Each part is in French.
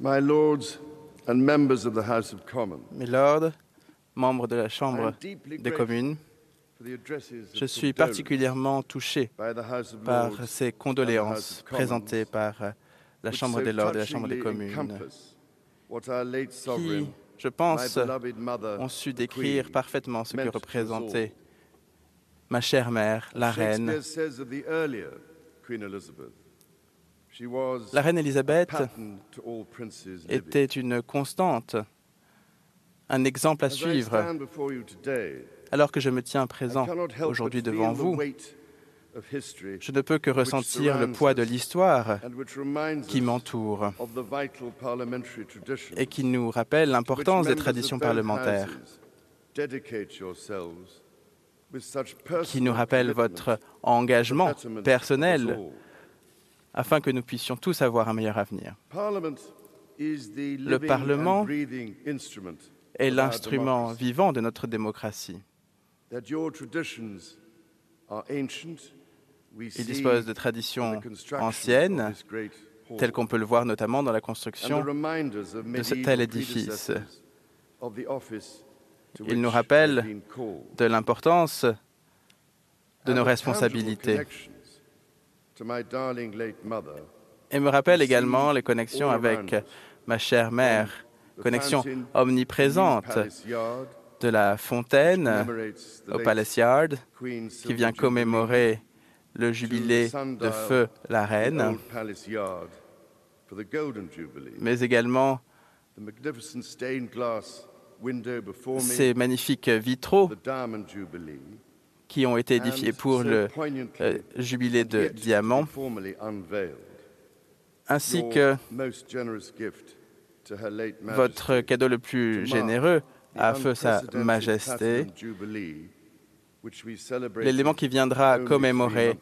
My lords and members of the House of Commons, Mes lords, membres de la Chambre des communes, je suis particulièrement touché by the House of par ces condoléances présentées par la Chambre des lords et la Chambre des communes, qui, je pense, ont su décrire parfaitement ce que représentait ma chère mère, la reine. La reine Élisabeth living. était une constante, un exemple à suivre. Alors que je me tiens présent aujourd'hui devant vous, je ne peux que ressentir le poids de l'histoire qui m'entoure et qui nous rappelle l'importance des traditions parlementaires, qui nous rappelle votre engagement personnel. Afin que nous puissions tous avoir un meilleur avenir. Le Parlement est l'instrument vivant de notre démocratie. Il dispose de traditions anciennes, telles qu'on peut le voir notamment dans la construction. de ce tel édifice. Il nous rappelle de l'importance de nos responsabilités tangible connections to my darling late mother, et me rappelle également les connexions avec ma chère mère, connexion omniprésente de la fontaine au Palace Yard qui vient commémorer le jubilé de feu la reine, mais également the magnificent stained glass window before me, ces magnifiques vitraux the Diamond Jubilee, qui ont été édifiés pour le euh, jubilé de diamant, ainsi que votre cadeau le plus généreux à feu Sa Majesté, l'élément qui viendra commémorer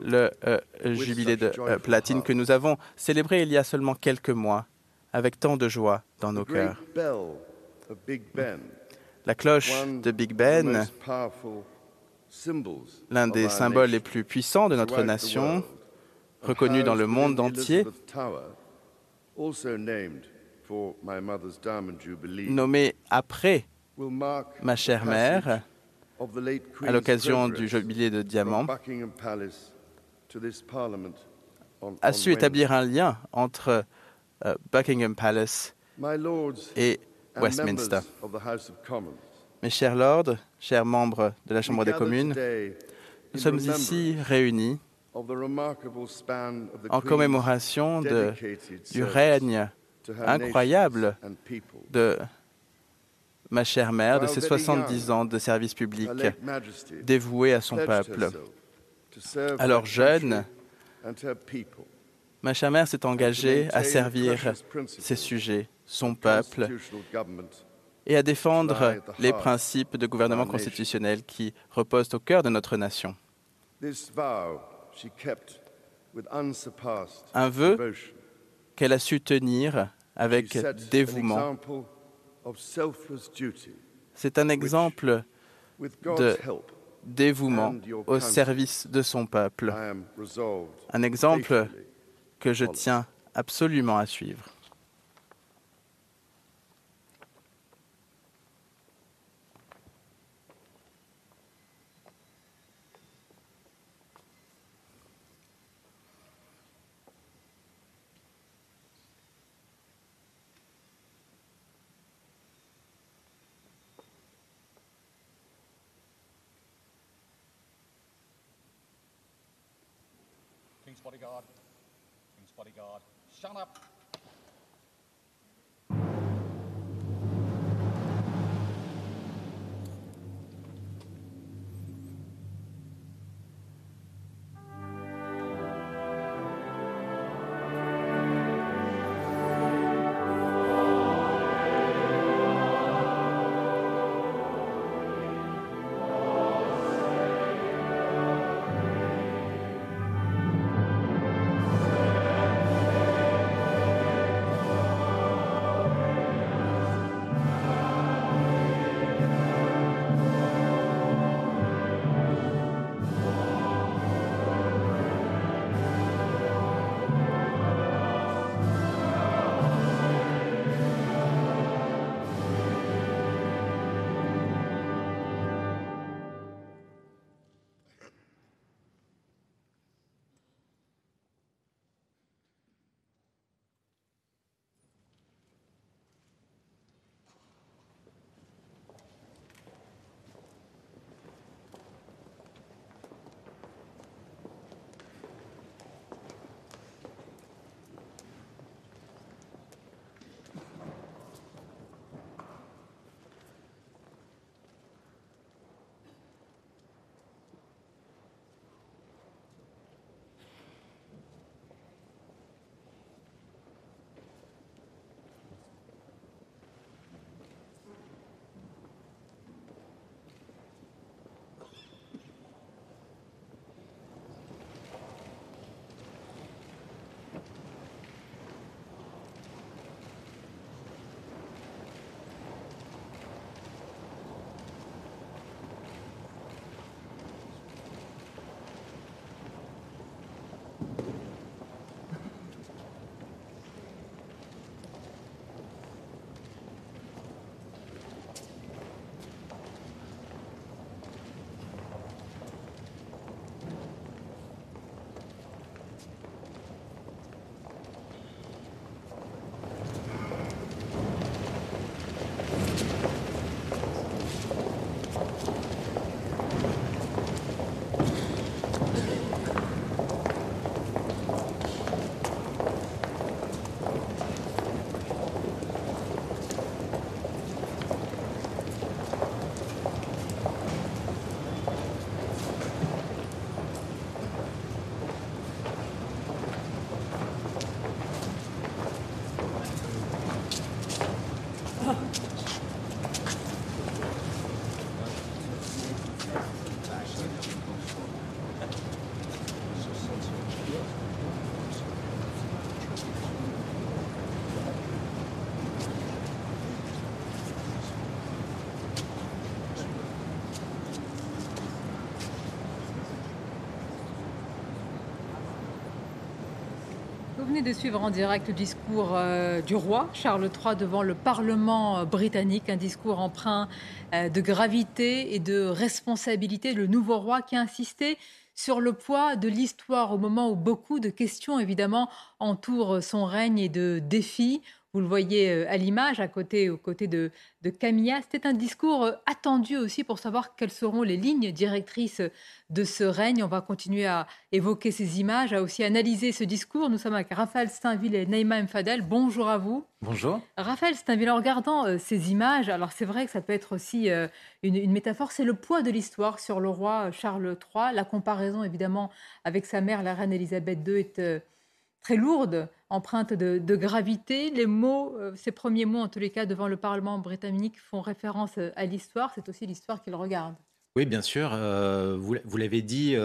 le euh, jubilé de euh, platine que nous avons célébré il y a seulement quelques mois avec tant de joie dans nos cœurs. Ben, La cloche de Big Ben, l'un des symboles les plus puissants de notre nation, reconnu dans le monde entier, nommé après ma chère mère, à l'occasion du jubilé de diamant, a su établir un lien entre euh, Buckingham Palace et Westminster. Mes chers lords, chers membres de la Chambre des communes, nous sommes ici réunis en commémoration de, du règne incroyable de ma chère mère, de ses very 70 young, ans de service public dévoué à son peuple. Alors jeune, Ma chère mère s'est engagée à servir ses sujets, son peuple, et à défendre les principes de gouvernement constitutionnel qui reposent au cœur de notre nation. Un vœu qu'elle a su tenir avec dévouement. C'est un exemple de dévouement au service de son peuple. Un exemple que je tiens absolument à suivre. shut up. Vous venez de suivre en direct le discours euh, du roi Charles III devant le Parlement euh, britannique, un discours empreint euh, de gravité et de responsabilité. Le nouveau roi qui a insisté sur le poids de l'histoire au moment où beaucoup de questions évidemment entourent son règne et de défis. Vous le voyez euh, à l'image, à côté, aux côtés de, Camilla. C'était un discours euh, attendu aussi pour savoir quelles seront les lignes directrices de ce règne. On va continuer à évoquer ces images, à aussi analyser ce discours. Nous sommes avec Raphaël Steinville et Neymar Mfadel. Bonjour à vous. Bonjour. Raphaël Steinville, en regardant euh, ces images, alors c'est vrai que ça peut être aussi une, une, métaphore, c'est le poids de l'histoire sur le roi Charles III. La comparaison évidemment avec sa mère, la reine Elisabeth II, est très lourde, empreinte de, gravité. Les mots, euh, ces premiers mots, en tous les cas, devant le Parlement britannique, font référence euh, à l'histoire. C'est aussi l'histoire qu'il regarde. Oui, bien sûr. Euh, vous, l'avez dit,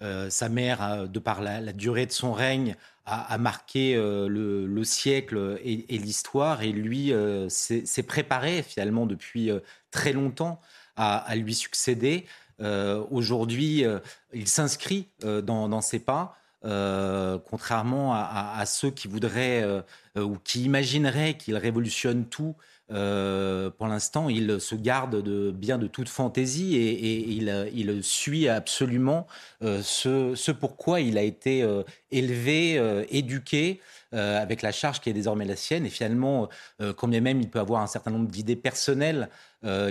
sa mère, de par la, durée de son règne, a, marqué le, siècle et, l'histoire. Et lui s'est préparé finalement depuis très longtemps à, lui succéder. Aujourd'hui, il s'inscrit dans, dans, ses pas. Euh, contrairement à, ceux qui voudraient euh, ou qui imagineraient qu'il révolutionne tout. Euh, pour l'instant, il se garde de, bien de toute fantaisie et, il, suit absolument ce, pourquoi il a été élevé, éduqué. avec la charge qui est désormais la sienne. Et finalement, quand bien même il peut avoir un certain nombre d'idées personnelles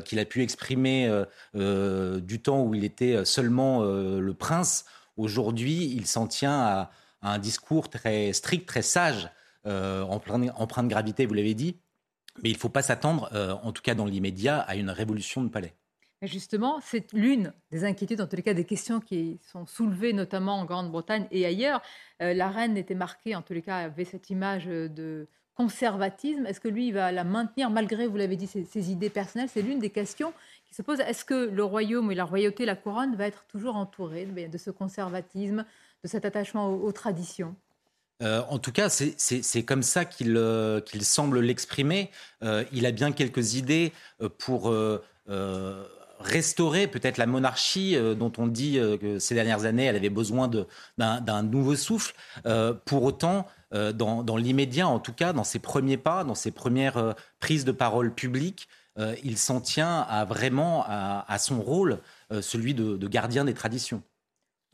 qu'il a pu exprimer du temps où il était seulement le prince, Aujourd'hui, il s'en tient à, un discours très strict, très sage, euh, empreint, de gravité, vous l'avez dit. Mais il ne faut pas s'attendre, euh, en tout cas dans l'immédiat, à une révolution de palais. justement, c'est l'une des inquiétudes, en tous les cas des questions qui sont soulevées notamment en Grande-Bretagne et ailleurs. Euh, la reine était marquée, en tous les cas, avait cette image de conservatisme. Est-ce que lui, il va la maintenir malgré, vous l'avez dit, ses idées personnelles? C'est l'une des questions se pose est-ce que le royaume et la royauté, la couronne, va être toujours entouré de ce conservatisme, de cet attachement aux, traditions? Euh, en tout cas, c'est comme ça qu'il euh, semble l'exprimer. Euh, il a bien quelques idées pour restaurer peut-être la monarchie dont on dit que ces dernières années, elle avait besoin d'un nouveau souffle. pour autant, dans, l'immédiat, en tout cas, dans ses premiers pas, dans ses premières prises de parole publiques, il s'en tient à vraiment à, son rôle, euh, celui de gardien des traditions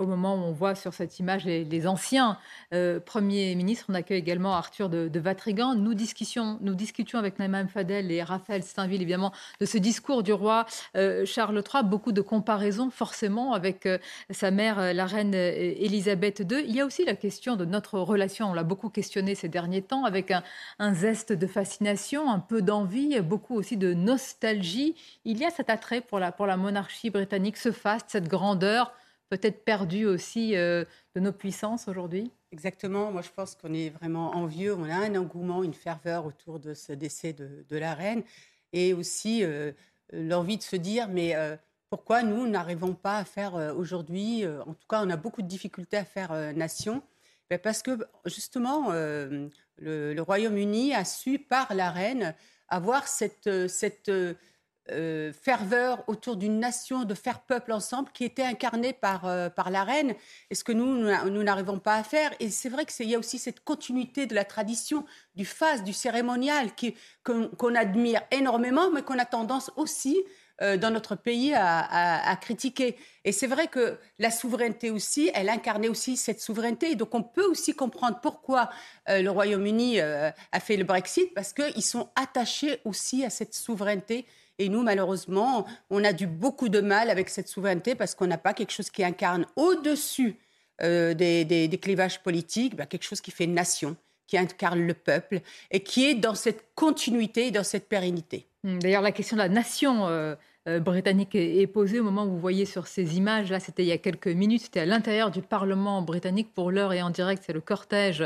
au moment où on voit sur cette image les, anciens euh, premiers ministres. On accueille également Arthur de, Vatrigan. Nous discutions, nous discutions avec Naïma Fadel et Raphaël Steinville, évidemment, de ce discours du roi euh, Charles III. Beaucoup de comparaisons, forcément, avec euh, sa mère, la reine Élisabeth II. Il y a aussi la question de notre relation. On l'a beaucoup questionné ces derniers temps, avec un, un zeste de fascination, un peu d'envie, beaucoup aussi de nostalgie. Il y a cet attrait pour la, pour la monarchie britannique, ce faste, cette grandeur peut-être perdu aussi euh, de nos puissances aujourd'hui? Exactement. Moi, je pense qu'on est vraiment envieux. On a un engouement, une ferveur autour de ce décès de, la reine et aussi euh, l'envie de se dire, mais euh, pourquoi nous n'arrivons pas à faire aujourd'hui, en tout cas, on a beaucoup de difficultés à faire nation ben, Parce que justement, le, le Royaume-Uni a su, par la reine, avoir cette, cette euh, ferveur autour d'une nation, de faire peuple ensemble, qui était incarnée par, euh, par la reine, et ce que nous, nous n'arrivons pas à faire. Et c'est vrai qu'il y a aussi cette continuité de la tradition, du faste, du cérémonial, qu'on admire énormément, mais qu'on a tendance aussi euh, dans notre pays à, critiquer. Et c'est vrai que la souveraineté aussi, elle incarnait aussi cette souveraineté. Et donc on peut aussi comprendre pourquoi le Royaume-Uni a fait le Brexit, parce qu'ils sont attachés aussi à cette souveraineté et nous, malheureusement, on a du beaucoup de mal avec cette souveraineté parce qu'on n'a pas quelque chose qui incarne au-dessus euh, des, clivages politiques, bah, quelque chose qui fait nation, qui incarne le peuple et qui est dans cette continuité et dans cette pérennité. D'ailleurs, la question de la nation euh, euh, britannique est, posée au moment où vous voyez sur ces images. Là, c'était il y a quelques minutes. C'était à l'intérieur du Parlement britannique. Pour l'heure et en direct, c'est le cortège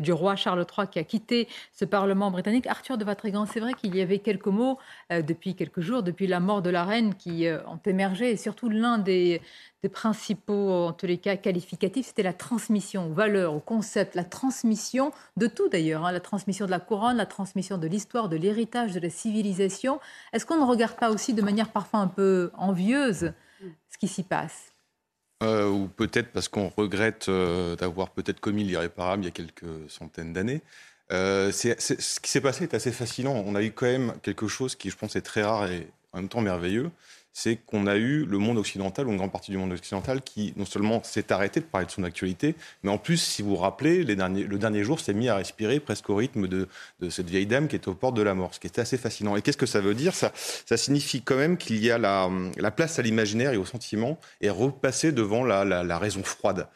du roi Charles III qui a quitté ce Parlement britannique. Arthur de Vatrigan, c'est vrai qu'il y avait quelques mots depuis quelques jours, depuis la mort de la reine, qui ont émergé. Et surtout, l'un des, des principaux, en tous les cas, qualificatifs, c'était la transmission aux valeurs, aux concepts, la transmission de tout d'ailleurs, hein, la transmission de la couronne, la transmission de l'histoire, de l'héritage, de la civilisation. Est-ce qu'on ne regarde pas aussi de manière parfois un peu envieuse ce qui s'y passe? Euh, ou peut-être parce qu'on regrette euh, d'avoir peut-être commis l'irréparable il y a quelques centaines d'années. Euh, ce qui s'est passé est assez fascinant. On a eu quand même quelque chose qui, je pense, est très rare et en même temps merveilleux c'est qu'on a eu le monde occidental, ou une grande partie du monde occidental, qui non seulement s'est arrêté de parler de son actualité, mais en plus, si vous vous rappelez, le dernier jour s'est mis à respirer presque au rythme de, cette vieille dame qui est aux portes de la mort, ce qui était assez fascinant. Et qu'est-ce que ça veut dire? Ça, signifie quand même qu'il y a la, la, place à l'imaginaire et au sentiment et repasser devant la, la raison froide.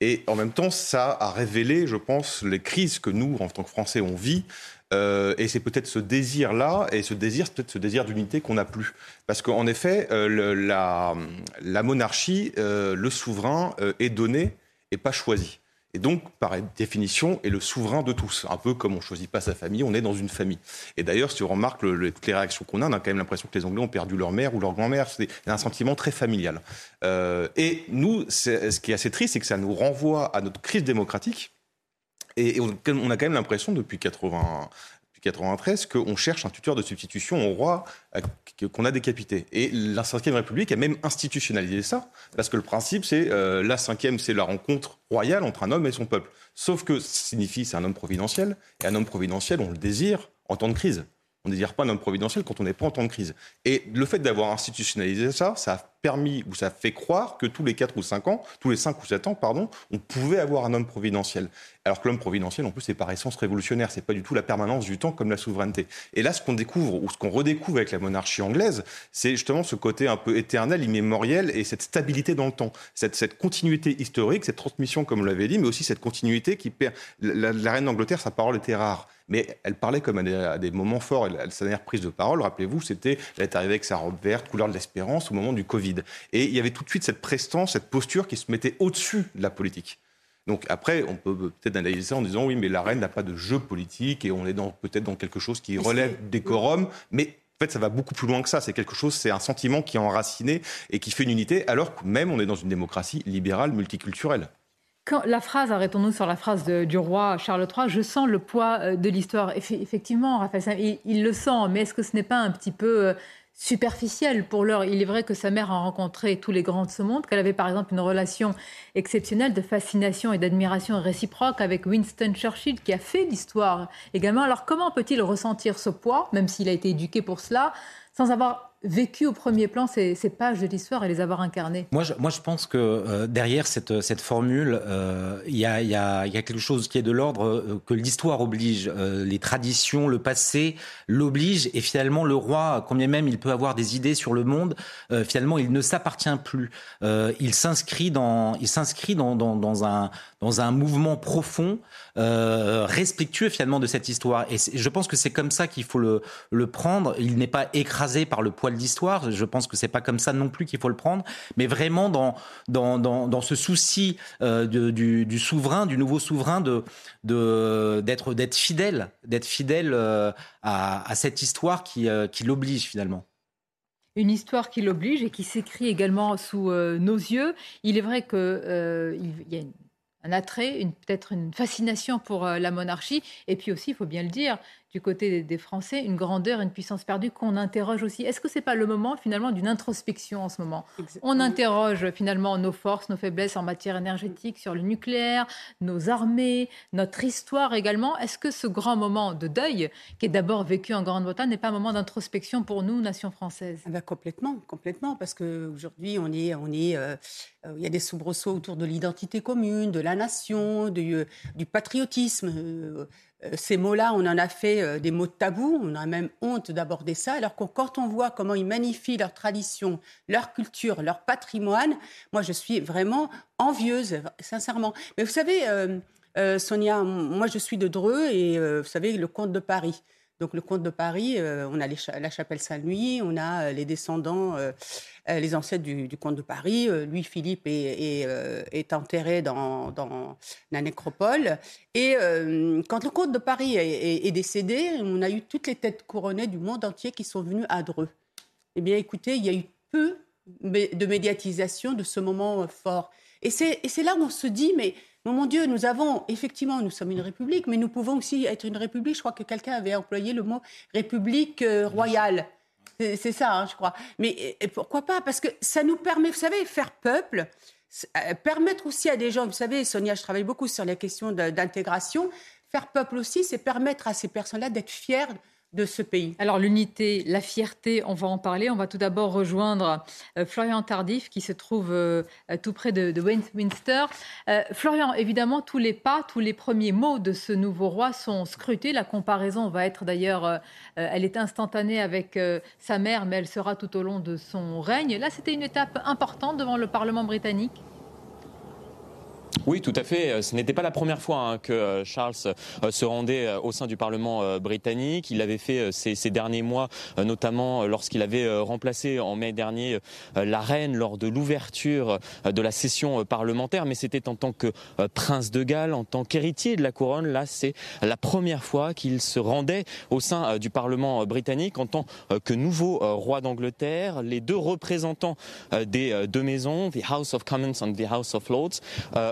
Et en même temps, ça a révélé, je pense, les crises que nous, en tant que Français, on vit. Euh, et c'est peut-être ce désir-là, et ce désir, peut-être ce désir d'unité qu'on n'a plus. Parce qu'en effet, euh, la, monarchie, euh, le souverain est donné et pas choisi. Et donc, par définition, est le souverain de tous. Un peu comme on ne choisit pas sa famille, on est dans une famille. Et d'ailleurs, si on remarque le, les réactions qu'on a, on a quand même l'impression que les Anglais ont perdu leur mère ou leur grand-mère. C'est un sentiment très familial. et nous, ce qui est assez triste, c'est que ça nous renvoie à notre crise démocratique et, on, a quand même l'impression depuis 80, 93 qu'on cherche un tuteur de substitution au roi qu'on a décapité. Et la Ve République a même institutionnalisé ça, parce que le principe, c'est euh, la cinquième, c'est la rencontre royale entre un homme et son peuple. Sauf que ça signifie c'est un homme providentiel, et un homme providentiel, on le désire en temps de crise. On ne désire pas un homme providentiel quand on n'est pas en temps de crise. Et le fait d'avoir institutionnalisé ça, ça a permis ou ça fait croire que tous les 4 ou 5 ans, tous les 5 ou 7 ans, pardon, on pouvait avoir un homme providentiel. Alors que l'homme providentiel, en plus, c'est par essence révolutionnaire. C'est pas du tout la permanence du temps comme la souveraineté. Et là, ce qu'on découvre ou ce qu'on redécouvre avec la monarchie anglaise, c'est justement ce côté un peu éternel, immémoriel et cette stabilité dans le temps, cette, continuité historique, cette transmission, comme on l'avait dit, mais aussi cette continuité qui perd. La reine d'Angleterre, sa parole était rare mais elle parlait comme à des, moments forts. sa dernière prise de parole, rappelez-vous, c'était, elle est arrivée avec sa robe verte, couleur de l'espérance, au moment du Covid. Et il y avait tout de suite cette prestance, cette posture qui se mettait au-dessus de la politique. Donc après, on peut peut-être analyser ça en disant oui, mais la reine n'a pas de jeu politique et on est peut-être dans quelque chose qui relève des quorums, mais en fait, ça va beaucoup plus loin que ça. C'est quelque chose, c'est un sentiment qui est enraciné et qui fait une unité, alors que même on est dans une démocratie libérale multiculturelle. Quand la phrase, arrêtons-nous sur la phrase du roi Charles III, je sens le poids euh, de l'histoire. Effectivement, Raphaël, il, le sent, mais est-ce que ce n'est pas un petit peu euh, superficiel pour l'heure? Il est vrai que sa mère a rencontré tous les grands de ce monde, qu'elle avait par exemple une relation exceptionnelle de fascination et d'admiration réciproque avec Winston Churchill, qui a fait l'histoire également. Alors comment peut-il ressentir ce poids, même s'il a été éduqué pour cela, sans avoir vécu au premier plan ces, pages de l'histoire et les avoir incarnées Moi, je, moi, je pense que euh, derrière cette, cette formule, euh, il y, a, quelque chose qui est de l'ordre euh, que l'histoire oblige. les traditions, le passé l'oblige. Et finalement, le roi, combien même il peut avoir des idées sur le monde, finalement, il ne s'appartient plus. il s'inscrit dans, il s'inscrit dans, dans, dans, un, dans un mouvement profond, respectueux finalement de cette histoire. Et je pense que c'est comme ça qu'il faut le, prendre. Il n'est pas écrasé par le poids d'histoire. Je pense que c'est pas comme ça non plus qu'il faut le prendre, mais vraiment dans, dans, dans, ce souci euh, du, souverain, du nouveau souverain, de, d'être, d'être fidèle, d'être fidèle euh, à, cette histoire qui, euh, qui l'oblige finalement une histoire qui l'oblige et qui s'écrit également sous nos yeux. Il est vrai qu'il il y a un attrait, peut-être une fascination pour la monarchie, et puis aussi, il faut bien le dire, du côté des Français une grandeur, une puissance perdue qu'on interroge aussi. Est-ce que ce n'est pas le moment finalement d'une introspection en ce moment? On interroge finalement nos forces, nos faiblesses en matière énergétique, sur le nucléaire, nos armées, notre histoire également. Est-ce que ce grand moment de deuil, qui est d'abord vécu en Grande-Bretagne, n'est pas un moment d'introspection pour nous, nation française? Ah ben complètement, complètement, parce qu'aujourd'hui, on est, on est, euh, il y a des soubresauts autour de l'identité commune, de la nation, du, du patriotisme. Euh, euh, ces mots-là, on en a fait euh, des mots de tabou, on a même honte d'aborder ça, alors que quand on voit comment ils magnifient leur tradition, leur culture, leur patrimoine, moi je suis vraiment envieuse, sincèrement. Mais vous savez, euh, Sonia, moi je suis de Dreux et vous savez, le comte de Paris. Donc le comte de Paris, euh, on a la chapelle Saint-Louis, on a euh, les descendants, euh, les ancêtres du, comte de Paris. Louis Philippe est, enterré dans, la nécropole. Et quand le comte de Paris est, décédé, on a eu toutes les têtes couronnées du monde entier qui sont venues à Dreux. Eh bien, écoutez, il y a eu peu de médiatisation de ce moment fort. Et c'est là où on se dit, mais mon Dieu, nous avons, effectivement, nous sommes une république, mais nous pouvons aussi être une république. Je crois que quelqu'un avait employé le mot république euh, royale. C'est ça, hein, je crois. Mais pourquoi pas? Parce que ça nous permet, vous savez, faire peuple, permettre aussi à des gens, vous savez, Sonia, je travaille beaucoup sur les questions d'intégration, faire peuple aussi, c'est permettre à ces personnes-là d'être fiers de ce pays. Alors l'unité, la fierté, on va en parler. On va tout d'abord rejoindre euh, Florian Tardif qui se trouve euh, tout près de, Westminster. Euh, Florian, évidemment, tous les pas, tous les premiers mots de ce nouveau roi sont scrutés. La comparaison va être d'ailleurs, elle est instantanée avec sa mère, mais elle sera tout au long de son règne. Là, c'était une étape importante devant le Parlement britannique. Oui, tout à fait. Euh, ce n'était pas la première fois hein, que euh, Charles euh, se rendait au sein du Parlement britannique. Il l'avait fait ces, derniers mois, notamment lorsqu'il avait remplacé en mai dernier la reine lors de l'ouverture de la session parlementaire. Mais c'était en tant que prince de Galles, en tant qu'héritier de la couronne. Là, c'est la première fois qu'il se rendait au sein du Parlement britannique en tant que nouveau roi d'Angleterre. Les deux représentants des deux maisons, the House of Commons and the House of Lords,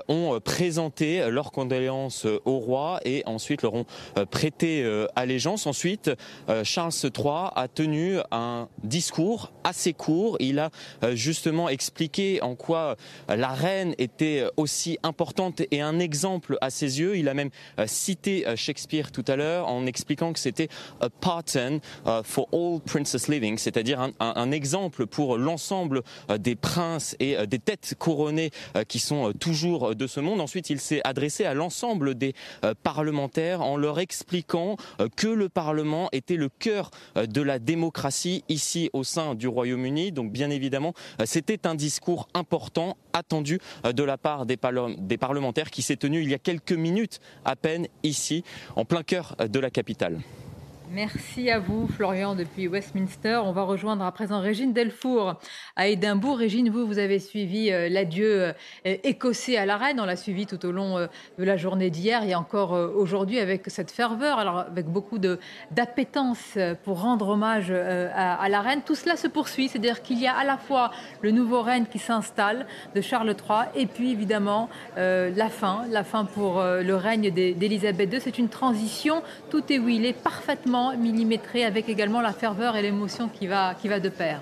ont euh, présenté leurs condoléances euh, au roi et ensuite leur ont euh, prêté allégeance. Ensuite, Charles III a tenu un discours assez court. Il a justement expliqué en quoi la reine était aussi importante et un exemple à ses yeux. Il a même cité Shakespeare tout à l'heure en expliquant que c'était a pattern for all princes living, c'est-à-dire un, un, exemple pour l'ensemble des princes et des têtes couronnées qui sont toujours de Ensuite, il s'est adressé à l'ensemble des euh, parlementaires en leur expliquant euh, que le Parlement était le cœur euh, de la démocratie ici au sein du Royaume-Uni. Donc, bien évidemment, c'était un discours important, attendu de la part des parlementaires qui s'est tenu il y a quelques minutes à peine ici, en plein cœur de la capitale. Merci à vous, Florian, depuis Westminster. On va rejoindre à présent Régine Delfour à Édimbourg. Régine, vous, vous avez suivi euh, l'adieu euh, écossais à la reine. On l'a suivi tout au long euh, de la journée d'hier et encore aujourd'hui avec cette ferveur, alors avec beaucoup d'appétence pour rendre hommage à, la reine. Tout cela se poursuit, c'est-à-dire qu'il y a à la fois le nouveau règne qui s'installe de Charles III et puis évidemment la fin, la fin pour le règne d'Élisabeth II. C'est une transition, tout est où il est parfaitement millimétré avec également la ferveur et l'émotion qui va, qui va de pair.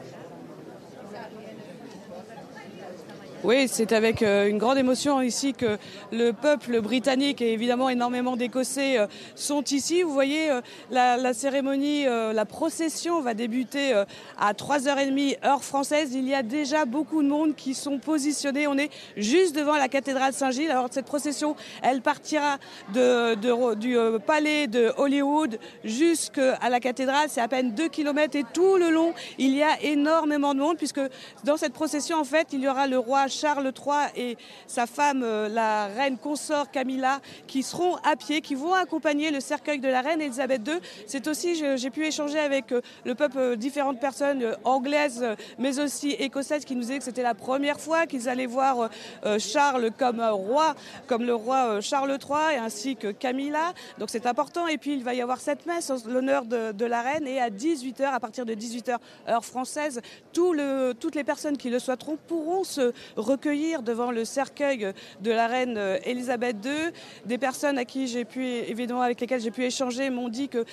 Oui, c'est avec euh, une grande émotion ici que le peuple britannique et évidemment énormément d'Écossais euh, sont ici. Vous voyez, euh, la, cérémonie, la procession va débuter à 3h30 heure française. Il y a déjà beaucoup de monde qui sont positionnés. On est juste devant la cathédrale Saint-Gilles. Alors cette procession, elle partira du palais de Hollywood jusqu'à la cathédrale. C'est à peine 2 km et tout le long, il y a énormément de monde puisque dans cette procession, en fait, il y aura le roi Charles III et sa femme, euh, la reine consort Camilla, qui seront à pied, qui vont accompagner le cercueil de la reine Elisabeth II. C'est aussi, j'ai pu échanger avec euh, le peuple, euh, différentes personnes anglaises, mais aussi écossaises, qui nous disaient que c'était la première fois qu'ils allaient voir Charles comme roi, comme le roi Charles III, ainsi que Camilla. Donc c'est important. Et puis il va y avoir cette messe en l'honneur de, la reine, et à 18h, à partir de 18h heure française, toutes les personnes qui le souhaiteront pourront se recueillir devant le cercueil de la reine Elisabeth II. Des personnes à qui j'ai pu, évidemment, avec lesquelles j'ai pu échanger m'ont dit que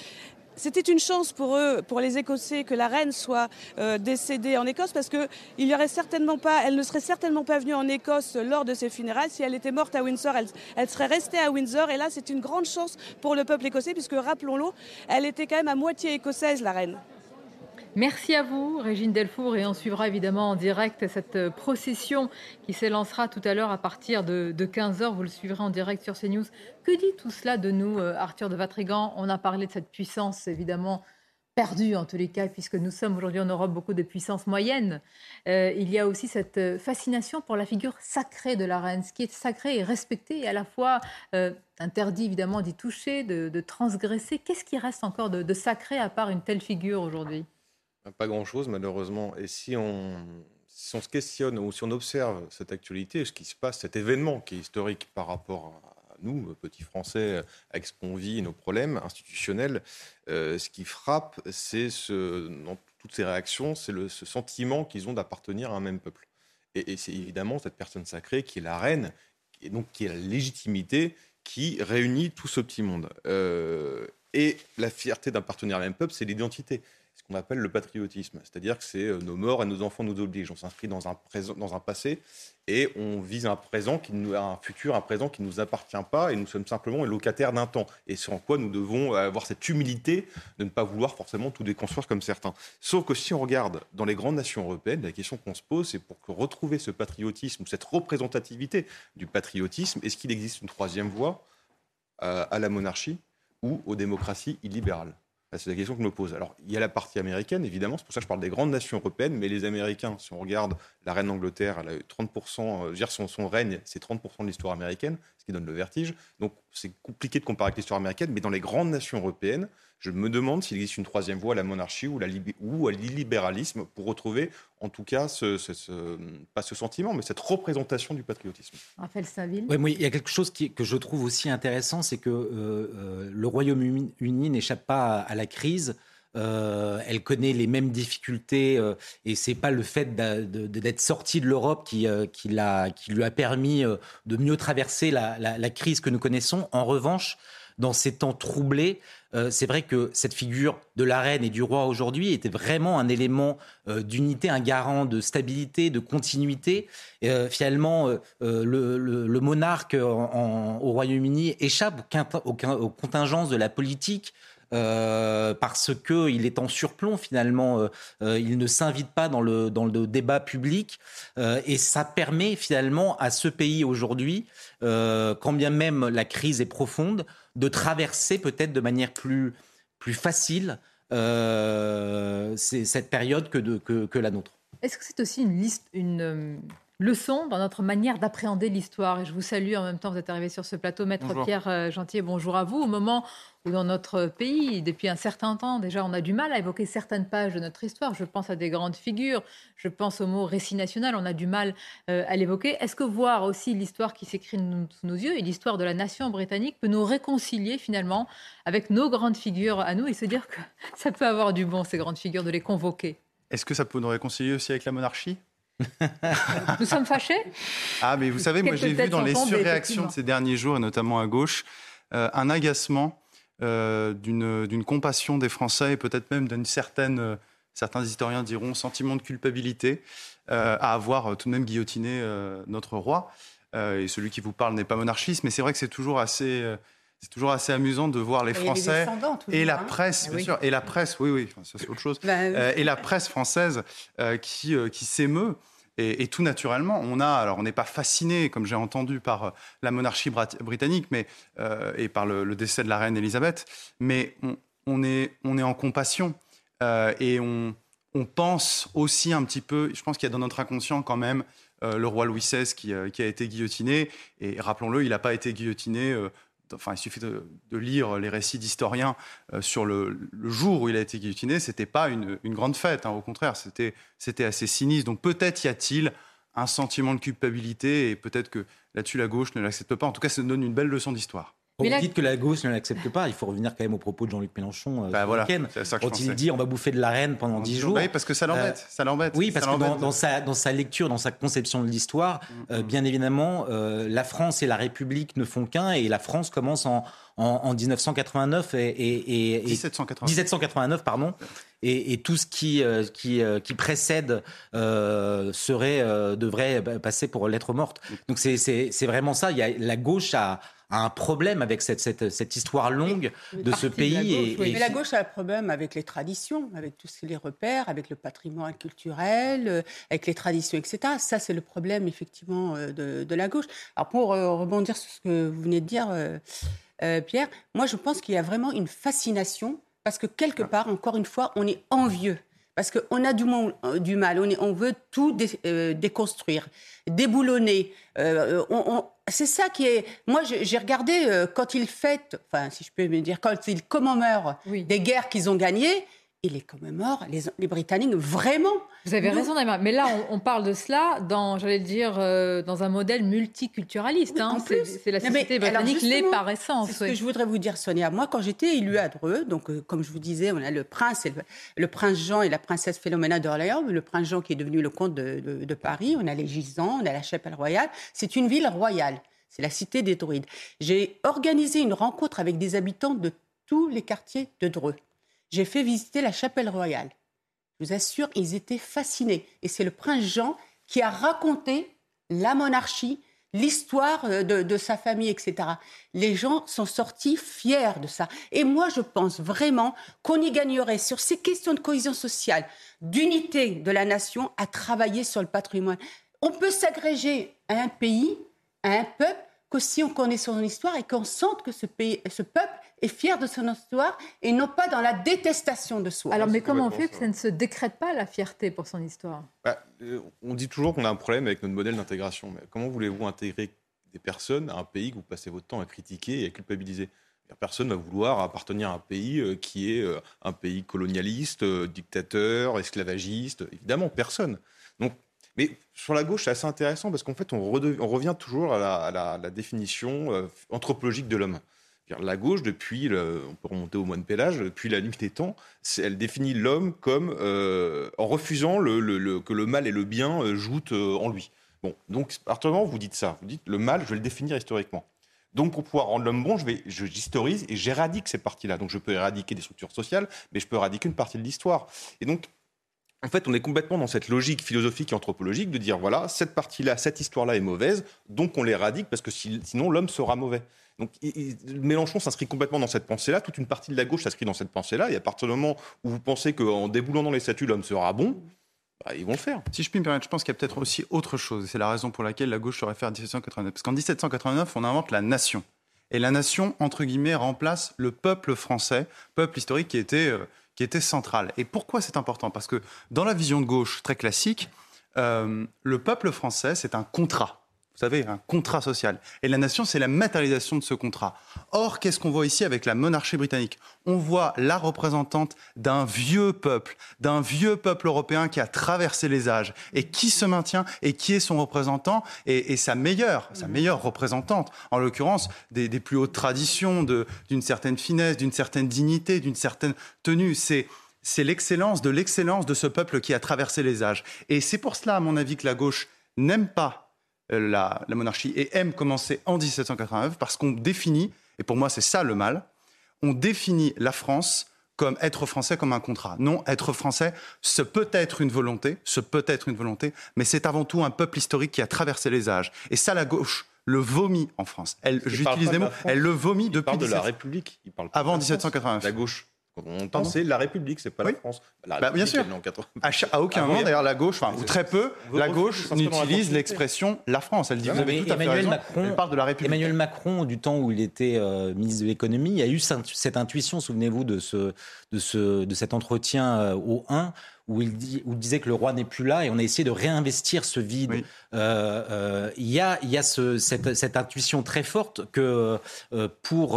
c'était une chance pour eux, pour les Écossais, que la reine soit euh, décédée en Écosse parce que il aurait certainement pas, elle ne serait certainement pas venue en Écosse lors de ses funérailles. Si elle était morte à Windsor, elle, elle serait restée à Windsor. Et là, c'est une grande chance pour le peuple écossais puisque, rappelons-le, elle était quand même à moitié écossaise, la reine. Merci à vous, Régine Delfour, et on suivra évidemment en direct cette procession qui s'élancera tout à l'heure à partir de, 15h. Vous le suivrez en direct sur CNews. Que dit tout cela de nous, euh, Arthur de Vatrigan? On a parlé de cette puissance, évidemment, perdue en tous les cas, puisque nous sommes aujourd'hui en Europe beaucoup de puissance moyenne. Euh, il y a aussi cette fascination pour la figure sacrée de la reine. Ce qui est sacré et respecté, et à la fois euh, interdit évidemment d'y toucher, de, transgresser. Qu'est-ce qui reste encore de sacré à part une telle figure aujourd'hui? Pas grand-chose, malheureusement. Et si on, si on se questionne ou si on observe cette actualité, ce qui se passe, cet événement qui est historique par rapport à nous, petits Français, avec ce qu'on vit, nos problèmes institutionnels, euh, ce qui frappe, c'est ce, dans toutes ces réactions, c'est ce sentiment qu'ils ont d'appartenir à un même peuple. Et, c'est évidemment cette personne sacrée qui est la reine, et donc qui est la légitimité qui réunit tout ce petit monde. Euh, et la fierté d'appartenir à un même peuple, c'est l'identité ce qu'on appelle le patriotisme. C'est-à-dire que c'est nos morts et nos enfants nous obligent. On s'inscrit dans un, présent, dans un passé et on vise un présent, qui nous, un futur, un présent qui ne nous appartient pas et nous sommes simplement les locataires d'un temps. Et sur quoi nous devons avoir cette humilité de ne pas vouloir forcément tout déconstruire comme certains. Sauf que si on regarde dans les grandes nations européennes, la question qu'on se pose, c'est pour retrouver ce patriotisme, cette représentativité du patriotisme, est-ce qu'il existe une troisième voie euh, à la monarchie ou aux démocraties illibérales? C'est la question que je me pose. Alors, il y a la partie américaine, évidemment, c'est pour ça que je parle des grandes nations européennes, mais les Américains, si on regarde la reine d'Angleterre, elle a eu 30%, euh, dire son, son règne, c'est 30% de l'histoire américaine, ce qui donne le vertige. Donc, c'est compliqué de comparer avec l'histoire américaine, mais dans les grandes nations européennes, je me demande s'il existe une troisième voie à la monarchie ou, la ou à l'illibéralisme pour retrouver, en tout cas, ce, pas ce sentiment, mais cette représentation du patriotisme. Raphaël Saville. Oui, il y a quelque chose qui, que je trouve aussi intéressant, c'est que euh, euh, le Royaume-Uni n'échappe pas à, la crise. Euh, elle connaît les mêmes difficultés euh, et c'est pas le fait d'être sorti de l'Europe qui, qui, qui, lui a permis de mieux traverser la, la, la, crise que nous connaissons. En revanche, dans ces temps troublés, euh, c'est vrai que cette figure de la reine et du roi aujourd'hui était vraiment un élément euh, d'unité, un garant de stabilité, de continuité. Euh, finalement, le, monarque au Royaume-Uni échappe aux, contingences de la politique. Parce qu'il est en surplomb finalement, il ne s'invite pas dans le, dans le débat public et ça permet finalement à ce pays aujourd'hui, quand bien même la crise est profonde, de traverser peut-être de manière plus, plus facile euh, cette période que, que, que la nôtre. Est-ce que c'est aussi une, liste, une leçon dans notre manière d'appréhender l'histoire Et je vous salue en même temps, vous êtes arrivé sur ce plateau, Maître Pierre euh, Gentil, bonjour à vous. Au moment où dans notre pays, depuis un certain temps déjà, on a du mal à évoquer certaines pages de notre histoire. Je pense à des grandes figures, je pense au mot récit national, on a du mal euh, à l'évoquer. Est-ce que voir aussi l'histoire qui s'écrit sous nos yeux et l'histoire de la nation britannique peut nous réconcilier finalement avec nos grandes figures à nous et se dire que ça peut avoir du bon, ces grandes figures, de les convoquer? Est-ce que ça peut nous réconcilier aussi avec la monarchie? Nous sommes fâchés? Ah, mais vous savez, moi j'ai vu dans les surréactions de ces derniers jours, et notamment à gauche, euh, un agacement euh, d'une compassion des Français et peut-être même d'une certaine, euh, certains historiens diront, sentiment de culpabilité à avoir tout de même guillotiné notre roi. et celui qui vous parle n'est pas monarchiste, mais c'est vrai que c'est toujours assez c'est toujours assez amusant de voir les Français et la hein. presse, ah bien sûr, et la presse, oui, oui, ça c'est autre chose, bah et la presse française qui, qui s'émeut et, tout naturellement, on a, alors on n'est pas fasciné, comme j'ai entendu, par euh, la monarchie britannique mais, euh, et par le, décès de la reine Elisabeth, mais on, est, on est en compassion euh, et on, on, pense aussi un petit peu, je pense qu'il y a dans notre inconscient quand même le roi Louis XVI qui, qui, a été guillotiné, et rappelons-le, il n'a pas été guillotiné enfin, il suffit de, lire les récits d'historiens euh, sur le, jour où il a été guillotiné, c'était pas une, grande fête, hein, au contraire, c'était, c'était assez sinistre. Donc peut-être y a-t-il un sentiment de culpabilité et peut-être que là-dessus la gauche ne l'accepte pas. En tout cas, ça donne une belle leçon d'histoire. Vous dites que la gauche ne l'accepte pas. Il faut revenir quand même aux propos de Jean-Luc Mélenchon euh, bah voilà, quand il dit on va bouffer de la reine pendant dix jours. Oui, parce que ça l'embête. Euh, ça l'embête. Oui, parce que dans, sa, dans sa lecture, dans sa conception de l'histoire, mm, euh, mm. bien évidemment, la France et la République ne font qu'un et la France commence en, en, 1989 et, et, et 1789. 1789 pardon. Et, tout ce qui, qui, qui précède serait, devrait passer pour lettre morte. Mm. Donc c'est vraiment ça. Il y a, la gauche a a un problème avec cette, cette, cette histoire longue de ce pays. et, Mais la gauche a un problème avec les traditions, avec tous les repères, avec le patrimoine culturel, euh, avec les traditions, etc. Ça, c'est le problème, effectivement, euh, de, de, la gauche. Alors, pour euh, rebondir sur ce que vous venez de dire, Pierre, moi, je pense qu'il y a vraiment une fascination parce que quelque part, encore une fois, on est envieux parce qu'on a du, du, mal, on, on veut tout déconstruire, déboulonner. on, c'est ça qui est. Moi, j'ai regardé euh, quand ils fêtent, enfin, si je peux me dire, quand ils commémorent des guerres qu'ils ont gagnées, et les commémorent, les, les Britanniques, vraiment. Vous avez raison. Mais là, on, parle de cela dans, j'allais dire, euh, dans un modèle multiculturaliste. Hein. C'est la société britannique l'est par essence. Ce que je voudrais vous dire, Sonia. Moi, quand j'étais élue à Dreux, donc euh, comme je vous disais, on a le prince, le, prince Jean et la princesse Philomena d'Orléans, le prince Jean qui est devenu le comte de, de Paris. On a les gisants, on a la chapelle royale. C'est une ville royale. C'est la cité des druides. J'ai organisé une rencontre avec des habitants de tous les quartiers de Dreux. J'ai fait visiter la chapelle royale. Je vous assure, ils étaient fascinés. Et c'est le prince Jean qui a raconté la monarchie, l'histoire euh, de, sa famille, etc. Les gens sont sortis fiers de ça. Et moi, je pense vraiment qu'on y gagnerait sur ces questions de cohésion sociale, d'unité de la nation, à travailler sur le patrimoine. On peut s'agréger à un pays, à un peuple, qu'aussi on connaît son histoire et qu'on sente que ce, pays, ce peuple est fier de son histoire et non pas dans la détestation de soi. Alors, mais comment on fait que ça ne se décrète pas la fierté pour son histoire? Bah, euh, On dit toujours qu'on a un problème avec notre modèle d'intégration. Mais comment voulez-vous intégrer des personnes à un pays que vous passez votre temps à critiquer et à culpabiliser? Personne ne va vouloir appartenir à un pays euh, qui est euh, un pays colonialiste, dictateur, esclavagiste. Évidemment, personne. Donc, mais sur la gauche, c'est assez intéressant parce qu'en fait, on, revient toujours à la, définition anthropologique de l'homme. La gauche, depuis, on peut remonter au moine Pélage, depuis la nuit des temps, elle définit l'homme comme euh, en refusant que le mal et le bien euh, jouent euh, en lui. Bon, donc à partir du moment où vous dites ça, vous dites le mal, je vais le définir historiquement. Donc pour pouvoir rendre l'homme bon, je vais, j'historise et j'éradique ces parties-là. Donc je peux éradiquer des structures sociales, mais je peux éradiquer une partie de l'histoire. Et donc en fait, on est complètement dans cette logique philosophique et anthropologique de dire voilà, cette partie-là, cette histoire-là est mauvaise, donc on l'éradique parce que sinon l'homme sera mauvais. Donc Mélenchon s'inscrit complètement dans cette pensée-là, toute une partie de la gauche s'inscrit dans cette pensée-là, et à partir du moment où vous pensez qu'en déboulant dans les statuts, l'homme sera bon, bah, ils vont le faire. Si je puis me permettre, je pense qu'il y a peut-être aussi autre chose, c'est la raison pour laquelle la gauche aurait fait en 1789. Parce qu'en 1789, on invente la nation. Et la nation, entre guillemets, remplace le peuple français, peuple historique qui était, euh, qui était central. Et pourquoi c'est important? Parce que dans la vision de gauche très classique, euh, le peuple français, c'est un contrat savez, un contrat social. Et la nation, c'est la matérialisation de ce contrat. Or, qu'est-ce qu'on voit ici avec la monarchie britannique? On voit la représentante d'un vieux peuple, d'un vieux peuple européen qui a traversé les âges et qui se maintient et qui est son représentant et, sa meilleure, sa meilleure représentante, en l'occurrence des, plus hautes traditions, d'une certaine finesse, d'une certaine dignité, d'une certaine tenue. C'est c'est l'excellence de l'excellence de ce peuple qui a traversé les âges. Et c'est pour cela, à mon avis, que la gauche n'aime pas euh, la, monarchie et aime commencer en 1789 parce qu'on définit, et pour moi c'est ça le mal, on définit la France comme être français comme un contrat. Non, être français, ce peut être une volonté, ce peut être une volonté, mais c'est avant tout un peuple historique qui a traversé les âges. Et ça, la gauche le vomit en France. Elle, j'utilise des mots, elle le vomit depuis. Il parle de la République. Il parle avant 1789. La gauche. On pensait la République, c'est pas la France. bah, bien sûr. À, aucun moment, d'ailleurs, la gauche, enfin, ou très peu, la gauche n'utilise l'expression la France. Elle dit, vous avez tout Emmanuel Macron, elle parle de la République. Emmanuel Macron, du temps où il était euh, ministre de l'économie, a eu cette intuition, souvenez-vous, de, ce, de, ce, de cet entretien euh, au 1 où il, dit, où il disait que le roi n'est plus là et on a essayé de réinvestir ce vide. Euh, euh, il y a, il y a ce, cette, cette, intuition très forte que euh, pour,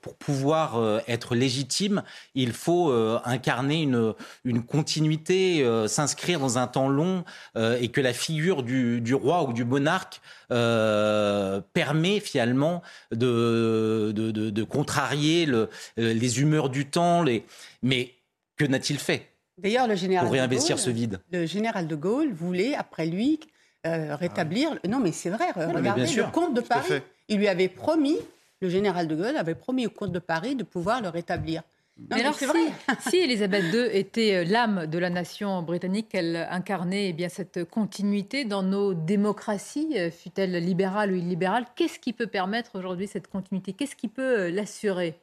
pour pouvoir être légitime, il faut incarner une, une continuité, s'inscrire dans un temps long et que la figure du, du roi ou du monarque permet finalement de, de, de, de contrarier le, les humeurs du temps. Les... Mais que n'a-t-il fait? D'ailleurs, le général pour réinvestir ce vide. Le général de Gaulle voulait, après lui, euh, rétablir. Ah non, mais c'est vrai. regardez le comte de Paris. Il lui avait promis, le général de Gaulle avait promis au comte de Paris de pouvoir le rétablir. mais alors, si, vrai. si Elisabeth II était euh, l'âme de la nation britannique, elle incarnait eh bien, cette continuité dans nos démocraties, euh, fût-elle libérale ou illibérale, qu'est-ce qui peut permettre aujourd'hui cette continuité? Qu'est-ce qui peut l'assurer?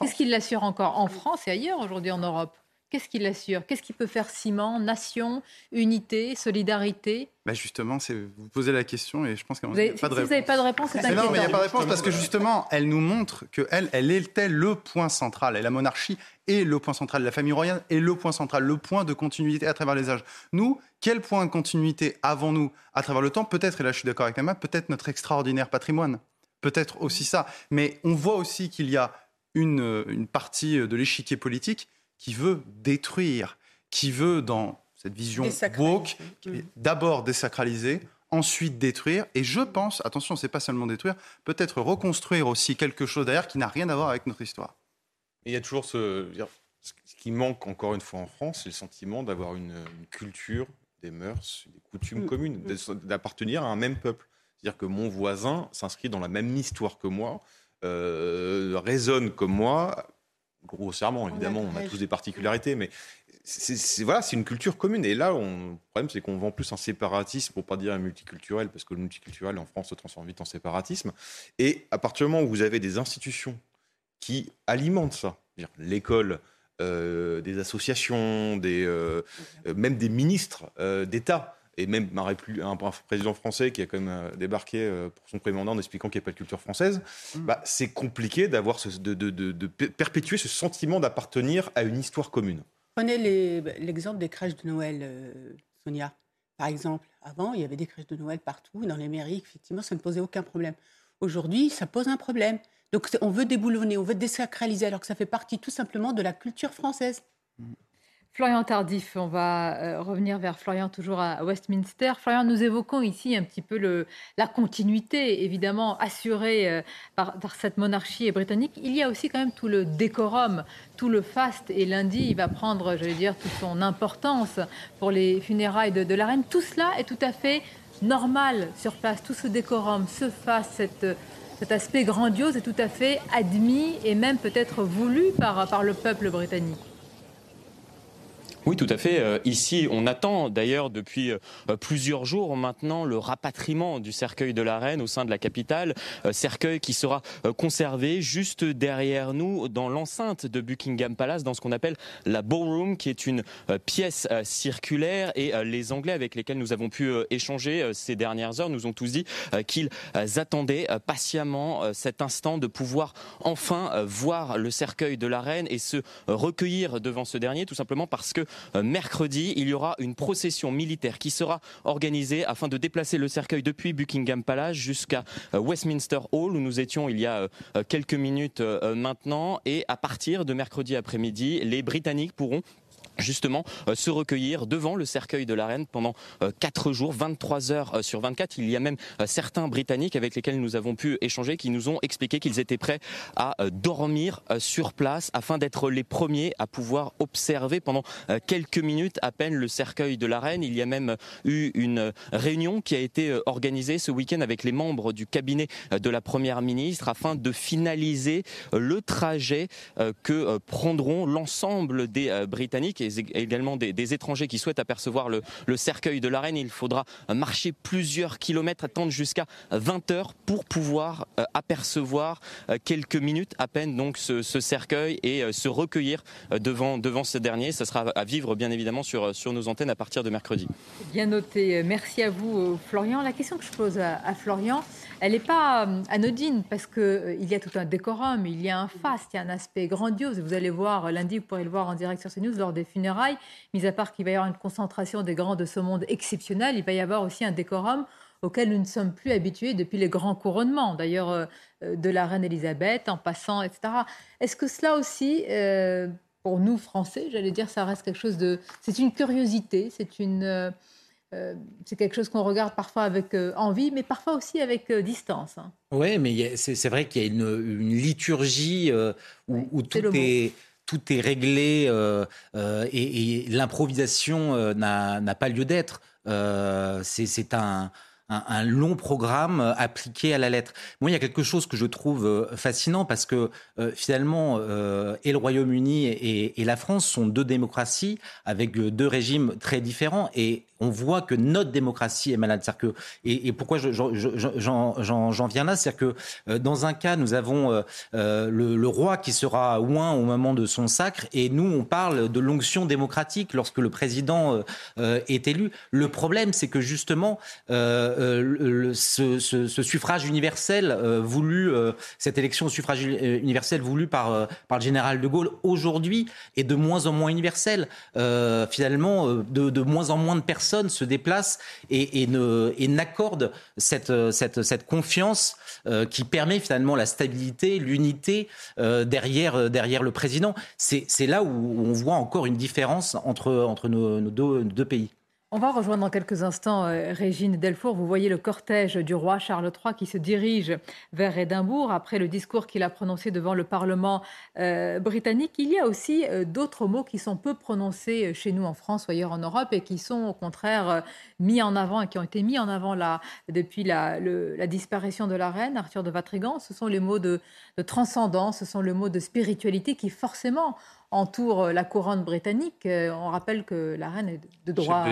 Qu'est-ce qui l'assure encore? En France et ailleurs aujourd'hui en Europe Qu'est-ce qui l'assure? Qu'est-ce qui peut faire ciment, nation, unité, solidarité? Bah Justement, vous posez la question et je pense qu'il n'y a pas de réponse. vous n'avez pas de réponse, c'est Non, mais il n'y a pas de réponse parce que justement, elle nous montre qu'elle, elle était le point central. Et la monarchie est le point central. La famille royale est le point central, le point de continuité à travers les âges. Nous, quel point de continuité avons-nous à travers le temps? Peut-être, et là je suis d'accord avec Emma, peut-être notre extraordinaire patrimoine. Peut-être aussi ça. Mais on voit aussi qu'il y a une, une partie de l'échiquier politique qui veut détruire, qui veut, dans cette vision woke, mm. d'abord désacraliser, ensuite détruire. Et je pense, attention, c'est pas seulement détruire, peut-être reconstruire aussi quelque chose derrière qui n'a rien à voir avec notre histoire. il y a toujours ce. Ce qui manque encore une fois en France, c'est le sentiment d'avoir une, culture, des mœurs, des coutumes mm. communes, d'appartenir à un même peuple. C'est-à-dire que mon voisin s'inscrit dans la même histoire que moi, euh, raisonne comme moi, grossièrement, évidemment, on a tous des particularités, mais c'est voilà, c'est une culture commune. Et là, on, le problème, c'est qu'on vend plus un séparatisme, pour pas dire un multiculturel, parce que le multiculturel en France se transforme vite en séparatisme. Et à partir du moment où vous avez des institutions qui alimentent ça, l'école, euh, des associations, des, euh, même des ministres euh, d'État, et même un, président français qui a quand même débarqué pour son premier mandat en expliquant qu'il n'y a pas de culture française, mmh. bah, c'est compliqué d'avoir de, de, de, perpétuer ce sentiment d'appartenir à une histoire commune. Prenez l'exemple des crèches de Noël, euh, Sonia. Par exemple, avant, il y avait des crèches de Noël partout, dans les mairies, effectivement, ça ne posait aucun problème. Aujourd'hui, ça pose un problème. Donc, on veut déboulonner, on veut désacraliser, alors que ça fait partie tout simplement de la culture française. Mmh. Florian Tardif, on va euh, revenir vers Florian toujours à Westminster. Florian, nous évoquons ici un petit peu la continuité, évidemment, assurée euh, par, cette monarchie britannique. Il y a aussi quand même tout le décorum, tout le faste. Et lundi, il va prendre, j'allais dire, toute son importance pour les funérailles de, la reine. Tout cela est tout à fait normal sur place. Tout ce décorum, ce faste, cet aspect grandiose est tout à fait admis et même peut-être voulu par le peuple britannique. Oui, tout à fait. Euh, ici, on attend d'ailleurs depuis euh, plusieurs jours maintenant le rapatriement du cercueil de la reine au sein de la capitale. Euh, cercueil qui sera conservé juste derrière nous dans l'enceinte de Buckingham Palace, dans ce qu'on appelle la ballroom, qui est une pièce circulaire. Et les Anglais avec lesquels nous avons pu échanger ces dernières heures nous ont tous dit qu'ils attendaient patiemment cet instant de pouvoir enfin voir le cercueil de la reine et se recueillir devant ce dernier, tout simplement parce que mercredi, il y aura une procession militaire qui sera organisée afin de déplacer le cercueil depuis Buckingham Palace jusqu'à euh, Westminster Hall où nous étions il y a euh, quelques minutes maintenant. Et à partir de mercredi après-midi, les Britanniques pourront justement euh, se recueillir devant le cercueil de la reine pendant 4 euh, jours, 23 heures euh, sur 24. Il y a même certains Britanniques avec lesquels nous avons pu échanger qui nous ont expliqué qu'ils étaient prêts à dormir sur place afin d'être les premiers à pouvoir observer pendant quelques minutes à peine le cercueil de la reine. Il y a même eu une réunion qui a été organisée ce week-end avec les membres du cabinet de la première ministre afin de finaliser le trajet que prendront l'ensemble des Britanniques également des, étrangers qui souhaitent apercevoir le, cercueil de la reine. Il faudra marcher plusieurs kilomètres, attendre jusqu'à 20 heures pour pouvoir euh, apercevoir euh, quelques minutes à peine donc ce, cercueil et euh, se recueillir devant, devant ce dernier. Ça sera à vivre bien évidemment sur, sur nos antennes à partir de mercredi. Bien noté. Merci à vous Florian. La question que je pose à Florian, elle n'est pas euh, anodine parce qu'il euh, y a tout un décorum, il y a un faste, il y a un aspect grandiose. Vous allez voir euh, lundi, vous pourrez le voir en direct sur CNews lors des funérailles. Mis à part qu'il va y avoir une concentration des grands de ce monde exceptionnelle, il va y avoir aussi un décorum auquel nous ne sommes plus habitués depuis les grands couronnements, d'ailleurs de la reine Elisabeth en passant, etc. Est-ce que cela aussi, pour nous Français, j'allais dire, ça reste quelque chose de... C'est une curiosité, c'est une... Euh, c'est quelque chose qu'on regarde parfois avec euh, envie, mais parfois aussi avec euh, distance. Hein. Oui, mais c'est vrai qu'il y a une, liturgie où, tout, est, tout, est, réglé et, l'improvisation n'a pas lieu d'être. c'est un, un, long programme appliqué à la lettre. Moi, il y a quelque chose que je trouve fascinant parce que finalement, et le Royaume-Uni et, et, la France sont deux démocraties avec deux régimes très différents. Et on voit que notre démocratie est malade. Que, et, pourquoi j'en viens là C'est que euh, dans un cas, nous avons euh, euh, le, roi qui sera oint au moment de son sacre, et nous, on parle de l'onction démocratique lorsque le président est élu. Le problème, c'est que justement, ce, suffrage universel voulu, cette élection au suffrage universel voulu par, par le général de Gaulle, aujourd'hui, est de moins en moins universel. finalement, de moins en moins de personnes se déplace et, n'accorde cette, confiance euh, qui permet finalement la stabilité, l'unité euh, derrière, derrière le président. C'est là où on voit encore une différence entre, nos, deux, pays. On va rejoindre dans quelques instants euh, Régine Delfour. Vous voyez le cortège du roi Charles III qui se dirige vers Édimbourg après le discours qu'il a prononcé devant le Parlement euh, britannique. Il y a aussi euh, d'autres mots qui sont peu prononcés chez nous en France ou ailleurs en Europe et qui sont au contraire mis en avant et qui ont été mis en avant là, depuis la, disparition de la reine, Arthur de Vatrigan. Ce sont les mots de, de transcendance, ce sont les mots de spiritualité qui forcément entoure euh, la couronne britannique. Euh, on rappelle que la reine est de droit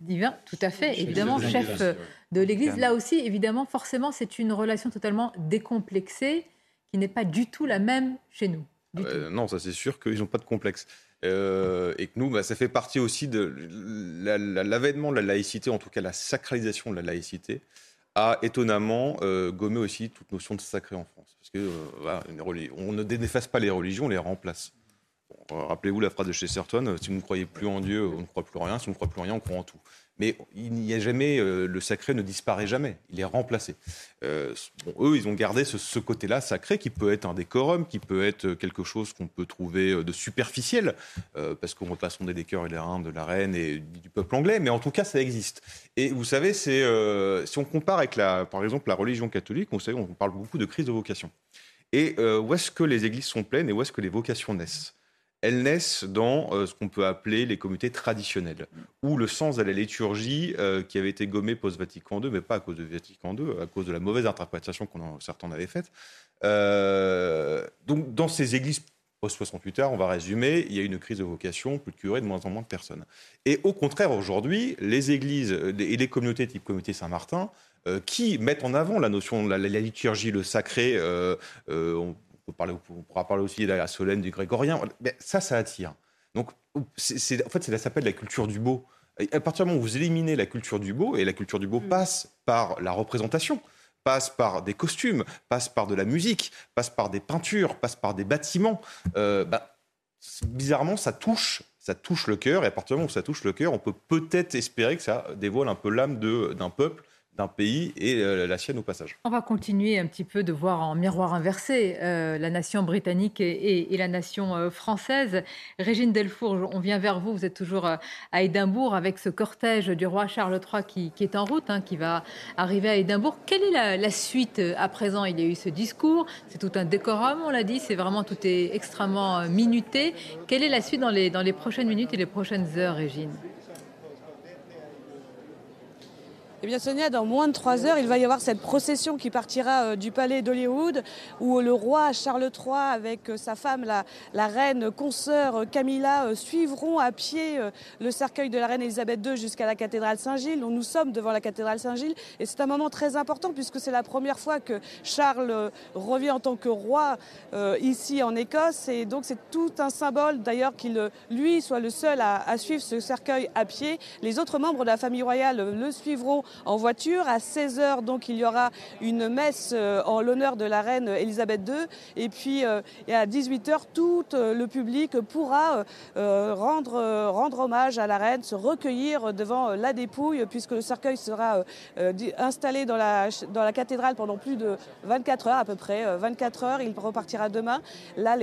divin, tout à fait, évidemment, chef euh, de l'Église. Là aussi, évidemment, forcément, c'est une relation totalement décomplexée qui n'est pas du tout la même chez nous. non, ça c'est sûr qu'ils n'ont pas de complexe. et que nous, bah, ça fait partie aussi de l'avènement de la laïcité, en tout cas la sacralisation de la laïcité, a étonnamment gommé aussi toute notion de sacré en France. Parce que on ne dénéface pas les religions, on les remplace. Rappelez-vous la phrase de Chesterton euh, si vous ne croyez plus en Dieu, on ne croit plus en rien. Si on ne croit plus en rien, on croit en tout. Mais il n'y a jamais, euh, le sacré ne disparaît jamais, il est remplacé. Euh, eux, ils ont gardé ce, côté-là sacré qui peut être un décorum, qui peut être quelque chose qu'on peut trouver de superficiel, parce qu'on ne va pas sonder les cœurs et les reins de la reine et du peuple anglais, mais en tout cas, ça existe. Et vous savez, c'est si on compare avec, la, par exemple, la religion catholique, on, on parle beaucoup de crise de vocation. Et où est-ce que les églises sont pleines et où est-ce que les vocations naissent? Elles naissent dans euh, ce qu'on peut appeler les communautés traditionnelles, où le sens de la liturgie, euh, qui avait été gommé post-Vatican II, mais pas à cause de Vatican II, à cause de la mauvaise interprétation qu'on certains en avaient faite. Euh, donc, dans ces églises post-68 heures, on va résumer, il y a une crise de vocation, plus de curés, de moins en moins de personnes. Et au contraire, aujourd'hui, les églises et les communautés type communauté Saint-Martin, qui mettent en avant la notion de la, liturgie, le sacré, on, parler, on pourra parler aussi de la Solène, du grégorien. Mais ça, ça attire. Donc, en fait, ça s'appelle la culture du beau. à partir du moment où vous éliminez la culture du beau, et la culture du beau mm. passe par la représentation, passe par des costumes, passe par de la musique, passe par des peintures, passe par des bâtiments, euh, bah, bizarrement, ça touche, ça touche le cœur. Et à partir du moment où ça touche le cœur, on peut peut-être espérer que ça dévoile un peu l'âme d'un peuple d'un pays et euh, la sienne au passage. On va continuer un petit peu de voir en miroir inversé euh, la nation britannique et, la nation euh, française. Régine Delfour, on vient vers vous, vous êtes toujours à Édimbourg avec ce cortège du roi Charles III qui, est en route, hein, qui va arriver à Édimbourg. Quelle est la, suite à présent? Il y a eu ce discours, c'est tout un décorum, on l'a dit, c'est vraiment tout est extrêmement minuté. Quelle est la suite dans les prochaines minutes et les prochaines heures, Régine? Eh bien, Sonia, dans moins de trois heures, il va y avoir cette procession qui partira euh, du palais d'Hollywood, où le roi Charles III, avec euh, sa femme, la, reine consoeur euh, Camilla, suivront à pied le cercueil de la reine Elisabeth II jusqu'à la cathédrale Saint-Gilles. Nous sommes devant la cathédrale Saint-Gilles, et c'est un moment très important puisque c'est la première fois que Charles revient en tant que roi ici en Écosse, et donc c'est tout un symbole d'ailleurs qu'il, lui, soit le seul à, à suivre ce cercueil à pied. Les autres membres de la famille royale le suivront en voiture. À 16h, donc, il y aura une messe euh, en l'honneur de la reine Elisabeth II. Et puis, euh, à 18h, tout euh, le public pourra rendre, rendre hommage à la reine, se recueillir devant la dépouille, puisque le cercueil sera installé dans la, dans la cathédrale pendant plus de 24 heures à peu près. 24 heures, il repartira demain. Là,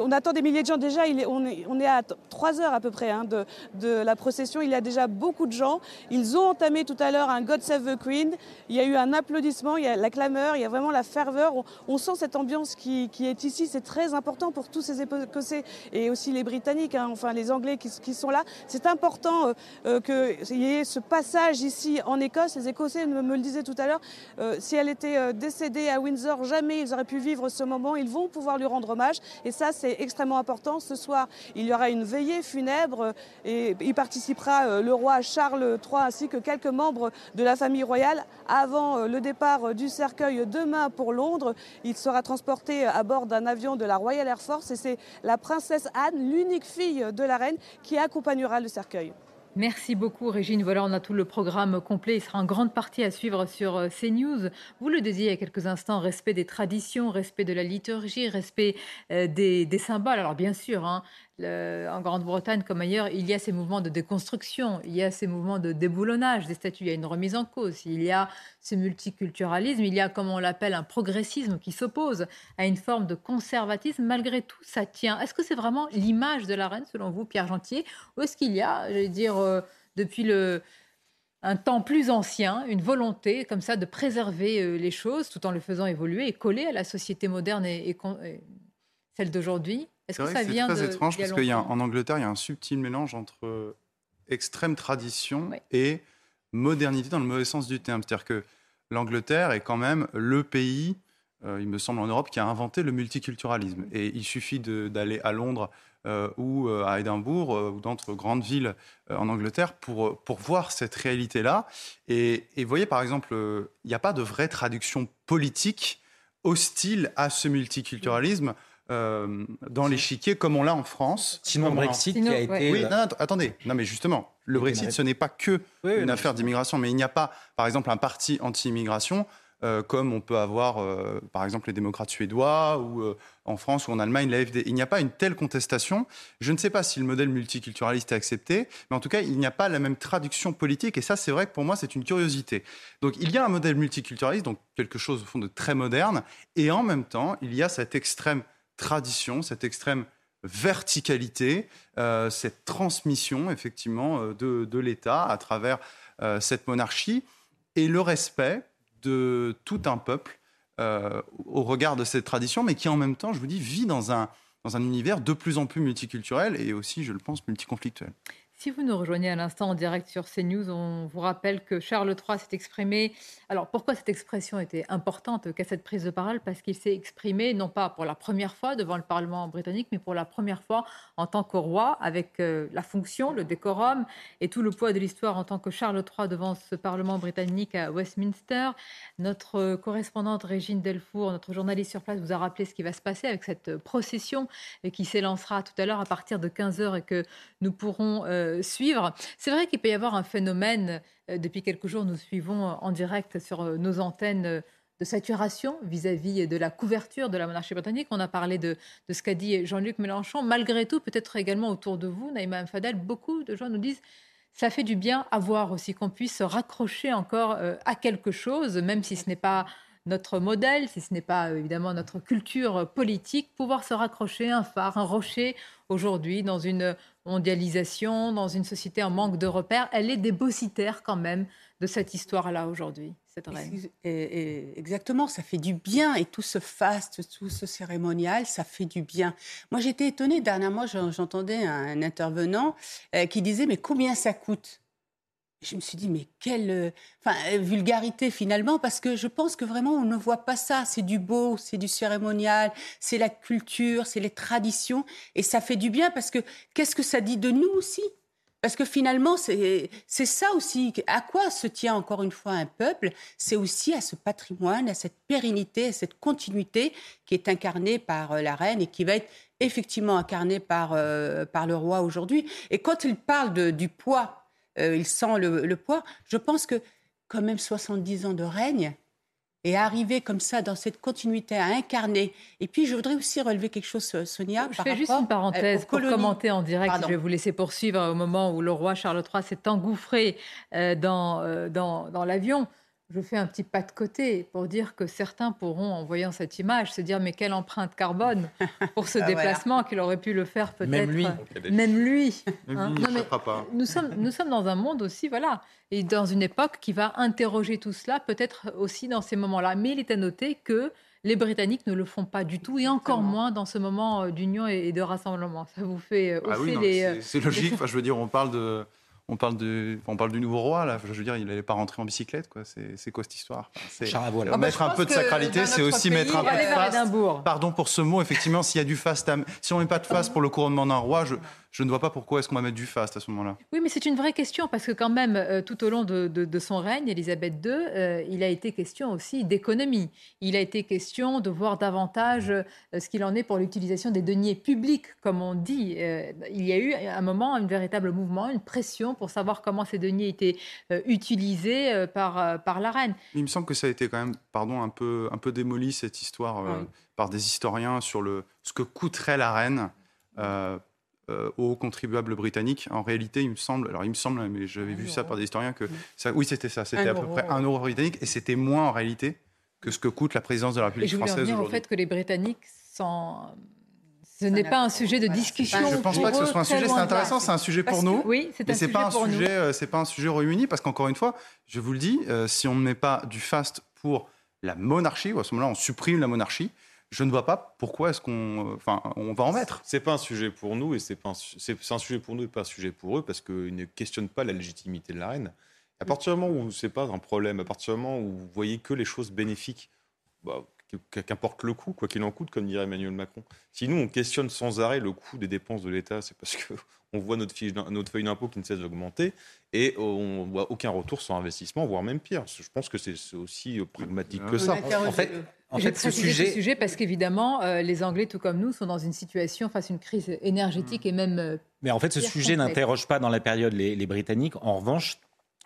on attend des milliers de gens. Déjà, on, est, on est à 3 heures à peu près hein, de, de la procession. Il y a déjà beaucoup de gens. Ils ont entamé tout à l'heure un God Save the Queen. Il y a eu un applaudissement, il y a la clameur, il y a vraiment la ferveur. On, sent cette ambiance qui, est ici. C'est très important pour tous ces Écossais et aussi les Britanniques, hein, enfin les Anglais qui, sont là. C'est important euh, euh, qu'il y ait ce passage ici en Écosse. Les Écossais me, le disaient tout à l'heure. Euh, si elle était décédée à Windsor, jamais ils auraient pu vivre ce moment. Ils vont pouvoir lui rendre hommage. Et ça, c'est extrêmement important. Ce soir, il y aura une veillée funèbre et il participera le roi Charles III ainsi que quelques membres de la famille royale avant euh, le départ euh, du cercueil demain pour Londres. Il sera transporté à bord d'un avion de la Royal Air Force et c'est la princesse Anne, l'unique fille de la reine, qui accompagnera le cercueil. Merci beaucoup Régine. Voilà, on a tout le programme complet. Il sera en grande partie à suivre sur euh, CNews. Vous le disiez il y a quelques instants, respect des traditions, respect de la liturgie, respect des, symboles. Alors bien sûr, hein, en Grande-Bretagne comme ailleurs, il y a ces mouvements de déconstruction, il y a ces mouvements de déboulonnage des statuts, il y a une remise en cause, il y a ce multiculturalisme, il y a, comme on l'appelle, un progressisme qui s'oppose à une forme de conservatisme. Malgré tout, ça tient. Est-ce que c'est vraiment l'image de la reine, selon vous, Pierre Gentier, ou est-ce qu'il y a, je vais dire, euh, depuis un temps plus ancien, une volonté comme ça de préserver les choses tout en le faisant évoluer et coller à la société moderne et, celle d'aujourd'hui? Est-ce que ça vient très étrange parce qu'en Angleterre, il y a un subtil mélange entre extrême tradition et modernité dans le mauvais sens du terme. C'est-à-dire que l'Angleterre est quand même le pays, euh, il me semble, en Europe qui a inventé le multiculturalisme. Et il suffit d'aller à Londres euh, ou euh, à Édimbourg ou d'autres grandes villes en Angleterre pour, pour voir cette réalité-là. Et, et, vous voyez, par exemple, il n'y a pas de vraie traduction politique hostile à ce multiculturalisme. Dans l'échiquier comme on l'a en France. Sinon, le Brexit qui a été. Oui, non, attendez. Non, mais justement, le Brexit, ce n'est pas que une affaire d'immigration, mais il n'y a pas, par exemple, un parti anti-immigration euh, comme on peut avoir, euh, par exemple, les démocrates suédois ou euh, en France ou en Allemagne, l'AFD. Il n'y a pas une telle contestation. Je ne sais pas si le modèle multiculturaliste est accepté, mais en tout cas, il n'y a pas la même traduction politique. Et ça, c'est vrai que pour moi, c'est une curiosité. Donc, il y a un modèle multiculturaliste, donc quelque chose au fond de très moderne, et en même temps, il y a cette extrême tradition, cette extrême verticalité, euh, cette transmission effectivement euh, de, l'État à travers euh, cette monarchie et le respect de tout un peuple au regard de cette tradition, mais qui en même temps, je vous dis, vit dans un, dans un univers de plus en plus multiculturel et aussi, je le pense, multiconflictuel. Si vous nous rejoignez à l'instant en direct sur CNews, on vous rappelle que Charles III s'est exprimé. Alors pourquoi cette expression était importante qu'à cette prise de parole? Parce qu'il s'est exprimé non pas pour la première fois devant le Parlement britannique, mais pour la première fois en tant que roi, avec euh, la fonction, le décorum et tout le poids de l'histoire en tant que Charles III devant ce Parlement britannique à Westminster. Notre correspondante Régine Delfour, notre journaliste sur place, vous a rappelé ce qui va se passer avec cette procession qui s'élancera tout à l'heure à partir de 15h et que nous pourrons... Euh, suivre. C'est vrai qu'il peut y avoir un phénomène, euh, depuis quelques jours, nous suivons en direct sur euh, nos antennes euh, de saturation vis-à-vis de la couverture de la monarchie britannique. On a parlé de, ce qu'a dit Jean-Luc Mélenchon. Malgré tout, peut-être également autour de vous, Naïma Fadel, beaucoup de gens nous disent ça fait du bien à voir aussi qu'on puisse se raccrocher encore à quelque chose, même si ce n'est pas notre modèle, si ce n'est pas évidemment notre culture politique, pouvoir se raccrocher un phare, un rocher aujourd'hui dans une mondialisation, dans une société en manque de repères. Elle est dépositaire quand même de cette histoire-là aujourd'hui, cette exactement, ça fait du bien et tout ce faste, tout ce cérémonial, ça fait du bien. Moi, j'étais étonnée dernièrement, j'entendais un intervenant euh, qui disait mais combien ça coûte? Je me suis dit, mais quelle euh, euh, vulgarité finalement, parce que je pense que vraiment on ne voit pas ça. C'est du beau, c'est du cérémonial, c'est la culture, c'est les traditions, et ça fait du bien parce que qu'est-ce que ça dit de nous aussi? Parce que finalement, c'est ça aussi. À quoi se tient encore une fois un peuple C'est aussi à ce patrimoine, à cette pérennité, à cette continuité qui est incarnée par euh, la reine et qui va être effectivement incarnée par, par le roi aujourd'hui. Et quand il parle de, du poids euh, il sent le, poids. Je pense que quand même 70 ans de règne, et arriver comme ça dans cette continuité à incarner. Et puis, je voudrais aussi relever quelque chose, Sonia. Je fais juste une parenthèse pour commenter en direct. Je vais vous laisser poursuivre au moment où le roi Charles III s'est engouffré euh, dans, euh, dans, dans l'avion je fais un petit pas de côté pour dire que certains pourront, en voyant cette image, se dire mais quelle empreinte carbone pour ce ah, déplacement qu'il aurait pu le faire peut-être. Même lui. Même lui. Hein. nous, sommes, nous sommes dans un monde aussi, voilà, et dans une époque qui va interroger tout cela, peut-être aussi dans ces moments-là. Mais il est à noter que les Britanniques ne le font pas du tout, et encore moins dans ce moment euh, d'union et de rassemblement. Ça vous fait ah aussi les... Euh, c'est logique, je veux dire, on parle de on parle, de, on parle du nouveau roi, là. Je veux dire, il n'allait pas rentrer en bicyclette, quoi. C'est quoi cette histoire? Enfin, Mettre un peu de sacralité, c'est aussi mettre un peu de faste. Pardon pour ce mot, effectivement, s'il y a du faste, si on met pas de faste pour le couronnement d'un roi, je, je ne vois pas pourquoi est-ce qu'on va mettre du faste à ce moment-là. Oui, mais c'est une vraie question parce que quand même, euh, tout au long de, son règne, Elisabeth II, euh, il a été question aussi d'économie. Il a été question de voir davantage euh, ce qu'il en est pour l'utilisation des deniers publics, comme on dit. il y a eu à un moment un véritable mouvement, une pression pour savoir comment ces deniers étaient utilisés par, par la reine. Il me semble que ça a été quand même, pardon, un peu, un peu démoli cette histoire par des historiens sur le, ce que coûterait la reine euh, aux contribuables britanniques. En réalité, il me semble, alors il me semble, mais j'avais vu ça par des historiens, que ça, oui, c'était ça, c'était à peu près un euro britannique, et c'était moins en réalité que ce que coûte la présidence de la République française aujourd'hui. Et je voulais en venir au fait que les Britanniques Ce n'est pas un sujet de discussion. Je ne pense pas que ce soit un sujet. C'est intéressant. C'est un sujet pour nous. Oui, c'est un, sujet pas un sujet. Euh, c'est pas un sujet Royaume-Uni parce qu'encore une fois, je vous le dis, euh, si on ne met pas du faste pour la monarchie, ou à ce moment-là, on supprime la monarchie. Je ne vois pas pourquoi est-ce qu'on, euh, enfin, on va en mettre. C'est pas un sujet pour nous et c'est pas c'est un sujet pour nous et pas un sujet pour eux parce qu'ils ne questionnent pas la légitimité de la reine. À partir du moment où c'est pas un problème, à partir du moment où vous voyez que les choses bénéfiques, bah, qu'importe le coût, quoi qu'il en coûte, comme dirait Emmanuel Macron. Si nous, on questionne sans arrêt le coût des dépenses de l'État, c'est parce qu'on voit notre, fiche, notre feuille d'impôt qui ne cesse d'augmenter et on voit aucun retour sur investissement, voire même pire. Je pense que c'est aussi pragmatique que ça. En fait, en fait ce sujet... ce sujet parce qu'évidemment, euh, les Anglais, tout comme nous, sont dans une situation face à une crise énergétique et même. Euh, Mais en fait, ce sujet n'interroge pas dans la période les, les Britanniques. En revanche,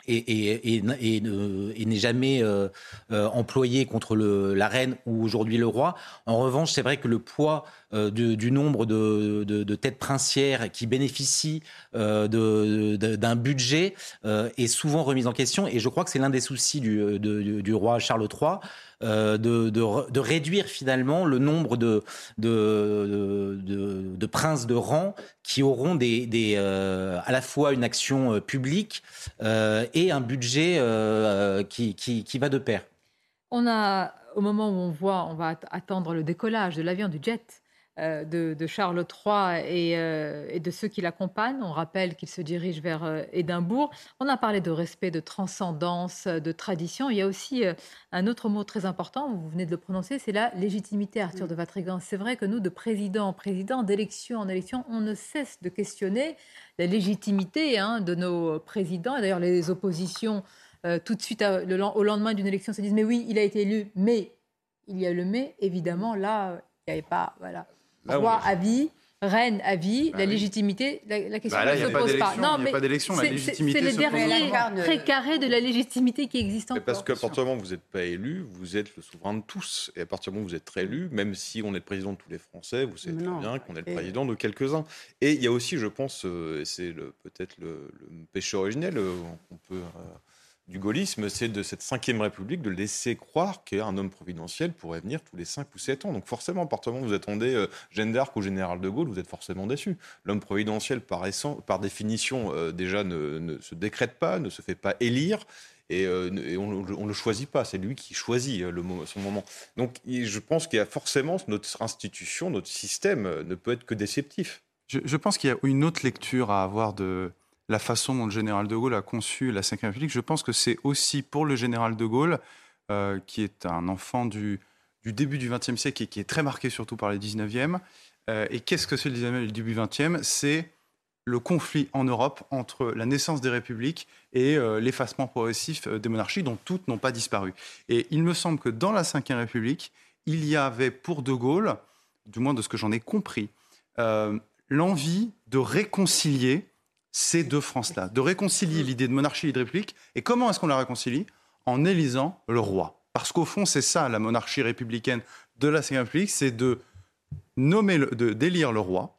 et, et, n'est jamais euh, euh, employé contre la reine ou aujourd'hui le roi. En revanche, c'est vrai que le poids euh, du nombre de, têtes princières qui bénéficient d'un budget est souvent remis en question. Et je crois que c'est l'un des soucis du, roi Charles III. De, de, réduire finalement le nombre de, de, de, princes de rang qui auront des, des à la fois une action publique et un budget euh, qui, qui, va de pair. On a, au moment où on voit, on va attendre le décollage de l'avion du jet euh, de, Charles III euh, et, de ceux qui l'accompagnent. On rappelle qu'il se dirige vers Édimbourg. On a parlé de respect, de transcendance, de tradition. Il y a aussi un autre mot très important, vous venez de le prononcer, c'est la légitimité, Arthur mm. de Vatrigan. C'est vrai que nous, de président en président, d'élection en élection, on ne cesse de questionner la légitimité hein, de nos présidents. Et d'ailleurs, les oppositions, euh, tout de suite au lendemain d'une élection, se disent Mais oui, il a été élu, mais il y a le mais. Évidemment, là, il n'y avait pas. Voilà. Roi à vie, reine à vie, bah la légitimité, la, question bah ne se pose pas. Non, mais pas d'élection, la légitimité. C'est le dernier précaré de la légitimité qui existe encore. Parce qu'à partir du moment où vous n'êtes pas élu, vous êtes le souverain de tous. Et à partir du moment où vous êtes élu, même si on est le président de tous les Français, vous savez très bien qu'on est le président de quelques-uns. Et il y a aussi, je pense, euh, et c'est peut-être le, péché originel, euh, on peut euh, du gaullisme, c'est de cette cinquième République de laisser croire qu'un homme providentiel pourrait venir tous les cinq ou sept ans. Donc forcément, à partir du moment où vous attendez euh, Jeanne d'Arc ou Général de Gaulle, vous êtes forcément déçu. L'homme providentiel, par, définition, euh, déjà ne, se décrète pas, ne se fait pas élire. Et, euh, on ne le choisit pas, c'est lui qui choisit le, son moment. Donc je pense qu'il y a forcément notre institution, notre système ne peut être que déceptif. Je pense qu'il y a une autre lecture à avoir de, la façon dont le général de Gaulle a conçu la Ve République. Je pense que c'est aussi pour le général de Gaulle, euh, qui est un enfant du, début du XXe siècle et qui est très marqué surtout par les XIXe. Euh, et qu'est-ce que c'est le XIXe et le début XXe C'est le conflit en Europe entre la naissance des républiques et euh, l'effacement progressif des monarchies, dont toutes n'ont pas disparu. Et il me semble que dans la Ve République, il y avait pour De Gaulle, du moins de ce que j'en ai compris, l'envie de réconcilier ces deux France-là, de réconcilier l'idée de monarchie et de république. Et comment est-ce qu'on la réconcilie? En élisant le roi. Parce qu'au fond, c'est ça la monarchie républicaine de la Cinquième République, c'est de nommer, de d'élire le roi.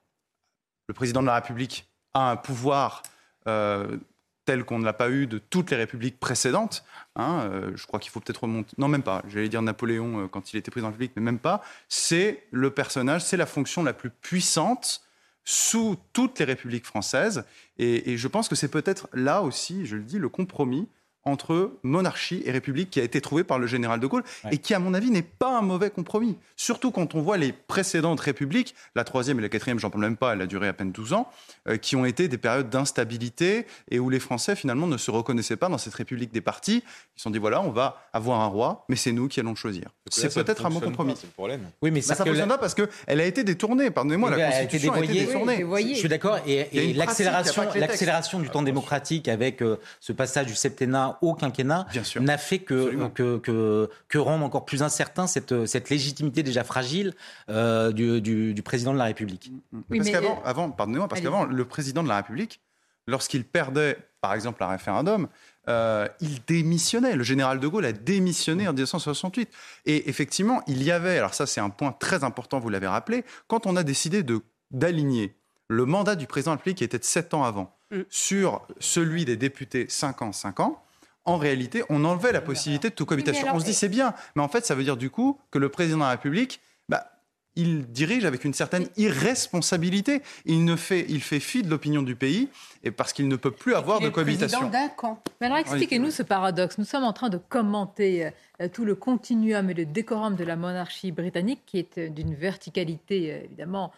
Le président de la République a un pouvoir euh, tel qu'on ne l'a pas eu de toutes les républiques précédentes. Hein, euh, je crois qu'il faut peut-être remonter. Non, même pas. J'allais dire Napoléon euh, quand il était président de la République, mais même pas. C'est le personnage, c'est la fonction la plus puissante sous toutes les républiques françaises. Et, je pense que c'est peut-être là aussi, je le dis, le compromis entre monarchie et république qui a été trouvé par le général de Gaulle et qui, à mon avis, n'est pas un mauvais compromis. Surtout quand on voit les précédentes républiques, la troisième et la quatrième, j'en parle même pas, elle a duré à peine 12 ans, euh, qui ont été des périodes d'instabilité et où les Français, finalement, ne se reconnaissaient pas dans cette république des partis. Ils se sont dit, voilà, on va avoir un roi, mais c'est nous qui allons choisir. C'est peut-être un bon compromis. Oui, mais bah, ça ne fonctionne pas parce qu'elle a été détournée. Pardonnez-moi, la Constitution a été, détournée. Je suis d'accord. Et, l'accélération du temps démocratique avec euh, ce passage du septennat au quinquennat n'a fait que, que, que, rendre encore plus incertain cette, cette légitimité déjà fragile euh, du, du, président de la République. Mm, mm. parce qu'avant, avant, pardonnez-moi, parce qu'avant, le président de la République, lorsqu'il perdait, par exemple, un référendum, euh, il démissionnait. Le général de Gaulle a démissionné en 1968. Et effectivement, il y avait, alors ça c'est un point très important, vous l'avez rappelé, quand on a décidé de, d'aligner le mandat du président de la République qui était de 7 ans avant mm. sur celui des députés 5 ans, 5 ans, en réalité, on enlevait la possibilité de tout cohabitation. on se dit c'est bien, mais en fait, ça veut dire du coup que le président de la République, bah, il dirige avec une certaine irresponsabilité. Il, ne fait, il fait fi de l'opinion du pays et parce qu'il ne peut plus avoir de cohabitation. d'un camp. Mais alors expliquez-nous ce paradoxe. Nous sommes en train de commenter euh, tout le continuum et le décorum de la monarchie britannique qui est euh, d'une verticalité euh, évidemment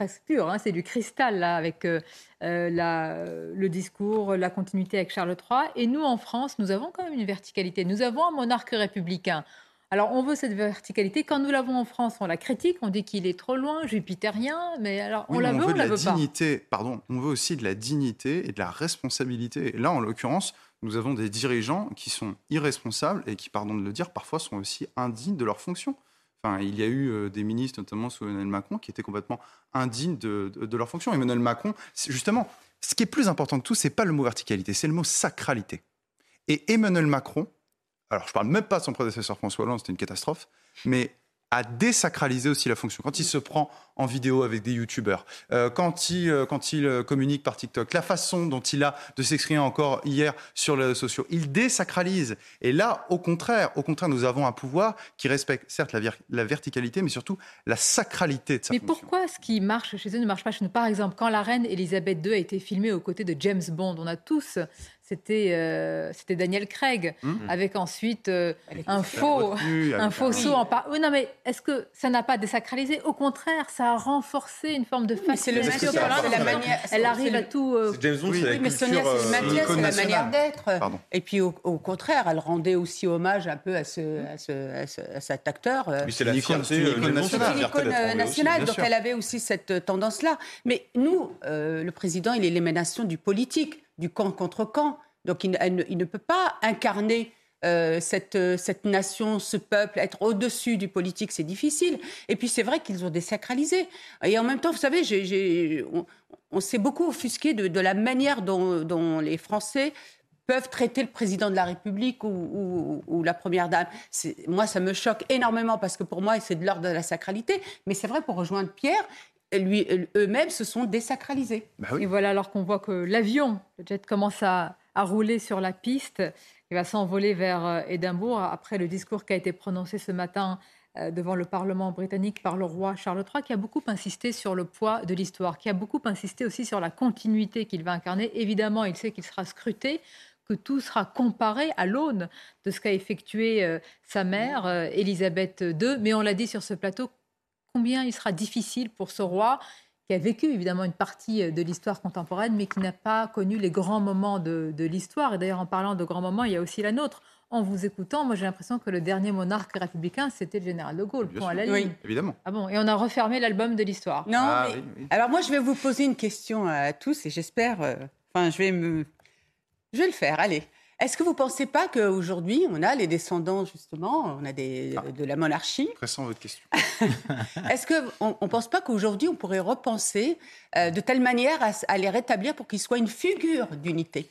presque pure. Hein. c'est du cristal là avec la, le discours, la continuité avec Charles III. Et nous en France, nous avons quand même une verticalité. Nous avons un monarque républicain. Alors, on veut cette verticalité. Quand nous l'avons en France, on la critique, on dit qu'il est trop loin, jupitérien, mais alors on la veut, on, la veut dignité, Pardon, on veut aussi de la dignité et de la responsabilité. Et là, en l'occurrence, nous avons des dirigeants qui sont irresponsables et qui, pardon de le dire, parfois sont aussi indignes de leur fonction. Enfin, il y a eu euh, des ministres, notamment sous Emmanuel Macron, qui étaient complètement indignes de, de, leur fonction. Emmanuel Macron, justement, ce qui est plus important que tout, c'est pas le mot verticalité, c'est le mot sacralité. Et Emmanuel Macron, alors je parle même pas de son prédécesseur François Hollande, c'était une catastrophe, mais à désacraliser aussi la fonction. Quand il se prend en vidéo avec des youtubeurs, euh, quand il, euh, quand il euh, communique par TikTok, la façon dont il a de s'exprimer encore hier sur les réseaux sociaux, il désacralise. Et là, au contraire, au contraire, nous avons un pouvoir qui respecte certes la, la verticalité, mais surtout la sacralité de sa mais fonction. Mais pourquoi ce qui marche chez eux ne marche pas chez nous? Par exemple, quand la reine Elisabeth II a été filmée aux côtés de James Bond, on a tous c'était euh, c'était Daniel Craig mmh. avec ensuite euh, un faux un faux saut en par. Oui, non mais est-ce que ça n'a pas désacralisé? Au contraire, ça a renforcé une forme de facilité. c'est la manière. Elle arrive à tout. Euh... James Bond, oui. mais Sonia, c'est le c'est la manière d'être. Et puis au, contraire, elle rendait aussi hommage un peu à ce à, ce, à, cet acteur. Euh, c'est la l'icône nationale. l'icône nationale, donc elle avait aussi cette tendance-là. Mais nous, le président, il est l'émanation du politique du camp contre camp. Donc il, ne peut pas incarner euh, cette, euh, cette, nation, ce peuple, être au-dessus du politique, c'est difficile. Et puis c'est vrai qu'ils ont désacralisé. Et en même temps, vous savez, on, s'est beaucoup offusqué de, la manière dont, les Français peuvent traiter le président de la République ou, la première dame. Moi, ça me choque énormément parce que pour moi, c'est de l'ordre de la sacralité. Mais c'est vrai, pour rejoindre Pierre, eux-mêmes se sont désacralisés. Bah Et voilà, alors qu'on voit que l'avion, le jet commence à, rouler sur la piste, il va s'envoler vers euh, Édimbourg après le discours qui a été prononcé ce matin euh, devant le Parlement britannique par le roi Charles III, qui a beaucoup insisté sur le poids de l'histoire, qui a beaucoup insisté aussi sur la continuité qu'il va incarner. Évidemment, il sait qu'il sera scruté, que tout sera comparé à l'aune de ce qu'a effectué euh, sa mère, Élisabeth II. Mais on l'a dit sur ce plateau, combien il sera difficile pour ce roi qui a vécu évidemment une partie euh, de l'histoire contemporaine, mais qui n'a pas connu les grands moments de, l'histoire. Et d'ailleurs, en parlant de grands moments, il y a aussi la nôtre. En vous écoutant, moi j'ai l'impression que le dernier monarque républicain, c'était le général de Gaulle, point à la ligne. Oui, évidemment. Ah bon, et on a refermé l'album de l'histoire. Non, ah mais... alors moi je vais vous poser une question à tous et j'espère, euh, enfin je vais me, je vais le faire. Allez, est-ce que vous ne pensez pas qu'aujourd'hui, on a les descendants, justement, on a des, ah. de la monarchie Pressant votre question. Est-ce qu'on ne pense pas qu'aujourd'hui, on pourrait repenser euh, de telle manière à les rétablir pour qu'ils soient une figure d'unité?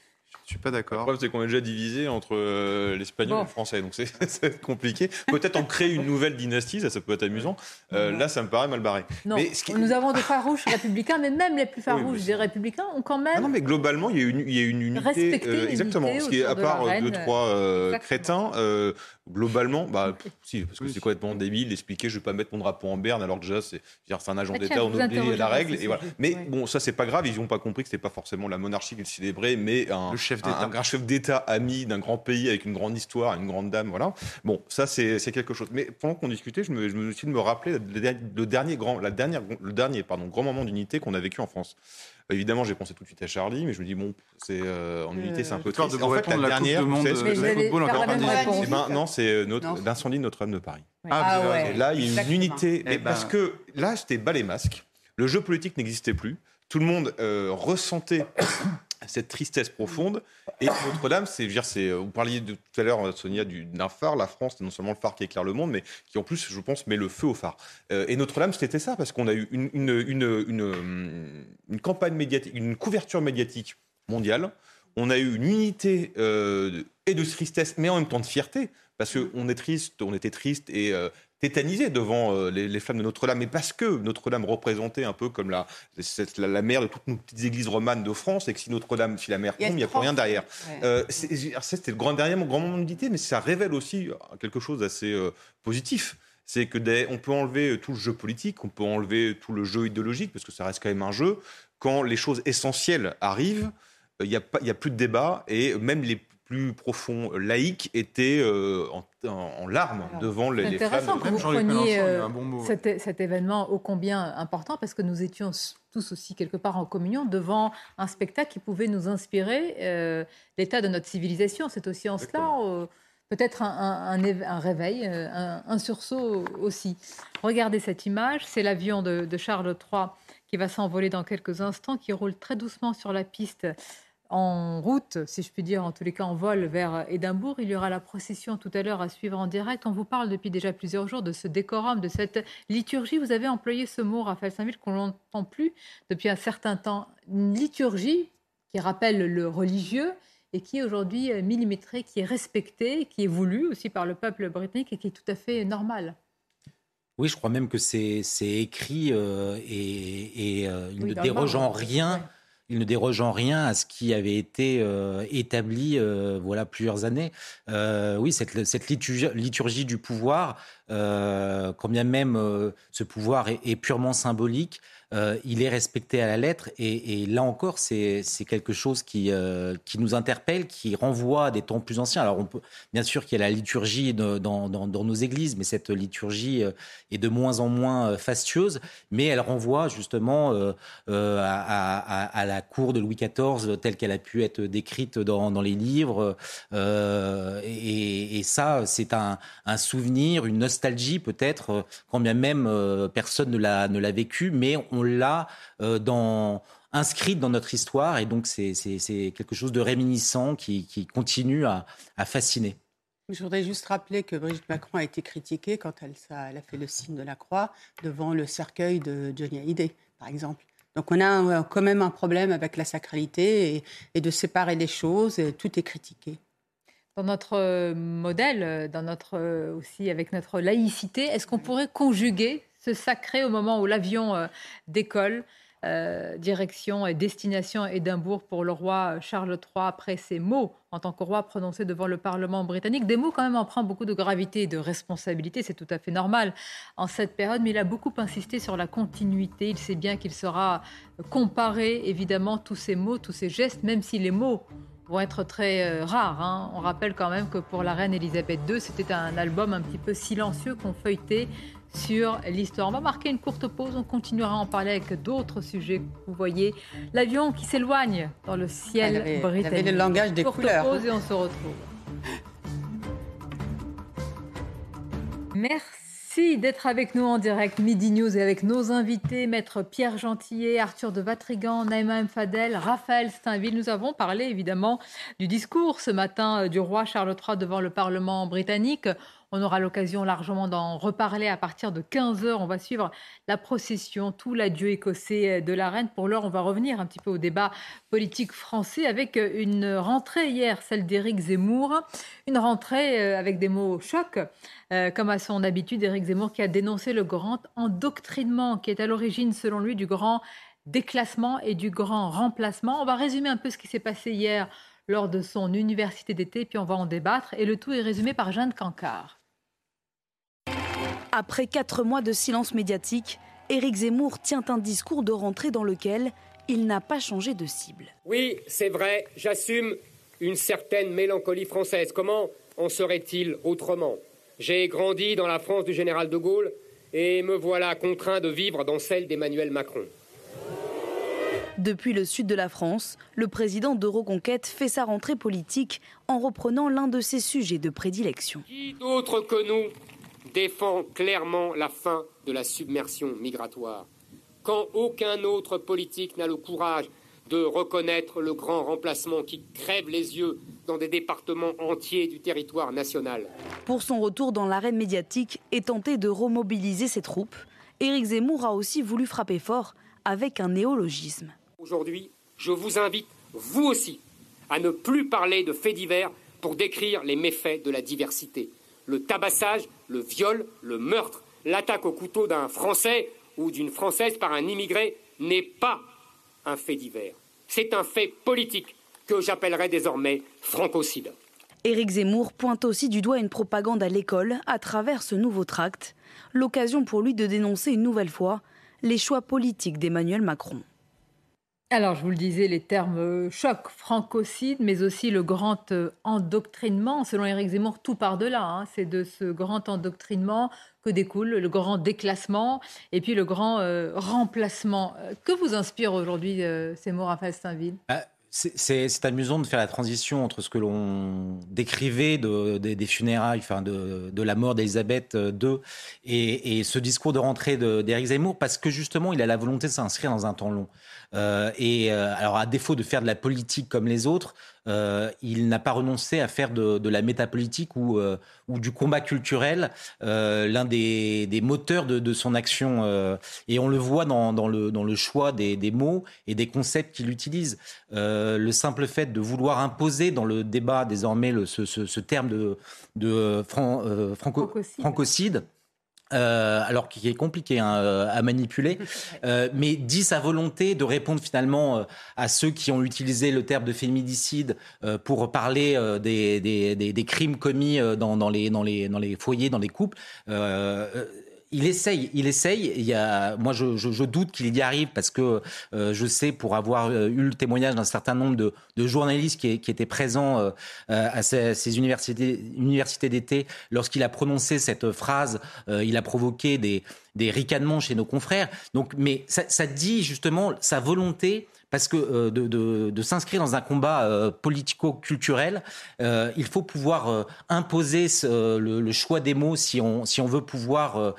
Je suis pas d'accord. Le problème, c'est qu'on est déjà divisé entre euh, l'espagnol et le français, donc c'est compliqué. Peut-être en créer une nouvelle dynastie, ça, ça peut être amusant. Euh, là, ça me paraît mal barré. Non, mais nous avons des farouches républicains, mais même les plus farouches des républicains ont quand même. non, mais globalement, il y a une, il y a une unité. Euh, exactement. Ce qui est à part deux, trois crétins, globalement, bah, si, parce que c'est complètement débile d'expliquer je ne vais pas mettre mon drapeau en berne, alors déjà, c'est un agent d'État, on oublie la règle. Et voilà. Mais bon, ça, c'est pas grave, ils n'ont pas compris que ce n'était pas forcément la monarchie qu'ils célébraient, mais un, chef un, un, chef d'État ami d'un grand pays avec une grande histoire, une grande dame, voilà. Bon, ça, c'est quelque chose. Mais pendant qu'on discutait, je me, je me suis de me rappeler le, dernier grand, la dernière, le dernier pardon, grand moment d'unité qu'on a vécu en France. Évidemment, j'ai pensé tout de suite à Charlie, mais je me dis, bon, c'est euh, en unité, c'est un peu triste. De en fait, la, dernière, c'est eh ben, Non, c'est euh, l'incendie de Notre-Dame de Paris. Ah, ah ouais. là, il y a une unité. Eh parce ben. que là, c'était bas les masques. Le jeu politique n'existait plus. Tout le monde euh, ressentait cette tristesse profonde. Et Notre-Dame, c'est, c'est, vous parliez tout à l'heure, Sonia, d'un phare. La France, c'est non seulement le phare qui éclaire le monde, mais qui en plus, je pense, met le feu au phare. Euh, et Notre-Dame, c'était ça, parce qu'on a eu une, campagne médiatique, une couverture médiatique mondiale. On a eu une unité euh, et de tristesse, mais en même temps de fierté, parce qu'on est triste, on était triste et euh, tétanisé devant euh, les, flammes de Notre-Dame, mais parce que Notre-Dame représentait un peu comme la, la, mère de toutes nos petites églises romanes de France, et que si Notre-Dame, si la mère tombe, il n'y a plus rien derrière. Euh, c'était le grand, dernier grand moment d'unité, mais ça révèle aussi quelque chose d'assez euh, positif c'est que on peut enlever tout le jeu politique, on peut enlever tout le jeu idéologique, parce que ça reste quand même un jeu. Quand les choses essentielles arrivent, il n'y a, a, plus de débat et même les plus profonds laïcs étaient euh, en, larmes devant les, les femmes. intéressant que vous preniez euh, cet, cet, événement ô combien important parce que nous étions tous aussi quelque part en communion devant un spectacle qui pouvait nous inspirer euh, l'état de notre civilisation. C'est aussi en cela peut-être un, un, réveil, un, sursaut aussi. Regardez cette image, c'est l'avion de, de Charles III qui va s'envoler dans quelques instants, qui roule très doucement sur la piste en route, si je puis dire, en tous les cas en vol vers Édimbourg. Il y aura la procession tout à l'heure à suivre en direct. On vous parle depuis déjà plusieurs jours de ce décorum, de cette liturgie. Vous avez employé ce mot, Raphaël Saint-Ville, qu'on n'entend plus depuis un certain temps. Une liturgie qui rappelle le religieux et qui est aujourd'hui millimétrée, qui est respectée, qui est voulue aussi par le peuple britannique et qui est tout à fait normale. Oui, je crois même que c'est écrit euh, et, euh, il ne déroge en rien il ne déroge en rien à ce qui avait été euh, établi euh, voilà plusieurs années. Euh, oui, cette, cette liturgie, liturgie, du pouvoir, quand bien même ce pouvoir est purement symbolique, euh, il est respecté à la lettre. Et, là encore, c'est quelque chose qui, euh, qui nous interpelle, qui renvoie à des temps plus anciens. Alors, on peut, bien sûr qu'il y a la liturgie dans, nos églises, mais cette liturgie euh, est de moins en moins fastueuse, mais elle renvoie justement à, la cour de Louis XIV telle qu'elle a pu être décrite dans, les livres. Et, ça, c'est un, souvenir, une nostalgie peut-être, quand bien même personne ne l'a vécu, mais on l'a euh, inscrite dans notre histoire et donc c'est quelque chose de réminiscent qui, continue à, fasciner. Je voudrais juste rappeler que Brigitte Macron a été critiquée quand elle, a fait le signe de la croix devant le cercueil de Johnny Hallyday, par exemple. Donc on a quand même un problème avec la sacralité et, de séparer les choses, et tout est critiqué. Dans notre euh, modèle, euh, dans notre, aussi avec notre laïcité, est-ce qu'on pourrait conjuguer ce sacré au moment où l'avion euh, décolle. Euh, direction et destination Édimbourg pour le roi euh, Charles III après ces mots en tant que roi prononcés devant le Parlement britannique? Des mots quand même empruntent beaucoup de gravité et de responsabilité, c'est tout à fait normal en cette période, mais il a beaucoup insisté sur la continuité. Il sait bien qu'il sera comparé évidemment tous ces mots, tous ces gestes, même si les mots vont être très rares. Hein. On rappelle quand même que pour la reine Elisabeth II, c'était un album un petit peu silencieux qu'on feuilletait sur l'histoire. On va marquer une courte pause, on continuera à en parler avec d'autres sujets. Vous voyez l'avion qui s'éloigne dans le ciel avait, britannique. le langage des courte pause et on se retrouve. Merci d'être avec nous en direct Midi News et avec nos invités, maître Pierre Gentillet, Arthur de Vatrigan, Naïma M. Raphaël Steinville. Nous avons parlé évidemment du discours ce matin du roi Charles III devant le Parlement britannique. On aura l'occasion largement d'en reparler à partir de 15h. On va suivre la procession, tout l'adieu écossais de la reine. Pour l'heure, on va revenir un petit peu au débat politique français avec une rentrée hier, celle d'Éric Zemmour. Une rentrée euh, avec des mots chocs, euh, comme à son habitude, Éric Zemmour qui a dénoncé le grand endoctrinement qui est à l'origine, selon lui, du grand déclassement et du grand remplacement. On va résumer un peu ce qui s'est passé hier lors de son université d'été, puis on va en débattre. Et le tout est résumé par Jeanne Cancard. Après quatre mois de silence médiatique, Éric Zemmour tient un discours de rentrée dans lequel il n'a pas changé de cible. Oui, c'est vrai, j'assume une certaine mélancolie française. Comment en serait-il autrement? J'ai grandi dans la France du général de Gaulle et me voilà contraint de vivre dans celle d'Emmanuel Macron. Depuis le sud de la France, le président d'Euroconquête fait sa rentrée politique en reprenant l'un de ses sujets de prédilection. Qui d'autre que nous défend clairement la fin de la submersion migratoire, quand aucun autre politique n'a le courage de reconnaître le grand remplacement qui crève les yeux dans des départements entiers du territoire national. Pour son retour dans l'arène médiatique et tenter de remobiliser ses troupes, Éric Zemmour a aussi voulu frapper fort avec un néologisme. Aujourd'hui, je vous invite, vous aussi, à ne plus parler de faits divers pour décrire les méfaits de la diversité le tabassage, le viol, le meurtre, l'attaque au couteau d'un Français ou d'une Française par un immigré n'est pas un fait divers. C'est un fait politique que j'appellerai désormais francocide. Éric Zemmour pointe aussi du doigt une propagande à l'école à travers ce nouveau tract. L'occasion pour lui de dénoncer une nouvelle fois les choix politiques d'Emmanuel Macron. Alors, je vous le disais, les termes euh, choc, francocide, mais aussi le grand euh, endoctrinement. Selon Éric Zemmour, tout par delà. Hein. C'est de ce grand endoctrinement que découle le grand déclassement et puis le grand euh, remplacement. Que vous inspire aujourd'hui ces mots, Raphaël Steinville bah, c'est amusant de faire la transition entre ce que l'on décrivait des funérailles, enfin de, la mort d'Elisabeth II et, et, ce discours de rentrée d'Éric Zemmour, parce que justement, il a la volonté de s'inscrire dans un temps long. Euh, et euh, alors, à défaut de faire de la politique comme les autres, euh, il n'a pas renoncé à faire de, la métapolitique ou, ou du combat culturel l'un des, moteurs de, son action. et on le voit dans, le, dans le, choix des, mots et des concepts qu'il utilise. le simple fait de vouloir imposer dans le débat désormais ce, terme de, de francocide euh, alors qui est compliqué hein, euh, à manipuler, euh, mais dit sa volonté de répondre finalement à ceux qui ont utilisé le terme de féminicide pour parler des, des, des, crimes commis dans, dans, les, dans, les, dans les foyers, dans les couples il essaye, il essaye. Il y a, moi, je, doute qu'il y arrive parce que euh, je sais, pour avoir euh, eu le témoignage d'un certain nombre de, journalistes qui, étaient présents euh, à ces, universités, d'été, lorsqu'il a prononcé cette phrase, il a provoqué des, ricanements chez nos confrères. Donc, mais ça dit justement sa volonté parce que euh, de, s'inscrire dans un combat euh, politico-culturel, euh, il faut pouvoir imposer le, choix des mots si on, si on veut pouvoir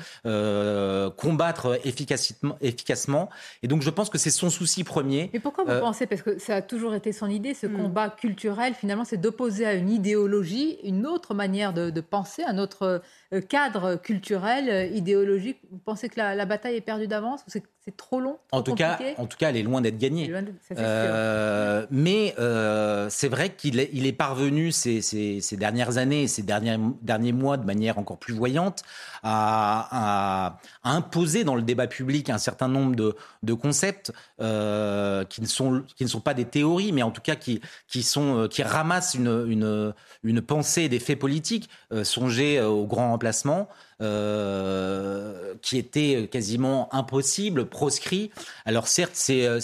combattre efficacement, efficacement. Et donc je pense que c'est son souci premier. Mais pourquoi vous pensez, parce que ça a toujours été son idée, ce hmm. combat culturel, finalement, c'est d'opposer à une idéologie une autre manière de, de penser, un autre cadre culturel, idéologique. Vous pensez que la, la bataille est perdue d'avance ou c'est trop long en, tout cas, en tout cas, elle est loin d'être gagnée. Euh, mais euh, c'est vrai qu'il est, il est parvenu ces, ces, ces, dernières années, ces derniers, derniers mois, de manière encore plus voyante, à, à, imposer dans le débat public un certain nombre de, de concepts euh, qui, ne sont, qui ne sont pas des théories, mais en tout cas qui, qui, sont, qui ramassent une, une, une pensée des faits politiques. songez au grand emplacement. Euh, qui était quasiment impossible, proscrit. Alors certes, c'est euh,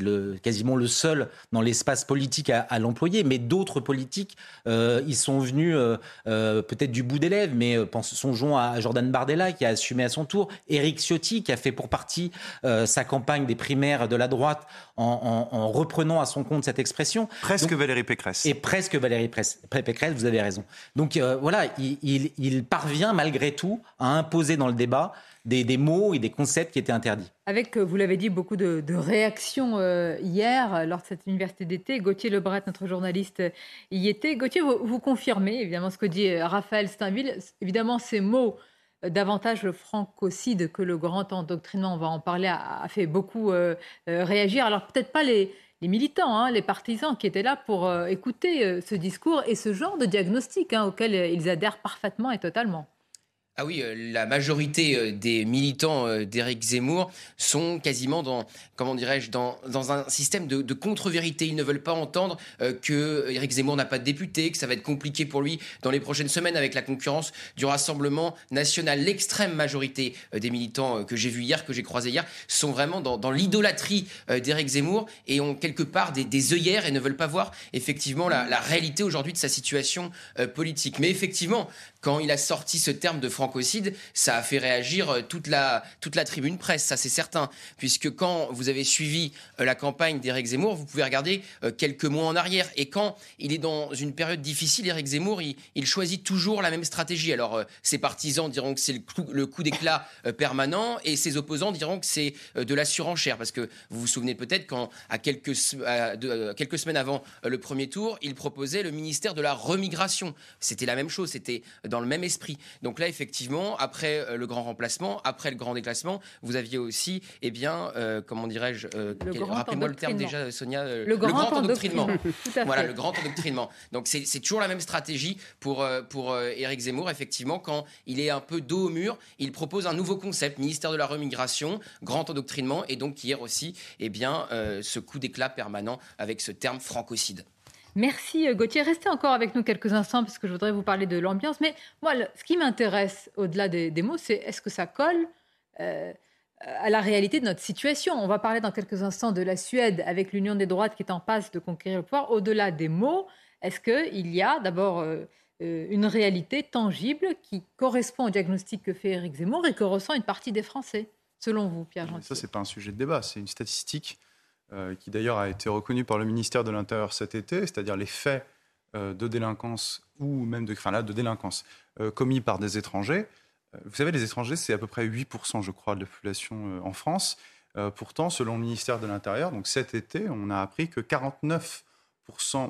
le, quasiment le seul dans l'espace politique à, l'employer, mais d'autres politiques, euh, ils sont venus peut-être du bout des lèvres, mais songeons à Jordan Bardella qui a assumé à son tour, Éric Ciotti qui a fait pour partie sa campagne des primaires de la droite en, reprenant à son compte cette expression. Presque Valérie Pécresse. Et presque Valérie Pécresse, vous avez raison. Donc voilà, il, il parvient malgré tout à imposer dans le débat des, mots et des concepts qui étaient interdits. Avec, euh, vous l'avez dit, beaucoup de, réactions euh, hier euh, lors de cette université d'été. Gauthier Lebret, notre journaliste, y était. Gauthier, vous, confirmez évidemment ce que dit Raphaël Steinville. Évidemment, ces mots davantage le francocide que le grand endoctrinement, on va en parler, a, fait beaucoup réagir. Alors peut-être pas les, militants, hein, les partisans qui étaient là pour écouter ce discours et ce genre de diagnostic hein, auquel ils adhèrent parfaitement et totalement. Ah oui, euh, la majorité euh, des militants euh, d'Éric Zemmour sont quasiment dans, comment dirais-je, dans, dans un système de, contre-vérité. Ils ne veulent pas entendre que Éric Zemmour n'a pas de député, que ça va être compliqué pour lui dans les prochaines semaines avec la concurrence du Rassemblement national. L'extrême majorité des militants que j'ai vus hier, que j'ai croisés hier, sont vraiment dans, l'idolâtrie d'Éric Zemmour et ont quelque part des, œillères et ne veulent pas voir effectivement la, la réalité aujourd'hui de sa situation politique. Mais effectivement, quand il a sorti ce terme de francocide, ça a fait réagir euh, toute la, toute la tribune presse, ça c'est certain. Puisque quand vous avez suivi euh, la campagne d'Éric Zemmour, vous pouvez regarder euh, quelques mois en arrière. Et quand il est dans une période difficile, Éric Zemmour, il, choisit toujours la même stratégie. Alors ses partisans diront que c'est le coup, d'éclat permanent et ses opposants diront que c'est de la surenchère. Parce que vous vous souvenez peut-être quand, à quelques, quelques semaines avant le premier tour, il proposait le ministère de la remigration. C'était la même chose, c'était dans le même esprit. Donc là, effectivement, après euh, le grand remplacement, après le grand déclassement, vous aviez aussi, eh bien, euh, comment dirais-je, euh, rappelez-moi le terme déjà, Sonia, le, grand, endoctrinement. voilà, le grand endoctrinement. Donc c'est toujours la même stratégie pour, pour Éric Zemmour, effectivement, quand il est un peu dos au mur, il propose un nouveau concept, ministère de la remigration, grand endoctrinement, et donc hier aussi, eh bien, ce coup d'éclat permanent avec ce terme francocide. Merci euh, Gauthier. Restez encore avec nous quelques instants parce que je voudrais vous parler de l'ambiance. Mais moi, ce qui m'intéresse au-delà des, mots, c'est est-ce que ça colle euh, à la réalité de notre situation? On va parler dans quelques instants de la Suède avec l'Union des droites qui est en passe de conquérir le pouvoir. Au-delà des mots, est-ce qu'il y a d'abord euh, une réalité tangible qui correspond au diagnostic que fait Éric Zemmour et que ressent une partie des Français, selon vous, Pierre Jean Ça, c'est pas un sujet de débat, c'est une statistique euh, qui d'ailleurs a été reconnu par le ministère de l'Intérieur cet été, c'est-à-dire les faits euh, de délinquance ou même de, enfin là, de délinquance euh, commis par des étrangers. Vous savez, les étrangers, c'est à peu près 8%, je crois, de la population en France. pourtant, selon le ministère de l'Intérieur, donc cet été, on a appris que 49%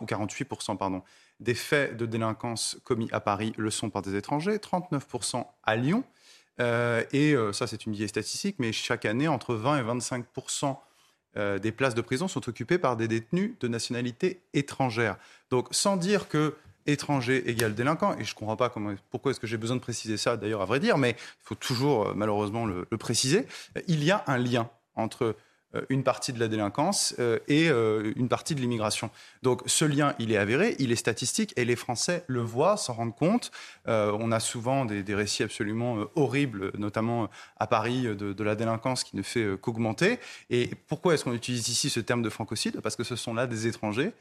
ou 48% pardon, des faits de délinquance commis à Paris le sont par des étrangers, 39% à Lyon. et ça, c'est une vieille statistique, mais chaque année, entre 20 et 25% euh, des places de prison sont occupées par des détenus de nationalité étrangère. Donc, sans dire que étranger égale délinquant, et je ne comprends pas pourquoi est-ce que j'ai besoin de préciser ça, d'ailleurs, à vrai dire, mais il faut toujours, euh, malheureusement, le, préciser, il y a un lien entre euh, une partie de la délinquance euh, et euh, une partie de l'immigration. Donc ce lien, il est avéré, il est statistique et les Français le voient, s'en rendent compte. on a souvent des, récits absolument horribles, notamment à Paris, de, la délinquance qui ne fait qu'augmenter. Et pourquoi est-ce qu'on utilise ici ce terme de francocide? Parce que ce sont là des étrangers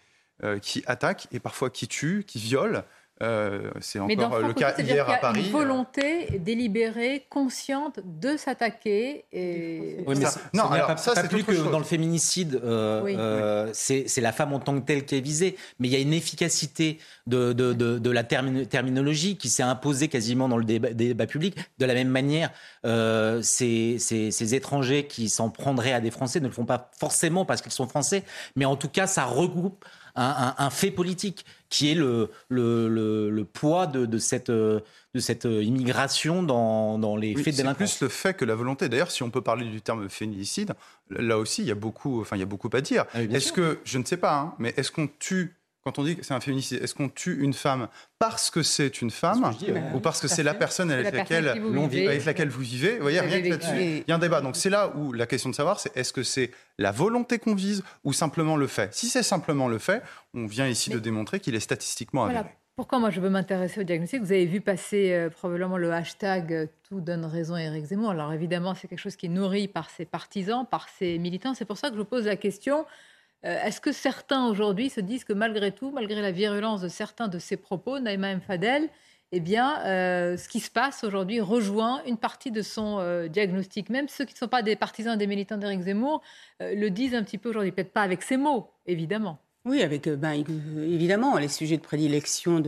qui attaquent et parfois qui tuent, qui violent. Euh, c'est encore le cas hier à Paris. Une euh. volonté délibérée, consciente de s'attaquer. Et... Oui, mais ça, non, alors, pas, ça, pas plus que dans le féminicide, euh, c'est la femme en tant que telle qui est visée, mais il y a une efficacité de, de, de, la terminologie qui s'est imposée quasiment dans le débat, public. De la même manière, ces, ces, ces, étrangers qui s'en prendraient à des Français ne le font pas forcément parce qu'ils sont français, mais en tout cas, ça regroupe un, fait politique qui est le, le, poids de, cette, de cette immigration dans, les faits de délinquance. C'est plus le fait que la volonté. D'ailleurs, si on peut parler du terme féminicide, là aussi, il y a beaucoup, enfin, il y a beaucoup à dire. Ah est-ce que, je ne sais pas, hein, mais est-ce qu'on tue quand on dit que c'est un féminicide, est-ce qu'on tue une femme parce que c'est une femme ou parce que c'est la personne avec, laquelle, avec laquelle vous vivez Vous voyez, rien que là-dessus, il y a un débat. Donc c'est là où la question de savoir, c'est est-ce que c'est la volonté qu'on vise ou simplement le fait? Si c'est simplement le fait, on vient ici de démontrer qu'il est statistiquement avéré. Pourquoi moi je veux m'intéresser au diagnostic? Vous avez vu passer euh, probablement le hashtag euh, Tout donne raison à Éric Zemmour. Alors évidemment, c'est quelque chose qui est nourri par ses partisans, par ses militants. C'est pour ça que je pose la question euh, est-ce que certains aujourd'hui se disent que malgré tout, malgré la virulence de certains de ses propos, Naïma M. Fadel, eh bien, euh, ce qui se passe aujourd'hui rejoint une partie de son euh, diagnostic. Même ceux qui ne sont pas des partisans des militants d'Éric Zemmour le disent un petit peu aujourd'hui, peut-être pas avec ces mots, évidemment. Oui, avec euh, ben, évidemment les sujets de prédilection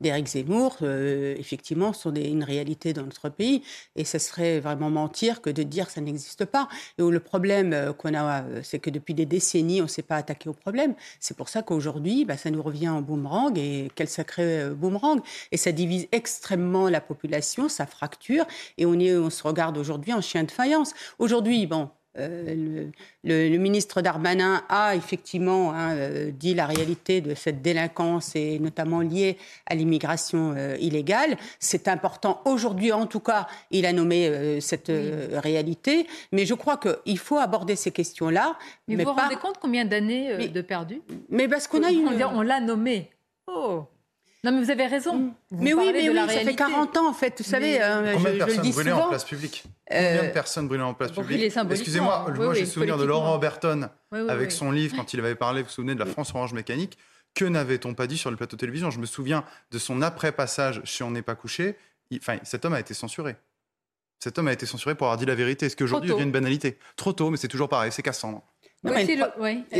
d'Éric Zemmour, euh, effectivement, sont une réalité dans notre pays. Et ce serait vraiment mentir que de dire que ça n'existe pas. Et où le problème euh, qu'on a, c'est que depuis des décennies, on ne s'est pas attaqué au problème. C'est pour ça qu'aujourd'hui, ben, ça nous revient en boomerang. Et quel sacré boomerang Et ça divise extrêmement la population, ça fracture. Et on, on se regarde aujourd'hui en chien de faïence. Aujourd'hui, bon, euh, le, ministre Darmanin a effectivement hein, euh, dit la réalité de cette délinquance et notamment liée à l'immigration euh, illégale. C'est important aujourd'hui, en tout cas, il a nommé cette réalité. Mais je crois qu'il faut aborder ces questions-là. Mais, vous vous rendez compte combien d'années de perdu Mais parce qu'on a eu... On l'a nommé. Oh non, mais vous avez raison. Mm. mais oui, mais oui, ça fait 40 ans, en fait. Vous savez, euh, Combien de personnes brûlées en place publique Combien de personnes brûlées en place publique Excusez-moi, moi j'ai souvenir de Laurent Berton avec son livre quand il avait parlé, vous vous souvenez, de la France orange mécanique. Que n'avait-on pas dit sur le plateau de télévision? Je me souviens de son après-passage chez On n'est pas couché. Enfin, cet homme a été censuré. Cet homme a été censuré pour avoir dit la vérité. Est-ce qu'aujourd'hui, il devient une banalité Trop tôt, mais c'est toujours pareil, c'est cassant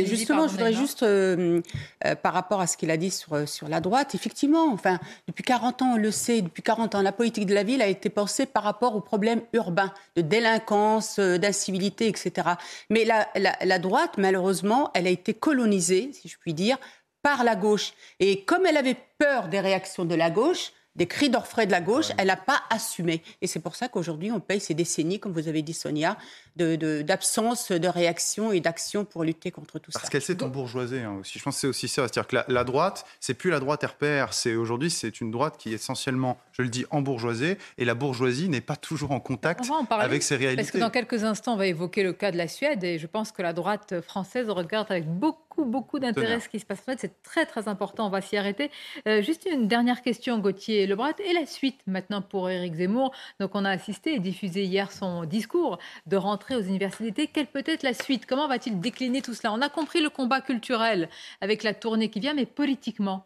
justement, je voudrais juste, euh, euh, par rapport à ce qu'il a dit sur, sur la droite, effectivement, enfin, depuis 40 ans, on le sait, depuis 40 ans, la politique de la ville a été pensée par rapport aux problèmes urbains, de délinquance, euh, d'incivilité, etc. Mais la, la, la droite, malheureusement, elle a été colonisée, si je puis dire, par la gauche. Et comme elle avait peur des réactions de la gauche, des cris d'orfraie de la gauche, elle n'a pas assumé. Et c'est pour ça qu'aujourd'hui, on paye ces décennies, comme vous avez dit, Sonia, d'absence de, de, réaction et d'action pour lutter contre tout ça. Parce qu'elle s'est embourgeoisée hein, aussi. Je pense que c'est aussi ça. C'est-à-dire que la, la droite, c'est plus la droite RPR. C'est aujourd'hui, c'est une droite qui est essentiellement, je le dis, embourgeoisée. Et la bourgeoisie n'est pas toujours en contact avec ses réalités. Parce que dans quelques instants, on va évoquer le cas de la Suède. Et je pense que la droite française regarde avec beaucoup beaucoup, beaucoup d'intérêt ce qui se passe. En fait, c'est très, très important. On va s'y arrêter. Euh, juste une dernière question, Gauthier Lebrat. Et la suite maintenant pour Éric Zemmour. Donc, on a assisté et diffusé hier son discours de rentrée aux universités. Quelle peut être la suite? Comment va-t-il décliner tout cela? On a compris le combat culturel avec la tournée qui vient, mais politiquement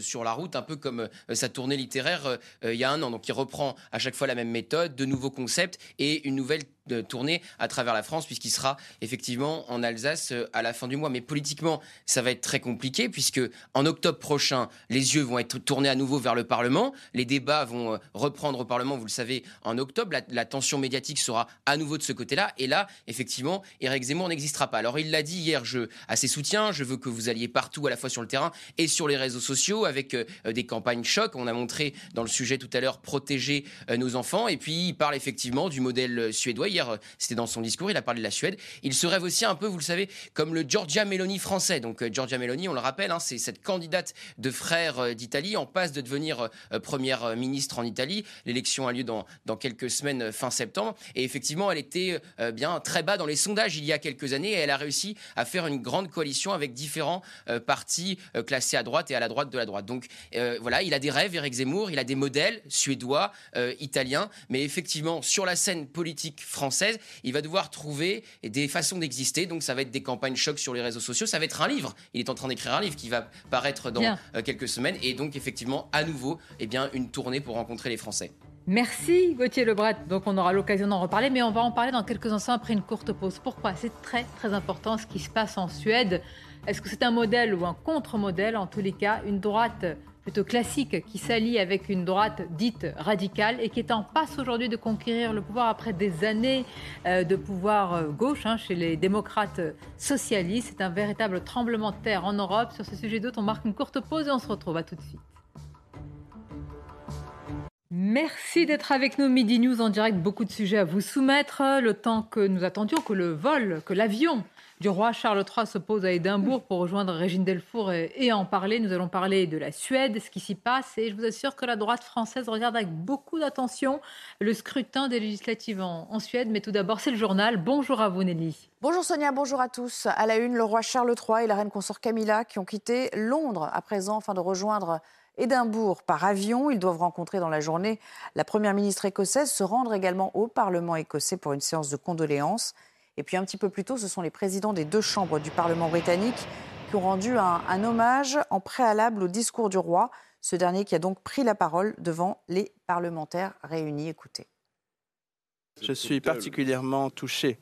sur la route, un peu comme euh, sa tournée littéraire euh, il y a un an. Donc il reprend à chaque fois la même méthode, de nouveaux concepts et une nouvelle de tourner à travers la France, puisqu'il sera effectivement en Alsace euh, à la fin du mois. Mais politiquement, ça va être très compliqué, puisque en octobre prochain, les yeux vont être tournés à nouveau vers le Parlement. Les débats vont euh, reprendre au Parlement, vous le savez, en octobre. La, tension médiatique sera à nouveau de ce côté-là. Et là, effectivement, Éric Zemmour n'existera pas. Alors, il l'a dit hier je, à ses soutiens, je veux que vous alliez partout, à la fois sur le terrain et sur les réseaux sociaux, avec euh, des campagnes choc. On a montré dans le sujet tout à l'heure protéger nos enfants. Et puis, il parle effectivement du modèle suédois. Euh, c'était dans son discours, il a parlé de la Suède. Il se rêve aussi un peu, vous le savez, comme le Giorgia Meloni français. Donc euh, Giorgia Meloni, on le rappelle, hein, c'est cette candidate de frère euh, d'Italie en passe de devenir première ministre en Italie. L'élection a lieu dans, quelques semaines fin septembre. Et effectivement, elle était bien très bas dans les sondages il y a quelques années et elle a réussi à faire une grande coalition avec différents partis classés à droite et à la droite de la droite. Donc voilà, il a des rêves, Eric Zemmour, il a des modèles suédois, italiens, mais effectivement, sur la scène politique française, il va devoir trouver des façons d'exister. Donc ça va être des campagnes choc sur les réseaux sociaux, ça va être un livre. Il est en train d'écrire un livre qui va paraître dans euh, quelques semaines. Et donc effectivement, à nouveau, eh bien, une tournée pour rencontrer les Français. Merci Gauthier Lebret. Donc on aura l'occasion d'en reparler, mais on va en parler dans quelques instants après une courte pause. Pourquoi? C'est très très important ce qui se passe en Suède. Est-ce que c'est un modèle ou un contre-modèle? En tous les cas, une droite plutôt classique qui s'allie avec une droite dite radicale et qui est en passe aujourd'hui de conquérir le pouvoir après des années euh, de pouvoir euh, gauche hein, chez les démocrates socialistes. C'est un véritable tremblement de terre en Europe. Sur ce sujet d'autres, on marque une courte pause et on se retrouve à tout de suite. Merci d'être avec nous, Midi News en direct. Beaucoup de sujets à vous soumettre. Le temps que nous attendions que le vol, que l'avion du roi Charles III se pose à Édimbourg pour rejoindre Régine Delfour et, en parler. Nous allons parler de la Suède, ce qui s'y passe. Et je vous assure que la droite française regarde avec beaucoup d'attention le scrutin des législatives en, Suède. Mais tout d'abord, c'est le journal. Bonjour à vous, Nelly. Bonjour Sonia, bonjour à tous. À la une, le roi Charles III et la reine consort Camilla qui ont quitté Londres à présent afin de rejoindre Édimbourg par avion. Ils doivent rencontrer dans la journée la première ministre écossaise, se rendre également au Parlement écossais pour une séance de condoléances. Et puis un petit peu plus tôt, ce sont les présidents des deux chambres du Parlement britannique qui ont rendu un, hommage en préalable au discours du roi. Ce dernier qui a donc pris la parole devant les parlementaires réunis. Écoutez. Je suis particulièrement touché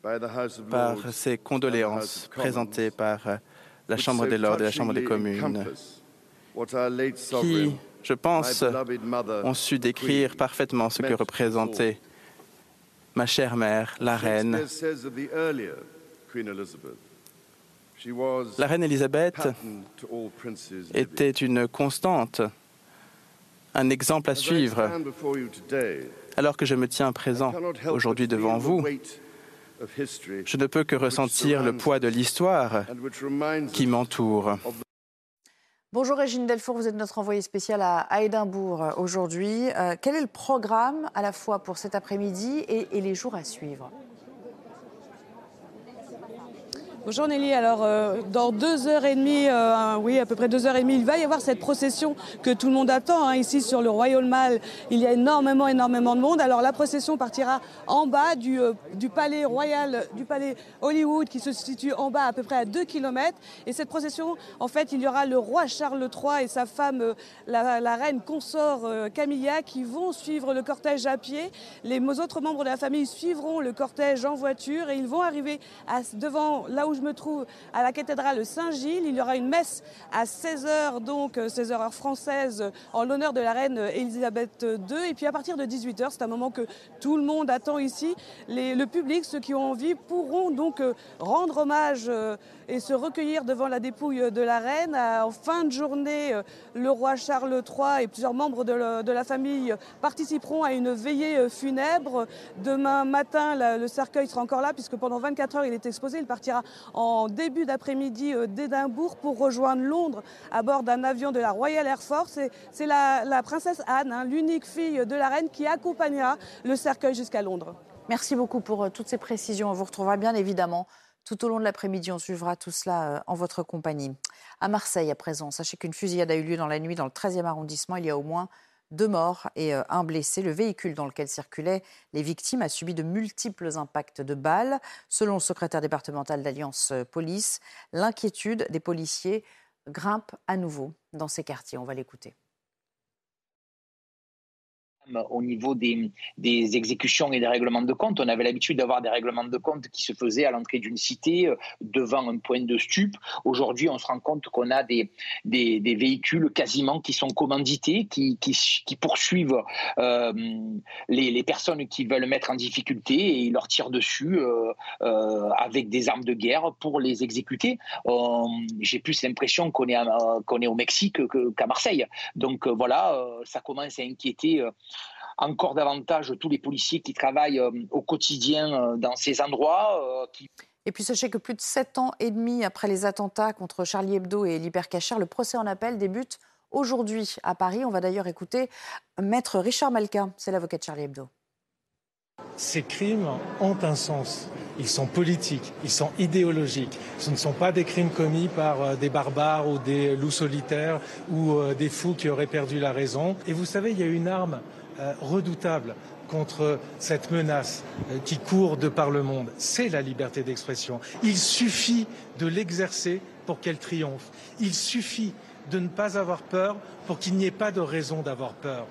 par ces condoléances présentées par euh, la Chambre des Lords et la Chambre des communes, qui, je pense, ont su décrire parfaitement ce que représentait ma chère mère, la reine. La reine Elisabeth était une constante, un exemple à suivre. Alors que je me tiens présent aujourd'hui devant vous, je ne peux que ressentir le poids de l'histoire qui m'entoure. Bonjour Régine Delfour, vous êtes notre envoyée spéciale à, Édimbourg euh, aujourd'hui. Euh, quel est le programme à la fois pour cet après-midi et les jours à suivre? Bonjour Nelly, alors euh, dans deux heures et demie, euh, oui à peu près deux heures et demie, il va y avoir cette procession que tout le monde attend hein, ici sur le Royal Mall. Il y a énormément, énormément de monde. Alors la procession partira en bas du, euh, du palais royal, du palais Hollywood qui se situe en bas à peu près à 2 km. Et cette procession, en fait, il y aura le roi Charles III et sa femme, la, reine consort Camilla, qui vont suivre le cortège à pied. Les autres membres de la famille suivront le cortège en voiture et ils vont arriver devant là où je me trouve à la cathédrale Saint-Gilles. Il y aura une messe à 16h, donc 16h heure française, en l'honneur de la reine Elisabeth II. Et puis à partir de 18h, c'est un moment que tout le monde attend ici. le public, ceux qui ont envie, pourront donc euh, rendre hommage euh, et se recueillir devant la dépouille de la reine. En fin de journée, euh, le roi Charles III et plusieurs membres de la famille participeront à une veillée funèbre. Demain matin, le cercueil sera encore là puisque pendant 24 heures, il est exposé. Il partira en début d'après-midi euh, d'Édimbourg pour rejoindre Londres à bord d'un avion de la Royal Air Force. C'est la, princesse Anne, hein, l'unique fille de la reine, qui accompagnera le cercueil jusqu'à Londres. Merci beaucoup pour euh, toutes ces précisions. On vous retrouvera bien évidemment tout au long de l'après-midi. On suivra tout cela euh, en votre compagnie. À Marseille, à présent, sachez qu'une fusillade a eu lieu dans la nuit dans le 13e arrondissement. Il y a au moins deux morts et euh, un blessé. Le véhicule dans lequel circulaient les victimes a subi de multiples impacts de balles. Selon le secrétaire départemental d'Alliance Police, l'inquiétude des policiers grimpe à nouveau dans ces quartiers. On va l'écouter au niveau des, des, exécutions et des règlements de compte. On avait l'habitude d'avoir des règlements de compte qui se faisaient à l'entrée d'une cité euh, devant un point de stup. Aujourd'hui, on se rend compte qu'on a des, des, des, véhicules quasiment qui sont commandités, qui, qui, poursuivent euh, les, les, personnes qui veulent mettre en difficulté et ils leur tirent dessus euh, avec des armes de guerre pour les exécuter. J'ai plus l'impression qu'on est, qu'on est au Mexique qu'à Marseille. Donc voilà, ça commence à inquiéter encore davantage tous les policiers qui travaillent euh, au quotidien euh, dans ces endroits. Euh, et puis sachez que plus de sept ans et demi après les attentats contre Charlie Hebdo et l'hypercacher, le procès en appel débute aujourd'hui à Paris. On va d'ailleurs écouter maître Richard Malka, c'est l'avocat de Charlie Hebdo. Ces crimes ont un sens. Ils sont politiques, ils sont idéologiques. Ce ne sont pas des crimes commis par des barbares ou des loups solitaires ou des fous qui auraient perdu la raison. Et vous savez, il y a une arme redoutable contre cette menace euh, qui court de par le monde, c'est la liberté d'expression. Il suffit de l'exercer pour qu'elle triomphe. Il suffit de ne pas avoir peur pour qu'il n'y ait pas de raison d'avoir peur.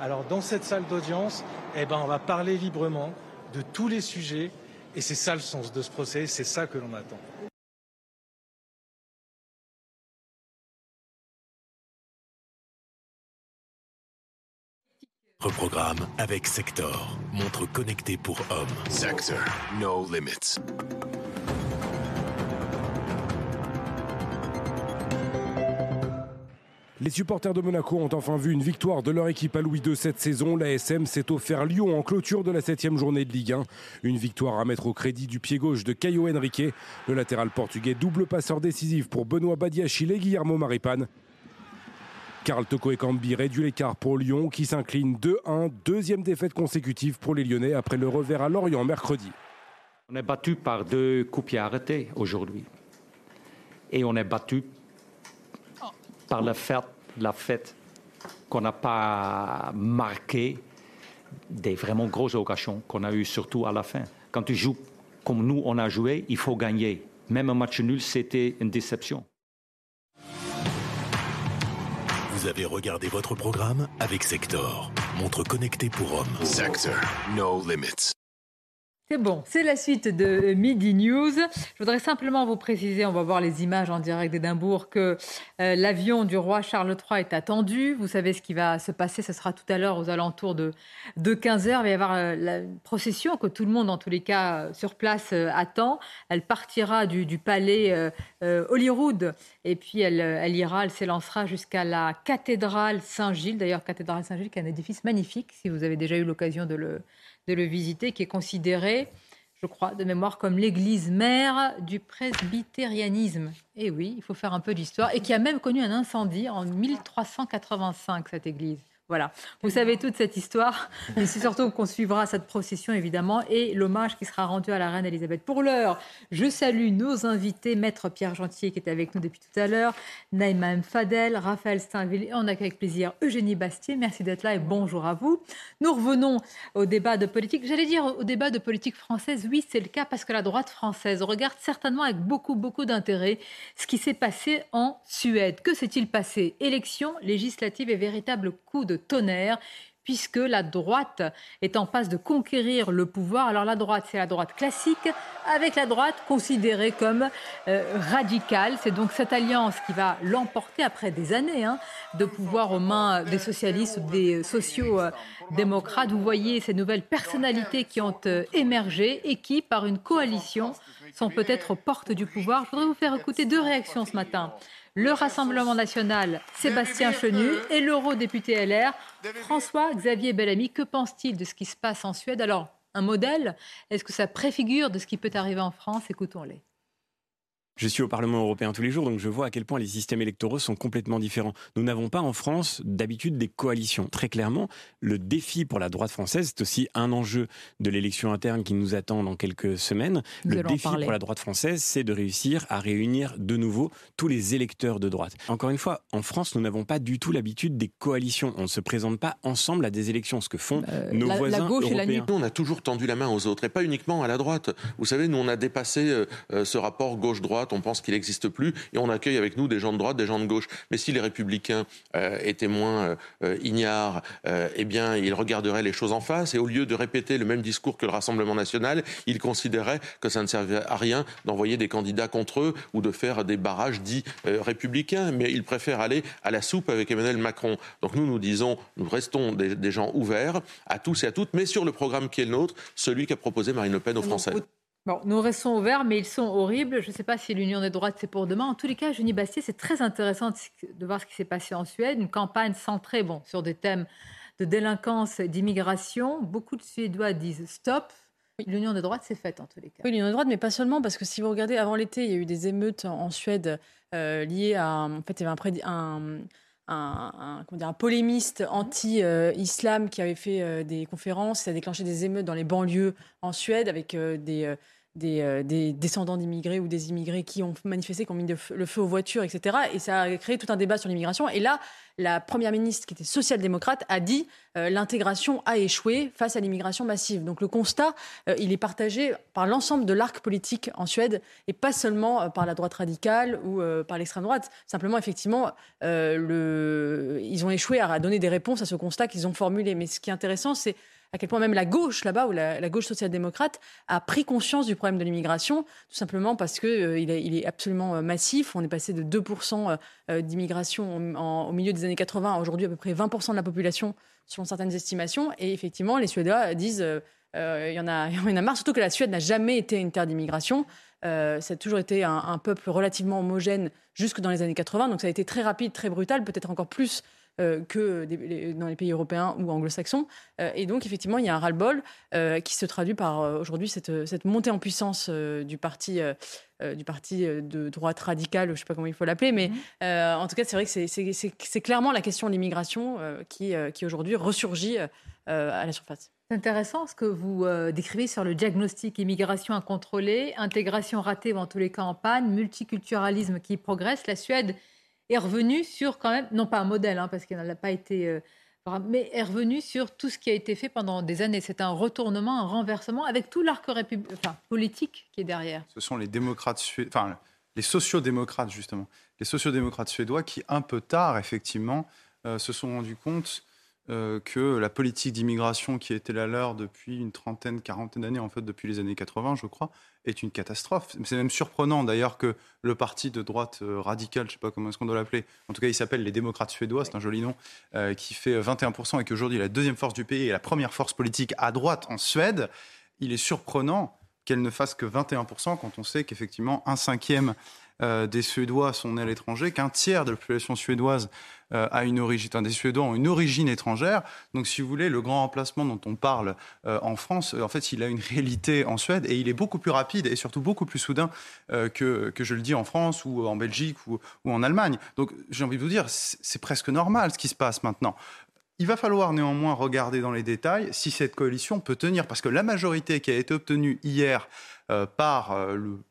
Alors dans cette salle d'audience, eh ben, on va parler librement de tous les sujets et c'est ça le sens de ce procès, c'est ça que l'on attend. Reprogramme avec Sector, montre connectée pour hommes. Sector, no limits. Les supporters de Monaco ont enfin vu une victoire de leur équipe à Louis II cette saison. L'ASM s'est offert Lyon en clôture de la septième journée de Ligue 1. Une victoire à mettre au crédit du pied gauche de Caio Henrique. Le latéral portugais double passeur décisif pour Benoît Badiachil et Guillermo Maripane. Karl Toko Ekambi réduit l'écart pour Lyon qui s'incline 2-1, deuxième défaite consécutive pour les Lyonnais après le revers à Lorient mercredi. On est battu par deux coups pieds arrêtés aujourd'hui. Et on est battu par la fête, la fête qu'on n'a pas marqué des vraiment grosses occasions qu'on a eues surtout à la fin. Quand tu joues comme nous on a joué, il faut gagner. Même un match nul, c'était une déception. Avez regardé votre programme avec Sector, montre connectée pour hommes. Sector, no limits. C'est bon, c'est la suite de Midi News. Je voudrais simplement vous préciser, on va voir les images en direct d'Édimbourg, que euh, l'avion du roi Charles III est attendu. Vous savez ce qui va se passer, ce sera tout à l'heure aux alentours de, de 15h. Il va y avoir euh, la procession que tout le monde, en tous les cas, euh, sur place attend. Elle partira du, palais Holyrood et puis elle, elle ira, elle s'élancera jusqu'à la cathédrale Saint-Gilles. D'ailleurs, cathédrale Saint-Gilles qui est un édifice magnifique, si vous avez déjà eu l'occasion de le de le visiter, qui est considéré, je crois, de mémoire comme l'église mère du presbytérianisme. Et eh oui, il faut faire un peu d'histoire, et qui a même connu un incendie en 1385, cette église. Voilà, vous savez toute cette histoire, mais c'est surtout qu'on suivra cette procession évidemment et l'hommage qui sera rendu à la reine Elisabeth. Pour l'heure, je salue nos invités, Maître Pierre Gentier qui est avec nous depuis tout à l'heure, Naïma M. Fadel, Raphaël Steinville et on accueille avec plaisir Eugénie Bastier. Merci d'être là et bonjour à vous. Nous revenons au débat de politique. J'allais dire au débat de politique française, oui c'est le cas parce que la droite française regarde certainement avec beaucoup beaucoup d'intérêt ce qui s'est passé en Suède. Que s'est-il passé? Élections législatives et véritable coup de tonnerre puisque la droite est en passe de conquérir le pouvoir. Alors la droite, c'est la droite classique, avec la droite considérée comme euh, radicale. C'est donc cette alliance qui va l'emporter après des années hein, de pouvoir aux mains des socialistes des sociaux-démocrates. Vous voyez ces nouvelles personnalités qui ont euh, émergé et qui, par une coalition, sont peut-être aux portes du pouvoir. Je voudrais vous faire écouter deux réactions ce matin le Rassemblement national, Sébastien Chenu, et l'eurodéputé LR, François-Xavier Bellamy. Que pense-t-il de ce qui se passe en Suède? Alors, un modèle? Est-ce que ça préfigure de ce qui peut arriver en France? Écoutons-les. Je suis au Parlement européen tous les jours, donc je vois à quel point les systèmes électoraux sont complètement différents. Nous n'avons pas en France d'habitude des coalitions. Très clairement, le défi pour la droite française, c'est aussi un enjeu de l'élection interne qui nous attend dans quelques semaines. le défi pour la droite française, c'est de réussir à réunir de nouveau tous les électeurs de droite. Encore une fois, en France, nous n'avons pas du tout l'habitude des coalitions. On ne se présente pas ensemble à des élections, ce que font euh, nos voisins européens. Nous, on a toujours tendu la main aux autres, et pas uniquement à la droite. Vous savez, nous, on a dépassé euh, euh, ce rapport gauche-droite on pense qu'il n'existe plus, et on accueille avec nous des gens de droite, des gens de gauche. Mais si les républicains euh, étaient moins euh, ignares, euh, eh bien, ils regarderaient les choses en face, et au lieu de répéter le même discours que le Rassemblement national, ils considéraient que ça ne servait à rien d'envoyer des candidats contre eux ou de faire des barrages dits républicains, mais ils préfèrent aller à la soupe avec Emmanuel Macron. Donc nous, nous disons, nous restons des, des gens ouverts à tous et à toutes, mais sur le programme qui est le nôtre, celui qu'a proposé Marine Le Pen aux Français. Bon, nous restons ouverts, mais ils sont horribles. Je ne sais pas si l'union des droites, c'est pour demain. En tous les cas, Jenny Bastier, c'est très intéressant de voir ce qui s'est passé en Suède. Une campagne centrée bon, sur des thèmes de délinquance et d'immigration. Beaucoup de Suédois disent stop. L'union des droites, c'est faite en tous les cas. Oui, l'union des droites, mais pas seulement, parce que si vous regardez, avant l'été, il y a eu des émeutes en Suède euh, liées à. En fait, il y avait un, un, un, polémiste anti-islam qui avait fait euh, des conférences, ça a déclenché des émeutes dans les banlieues en Suède avec euh, des, euh, des, descendants d'immigrés ou des immigrés qui ont manifesté, qui ont mis le feu aux voitures, etc. Et ça a créé tout un débat sur l'immigration. Et là, la première ministre, qui était social-démocrate, a dit euh, l'intégration a échoué face à l'immigration massive. Donc le constat, euh, il est partagé par l'ensemble de l'arc politique en Suède et pas seulement par la droite radicale ou par l'extrême droite. Simplement, effectivement, ils ont échoué à donner des réponses à ce constat qu'ils ont formulé. Mais ce qui est intéressant, c'est à quel point même la gauche là-bas, ou la, gauche social-démocrate, a pris conscience du problème de l'immigration, tout simplement parce qu'il euh, il est absolument euh, massif. On est passé de 2% euh, d'immigration au, milieu des années 80 à aujourd'hui à peu près 20% de la population, selon certaines estimations. Et effectivement, les Suédois disent il y, en a, y en a marre, surtout que la Suède n'a jamais été une terre d'immigration. ça a toujours été un, un, peuple relativement homogène jusque dans les années 80, donc ça a été très rapide, très brutal, peut-être encore plus euh, que dans les pays européens ou anglo-saxons. Euh, et donc, effectivement, il y a un ras-le-bol euh, qui se traduit par aujourd'hui cette, montée en puissance du parti. du parti de droite radicale, je ne sais pas comment il faut l'appeler, mais mhm. en tout cas, c'est vrai que c'est clairement la question de l'immigration qui, qui aujourd'hui ressurgit à la surface. C'est intéressant ce que vous décrivez sur le diagnostic immigration incontrôlée, intégration ratée ou en tous les cas en panne, multiculturalisme qui progresse. La Suède est revenu sur quand même, non pas un modèle, hein, parce qu'il n'a pas été, euh, mais est revenu sur tout ce qui a été fait pendant des années. C'est un retournement, un renversement, avec tout l'arc politique qui est derrière. Ce sont les démocrates suédois, enfin les sociodémocrates justement, les sociodémocrates suédois qui, un peu tard, effectivement, euh, se sont rendus compte euh, que la politique d'immigration qui était la leur depuis une trentaine, quarantaine d'années, en fait depuis les années 80, je crois, est une catastrophe. C'est même surprenant d'ailleurs que le parti de droite euh, radicale, je ne sais pas comment est-ce qu'on doit l'appeler, en tout cas il s'appelle les démocrates suédois, c'est un joli nom, euh, qui fait 21% et qui aujourd'hui est la deuxième force du pays et la première force politique à droite en Suède, il est surprenant qu'elle ne fasse que 21% quand on sait qu'effectivement un cinquième des Suédois sont nés à l'étranger, qu'un tiers de la population suédoise euh, a une origine, des Suédois ont une origine étrangère. Donc, si vous voulez, le grand remplacement dont on parle euh, en France, euh, en fait, il a une réalité en Suède et il est beaucoup plus rapide et surtout beaucoup plus soudain que, que je le dis en France ou en Belgique ou en Allemagne. Donc, j'ai envie de vous dire, c'est presque normal ce qui se passe maintenant. Il va falloir néanmoins regarder dans les détails si cette coalition peut tenir, parce que la majorité qui a été obtenue hier par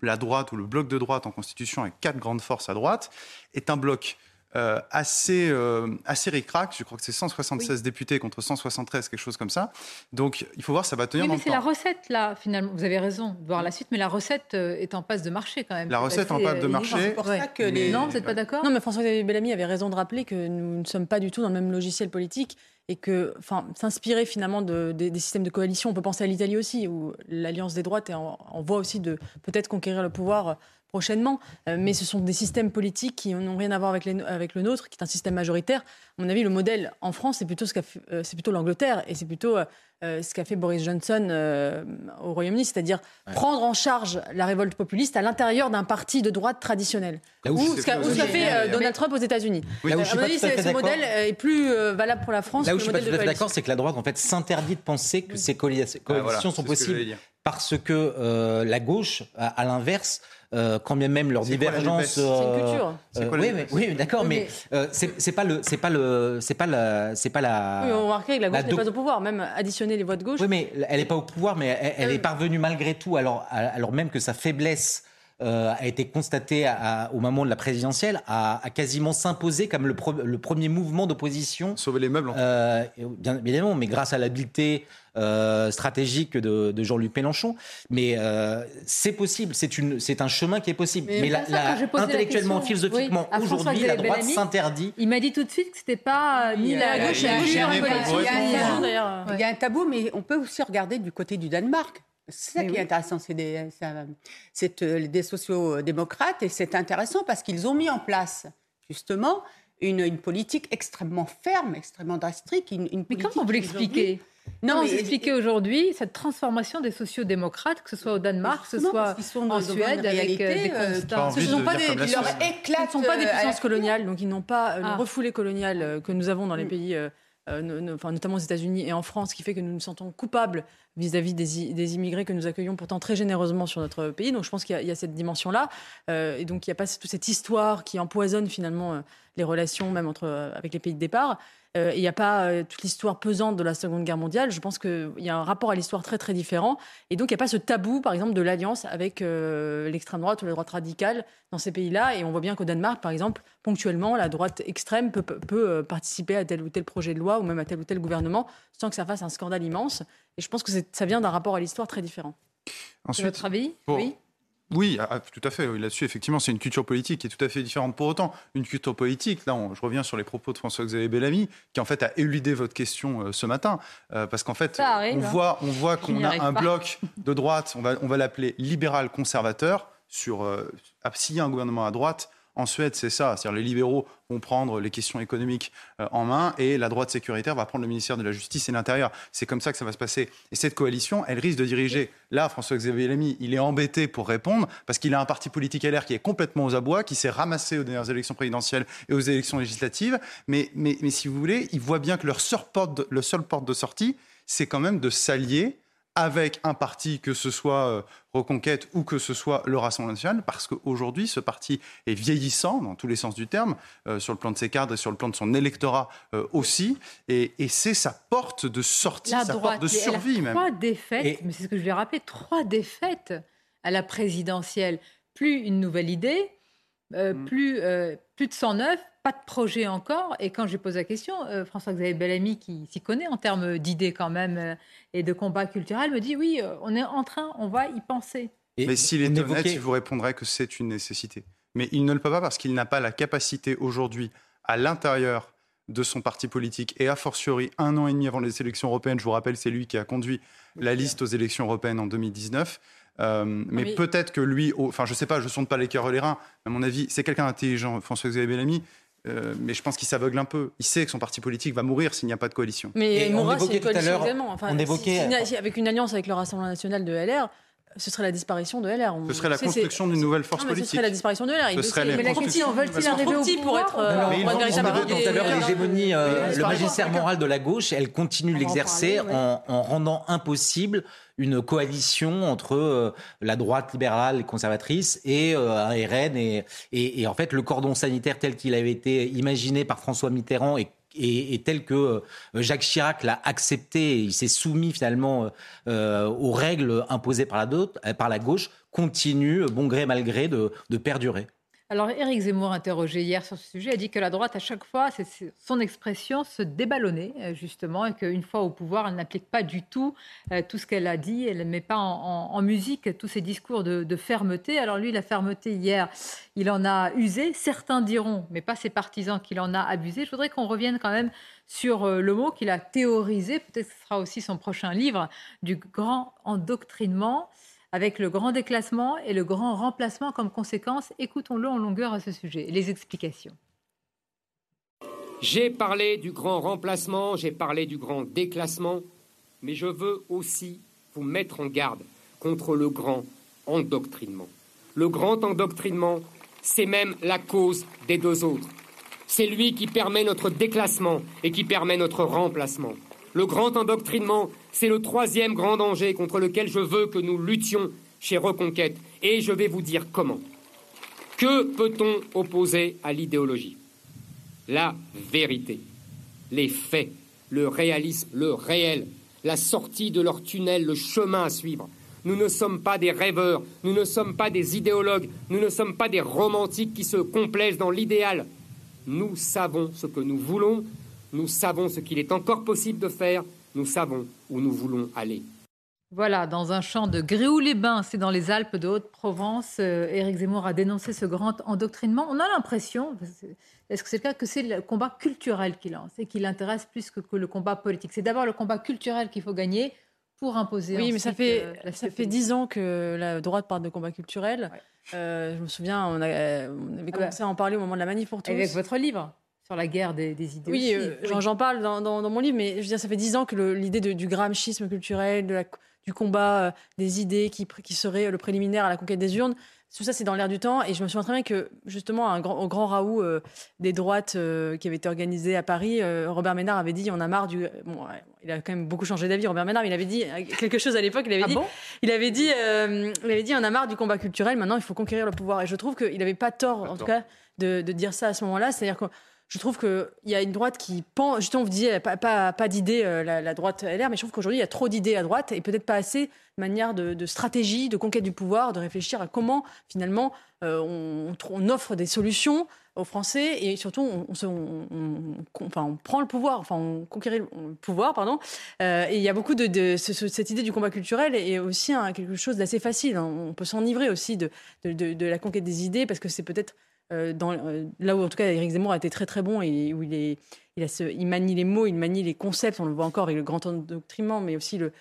la droite ou le bloc de droite en constitution avec quatre grandes forces à droite est un bloc euh, assez, euh, assez ric-rac. Je crois que c'est 176 députés contre 173, quelque chose comme ça. Donc il faut voir, ça va tenir oui, mais c'est la recette, là, finalement. Vous avez raison de voir la suite, mais la recette euh, est en passe de marcher quand même. La recette en passe de marcher. Pour ça que les... Non, vous n'êtes pas d'accord? Non, mais François-Xavier Bellamy avait raison de rappeler que nous ne sommes pas du tout dans le même logiciel politique et que enfin, s'inspirer finalement de, des systèmes de coalition, on peut penser à l'Italie aussi, où l'alliance des droites est en, en voie aussi de peut-être conquérir le pouvoir prochainement. Euh, mais ce sont des systèmes politiques qui n'ont rien à voir avec, les, avec, le nôtre, qui est un système majoritaire. À mon avis, le modèle en France, c'est plutôt, ce euh, c'est plutôt l'Angleterre et c'est plutôt euh, ce qu'a fait Boris Johnson au Royaume-Uni, c'est-à-dire prendre en charge la révolte populiste à l'intérieur d'un parti de droite traditionnel. Ou ce qu'a fait Donald Trump aux États-Unis. à mon avis, ce modèle est plus valable pour la France. Là où je suis pas tout à fait d'accord, c'est que la droite en fait s'interdit de penser que ces coalitions sont possibles parce que la gauche, à, l'inverse, euh, quand bien même leurs divergences. c'est une culture. oui, oui, d'accord, mais, c'est pas le, c'est pas le, c'est pas la, c'est pas la. Oui, on remarquait que la gauche n'est pas au pouvoir, même additionner les voix de gauche. Oui, mais elle n'est pas au pouvoir, mais elle, est parvenue malgré tout, alors, alors même que sa faiblesse euh, a été constaté au moment de la présidentielle, a, quasiment s'imposer comme le, premier mouvement d'opposition. Sauver les meubles. Euh, bien évidemment, mais grâce à l'habileté euh, stratégique de, Jean-Luc Mélenchon. Mais c'est possible, c'est un chemin qui est possible. Mais, intellectuellement, philosophiquement, aujourd'hui, la droite s'interdit. Il m'a dit tout de suite que c'était pas ni la gauche ni la gauche. Il y a un tabou, mais on peut aussi regarder du côté du Danemark. C'est ça qui est intéressant, c'est des, euh, des sociaux-démocrates et c'est intéressant parce qu'ils ont mis en place justement une, politique extrêmement ferme, extrêmement drastique. Une, mais comment vous l'expliquez non, vous expliquez aujourd'hui cette transformation des sociaux-démocrates, que ce soit au Danemark, que ce soit en Suède, avec euh, des euh, constats. Ce ne sont pas des, sont pas des puissances coloniales, donc ils n'ont pas le ah. refoulé colonial que nous avons dans les mm. pays euh, enfin, notamment aux États-Unis et en France, qui fait que nous nous sentons coupables vis-à-vis des, immigrés que nous accueillons pourtant très généreusement sur notre pays. Donc je pense qu'il y, a cette dimension-là. Euh, et donc il n'y a pas toute cette histoire qui empoisonne finalement euh, les relations, même entre, avec les pays de départ. Euh, il n'y a pas euh, toute l'histoire pesante de la Seconde Guerre mondiale. Je pense qu'il y a un rapport à l'histoire très très différent. Et donc il n'y a pas ce tabou, par exemple, de l'alliance avec euh, l'extrême droite ou la droite radicale dans ces pays-là. Et on voit bien qu'au Danemark, par exemple, ponctuellement, la droite extrême peut, peut, participer à tel ou tel projet de loi ou même à tel ou tel gouvernement sans que ça fasse un scandale immense. Et je pense que ça vient d'un rapport à l'histoire très différent. Ensuite, votre avis? Oui. Oui, ah, ah, tout à fait. Là-dessus, effectivement, c'est une culture politique qui est tout à fait différente. Pour autant, une culture politique, là, je reviens sur les propos de François-Xavier Bellamy, qui en fait a éludé votre question euh, ce matin, euh, parce qu'en fait, on, hein. voit, on voit qu'on a un bloc de droite, on va, on va l'appeler libéral-conservateur, sur euh, s'il y a un gouvernement à droite, en Suède, c'est ça. C'est-à-dire les libéraux vont prendre les questions économiques euh, en main et la droite sécuritaire va prendre le ministère de la Justice et l'Intérieur. C'est comme ça que ça va se passer. Et cette coalition, elle risque de diriger. Là, François-Xavier Lamy, il est embêté pour répondre parce qu'il a un parti politique LR qui est complètement aux abois, qui s'est ramassé aux dernières élections présidentielles et aux élections législatives. Mais, mais, mais si vous voulez, il voit bien que leur seule porte le seul porte de sortie, c'est quand même de s'allier avec un parti, que ce soit euh, Reconquête ou que ce soit le Rassemblement national, parce qu'aujourd'hui, ce parti est vieillissant dans tous les sens du terme, euh, sur le plan de ses cadres et sur le plan de son électorat euh, aussi, et, c'est sa porte de sortie, sa porte de survie même. Trois défaites, mais c'est ce que je lui ai rappelé, trois défaites à la présidentielle. Plus une nouvelle idée, mm. plus, plus de 109, pas de projet encore. Et quand j'ai posé la question, euh, François-Xavier Bellamy, qui s'y connaît en termes d'idées quand même euh, et de combat culturel, me dit oui, euh, on est en train, on va y penser. Mais s'il est honnête, il vous répondrait que c'est une nécessité. Mais il ne le peut pas parce qu'il n'a pas la capacité aujourd'hui, à l'intérieur de son parti politique, et a fortiori un an et demi avant les élections européennes, je vous rappelle, c'est lui qui a conduit la liste aux élections européennes en 2019, mais, peut-être que lui, enfin je ne sais pas, je sonde pas les cœurs et les reins, à mon avis, c'est quelqu'un d'intelligent, François-Xavier Bellamy, euh, mais je pense qu'il s'aveugle un peu. Il sait que son parti politique va mourir s'il n'y a pas de coalition. Mais Moura, c'est une coalition également. on évoquait... avec une alliance avec le Rassemblement national de LR, ce serait la disparition de LR. Ce serait la construction d'une nouvelle force politique. Ce serait la disparition de LR. Ce serait mais la question, veulent-ils arriver au pouvoir pour être euh, mais tout à l'heure l'hégémonie, euh, le magistère moral de la gauche, elle continue de l'exercer en, en rendant impossible une coalition entre euh, la droite libérale et conservatrice et euh, un RN. Et, et, en fait, le cordon sanitaire tel qu'il avait été imaginé par François Mitterrand et et, tel que euh, Jacques Chirac l'a accepté, il s'est soumis finalement aux règles imposées par la, par la gauche, continue, bon gré mal gré, de perdurer. Alors, Éric Zemmour, interrogé hier sur ce sujet, a dit que la droite, à chaque fois, c'est son expression, se déballonner, euh, justement, et qu'une fois au pouvoir, elle n'applique pas du tout euh, tout ce qu'elle a dit, elle ne met pas en, musique tous ses discours de, fermeté. Alors, lui, la fermeté, hier, il en a usé. Certains diront, mais pas ses partisans, qu'il en a abusé. Je voudrais qu'on revienne quand même sur euh, le mot qu'il a théorisé, peut-être que ce sera aussi son prochain livre, du grand endoctrinement avec le grand déclassement et le grand remplacement comme conséquence. Écoutons-le en longueur à ce sujet. Les explications. J'ai parlé du grand remplacement, j'ai parlé du grand déclassement, mais je veux aussi vous mettre en garde contre le grand endoctrinement. Le grand endoctrinement, c'est même la cause des deux autres. C'est lui qui permet notre déclassement et qui permet notre remplacement. Le grand endoctrinement, c'est le troisième grand danger contre lequel je veux que nous luttions chez Reconquête, et je vais vous dire comment. Que peut-on opposer à l'idéologie? La vérité, les faits, le réalisme, le réel, la sortie de leur tunnel, le chemin à suivre. Nous ne sommes pas des rêveurs, nous ne sommes pas des idéologues, nous ne sommes pas des romantiques qui se complaisent dans l'idéal. Nous savons ce que nous voulons, nous savons ce qu'il est encore possible de faire, nous savons où nous voulons aller. Voilà, dans un champ de Gréoux-les-Bains, c'est dans les Alpes de Haute-Provence, euh, Éric Zemmour a dénoncé ce grand endoctrinement. On a l'impression, est-ce que c'est le cas, que c'est le combat culturel qu'il lance et qui l'intéresse plus que, le combat politique? C'est d'abord le combat culturel qu'il faut gagner pour imposer. Oui, mais ça fait, euh, ça fait dix ans que la droite parle de combat culturel. Euh, je me souviens, on, avait ah bah. commencé à en parler au moment de la manif pour tous. Avec votre livre sur la guerre des, idées. Oui, j'en parle dans, mon livre, mais je veux dire, ça fait dix ans que l'idée du gramschisme culturel, de la du combat euh, des idées qui, qui serait le préliminaire à la conquête des urnes. Tout ça, c'est dans l'air du temps. Et je me souviens très bien que, justement, un grand, au grand Raoult euh, des droites euh, qui avait été organisé à Paris, Robert Ménard avait dit on a marre du. Bon, il a quand même beaucoup changé d'avis, Robert Ménard, mais il avait dit quelque chose à l'époque. Il avait ah dit, il avait dit, il avait dit on a marre du combat culturel. Maintenant, il faut conquérir le pouvoir. Et je trouve qu'il n'avait pas tort, en tout cas, de, de, dire ça à ce moment-là. C'est-à-dire que je trouve qu'il y a une droite qui pense, justement, vous disiez, pas, pas, pas d'idées, euh, la, droite LR, mais je trouve qu'aujourd'hui, il y a trop d'idées à droite et peut-être pas assez de manière de, stratégie, de conquête du pouvoir, de réfléchir à comment, finalement, euh, on, offre des solutions aux Français et surtout, on, prend le pouvoir, enfin, on conquiert le pouvoir, pardon. Euh, et il y a beaucoup de, cette idée du combat culturel et aussi quelque chose d'assez facile. On peut s'enivrer aussi de, la conquête des idées parce que c'est peut-être euh, euh, là où en tout cas Éric Zemmour a été très très bon et où il, est, a manie les mots, il manie les concepts, on le voit encore avec le grand endoctrinement, mais aussi le,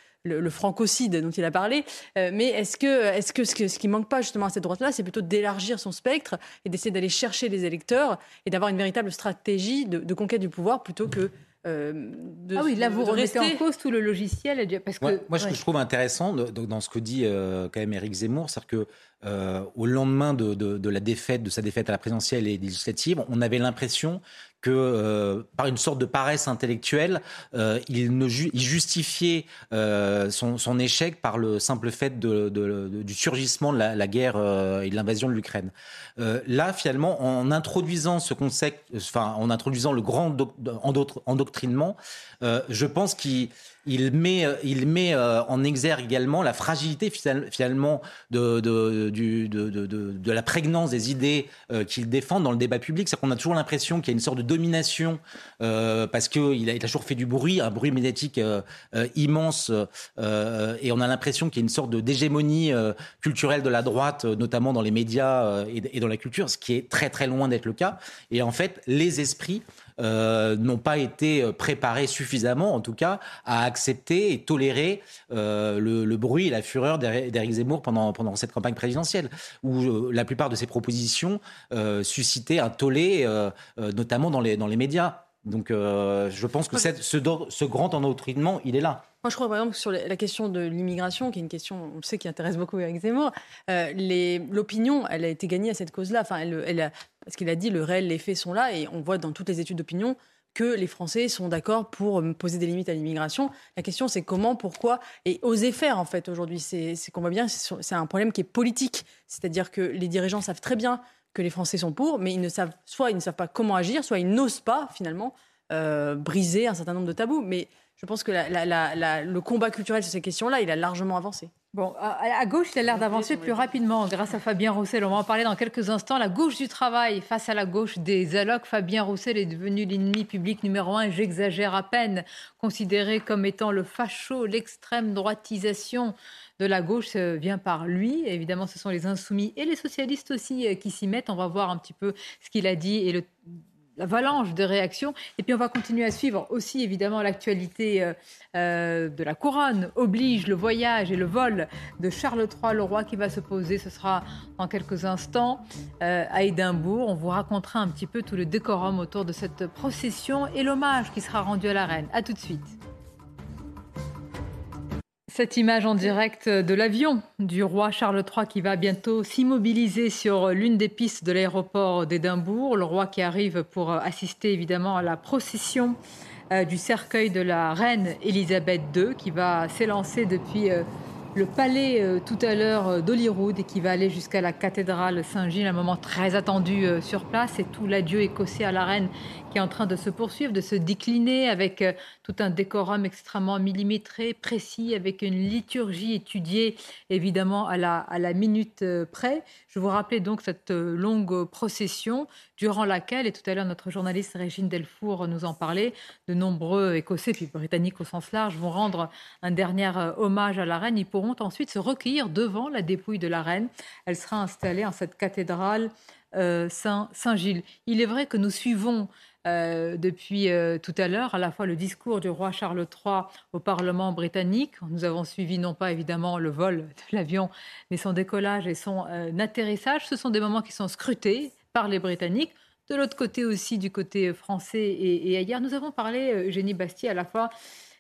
francocide dont il a parlé. Euh, mais est-ce que, que ce, ce qui manque pas justement à cette droite-là, c'est plutôt d'élargir son spectre et d'essayer d'aller chercher les électeurs et d'avoir une véritable stratégie de, conquête du pouvoir plutôt que ah oui, là vous remettez en cause tout le logiciel. Parce que, moi, ce que je trouve intéressant dans ce que dit quand même Éric Zemmour, c'est que euh, au lendemain de, la défaite, de sa défaite à la présidentielle et législative, on avait l'impression que, euh, par une sorte de paresse intellectuelle, euh, il, ne justifiait son, échec par le simple fait du surgissement de la, guerre et de l'invasion de l'Ukraine. là, finalement, en introduisant ce concept, en introduisant le grand endoctrinement, je pense qu'il il met, euh, il met euh, en exergue également la fragilité finalement de, de, la prégnance des idées euh, qu'il défend dans le débat public. C'est qu'on a toujours l'impression qu'il y a une sorte de domination parce qu'il a, toujours fait du bruit, un bruit médiatique immense, et on a l'impression qu'il y a une sorte d'hégémonie culturelle de la droite, notamment dans les médias et, et dans la culture, ce qui est très très loin d'être le cas. Et en fait, les esprits euh, n'ont pas été euh, préparés suffisamment, en tout cas, à accepter et tolérer euh, le, bruit et la fureur d'Éric Zemmour pendant, pendant cette campagne présidentielle, où la plupart de ses propositions suscitaient un tollé, notamment dans les, dans les médias. Donc je pense que cette, ce, ce grand endoctrinement, il est là. Moi, je crois, par exemple, sur la question de l'immigration, qui est une question, on le sait, qui intéresse beaucoup Eric Zemmour, euh, l'opinion, elle a été gagnée à cette cause-là. Enfin, elle, elle parce qu'il a dit, le réel, les faits sont là, et on voit dans toutes les études d'opinion que les Français sont d'accord pour euh, poser des limites à l'immigration. La question, c'est comment, pourquoi, et oser faire, en fait, aujourd'hui. C'est qu'on voit bien, c'est un problème qui est politique. C'est-à-dire que les dirigeants savent très bien que les Français sont pour, mais ils ne savent, soit ils ne savent pas comment agir, soit ils n'osent pas, finalement, euh, briser un certain nombre de tabous. Mais je pense que le combat culturel sur ces questions-là, il a largement avancé. Bon, à, gauche, il a l'air d'avancer plus rapidement grâce à Fabien Roussel. On va en parler dans quelques instants. La gauche du travail face à la gauche des allocs. Fabien Roussel est devenu l'ennemi public numéro un, j'exagère à peine, considéré comme étant le facho, l'extrême droitisation de la gauche vient par lui. Évidemment, ce sont les insoumis et les socialistes aussi euh, qui s'y mettent. On va voir un petit peu ce qu'il a dit et le l'avalanche de réactions. Et puis on va continuer à suivre aussi évidemment l'actualité euh, euh, de la couronne oblige le voyage et le vol de Charles III, le roi qui va se poser. Ce sera dans quelques instants euh, à Édimbourg. On vous racontera un petit peu tout le décorum autour de cette procession et l'hommage qui sera rendu à la reine. A tout de suite. Cette image en direct de l'avion du roi Charles III qui va bientôt s'immobiliser sur l'une des pistes de l'aéroport d'Édimbourg. Le roi qui arrive pour assister évidemment à la procession euh, du cercueil de la reine Elisabeth II qui va s'élancer depuis euh, le palais euh, tout à l'heure euh, d'Holyrood et qui va aller jusqu'à la cathédrale Saint-Gilles, un moment très attendu sur place et tout l'adieu écossais à la reine en train de se poursuivre, de se décliner avec tout un décorum extrêmement millimétré, précis, avec une liturgie étudiée évidemment à la, minute près. Je vous rappelais donc cette longue procession durant laquelle, et tout à l'heure notre journaliste Régine Delfour nous en parlait, de nombreux Écossais, puis Britanniques au sens large, vont rendre un dernier hommage à la reine. Ils pourront ensuite se recueillir devant la dépouille de la reine. Elle sera installée en cette cathédrale euh, Saint-Gilles. Il est vrai que nous suivons euh, depuis euh, tout à l'heure à la fois le discours du roi Charles III au Parlement britannique. Nous avons suivi non pas évidemment le vol de l'avion, mais son décollage et son atterrissage. Ce sont des moments qui sont scrutés par les Britanniques. De l'autre côté aussi, du côté français et, et ailleurs, nous avons parlé, Eugénie Bastier, à la fois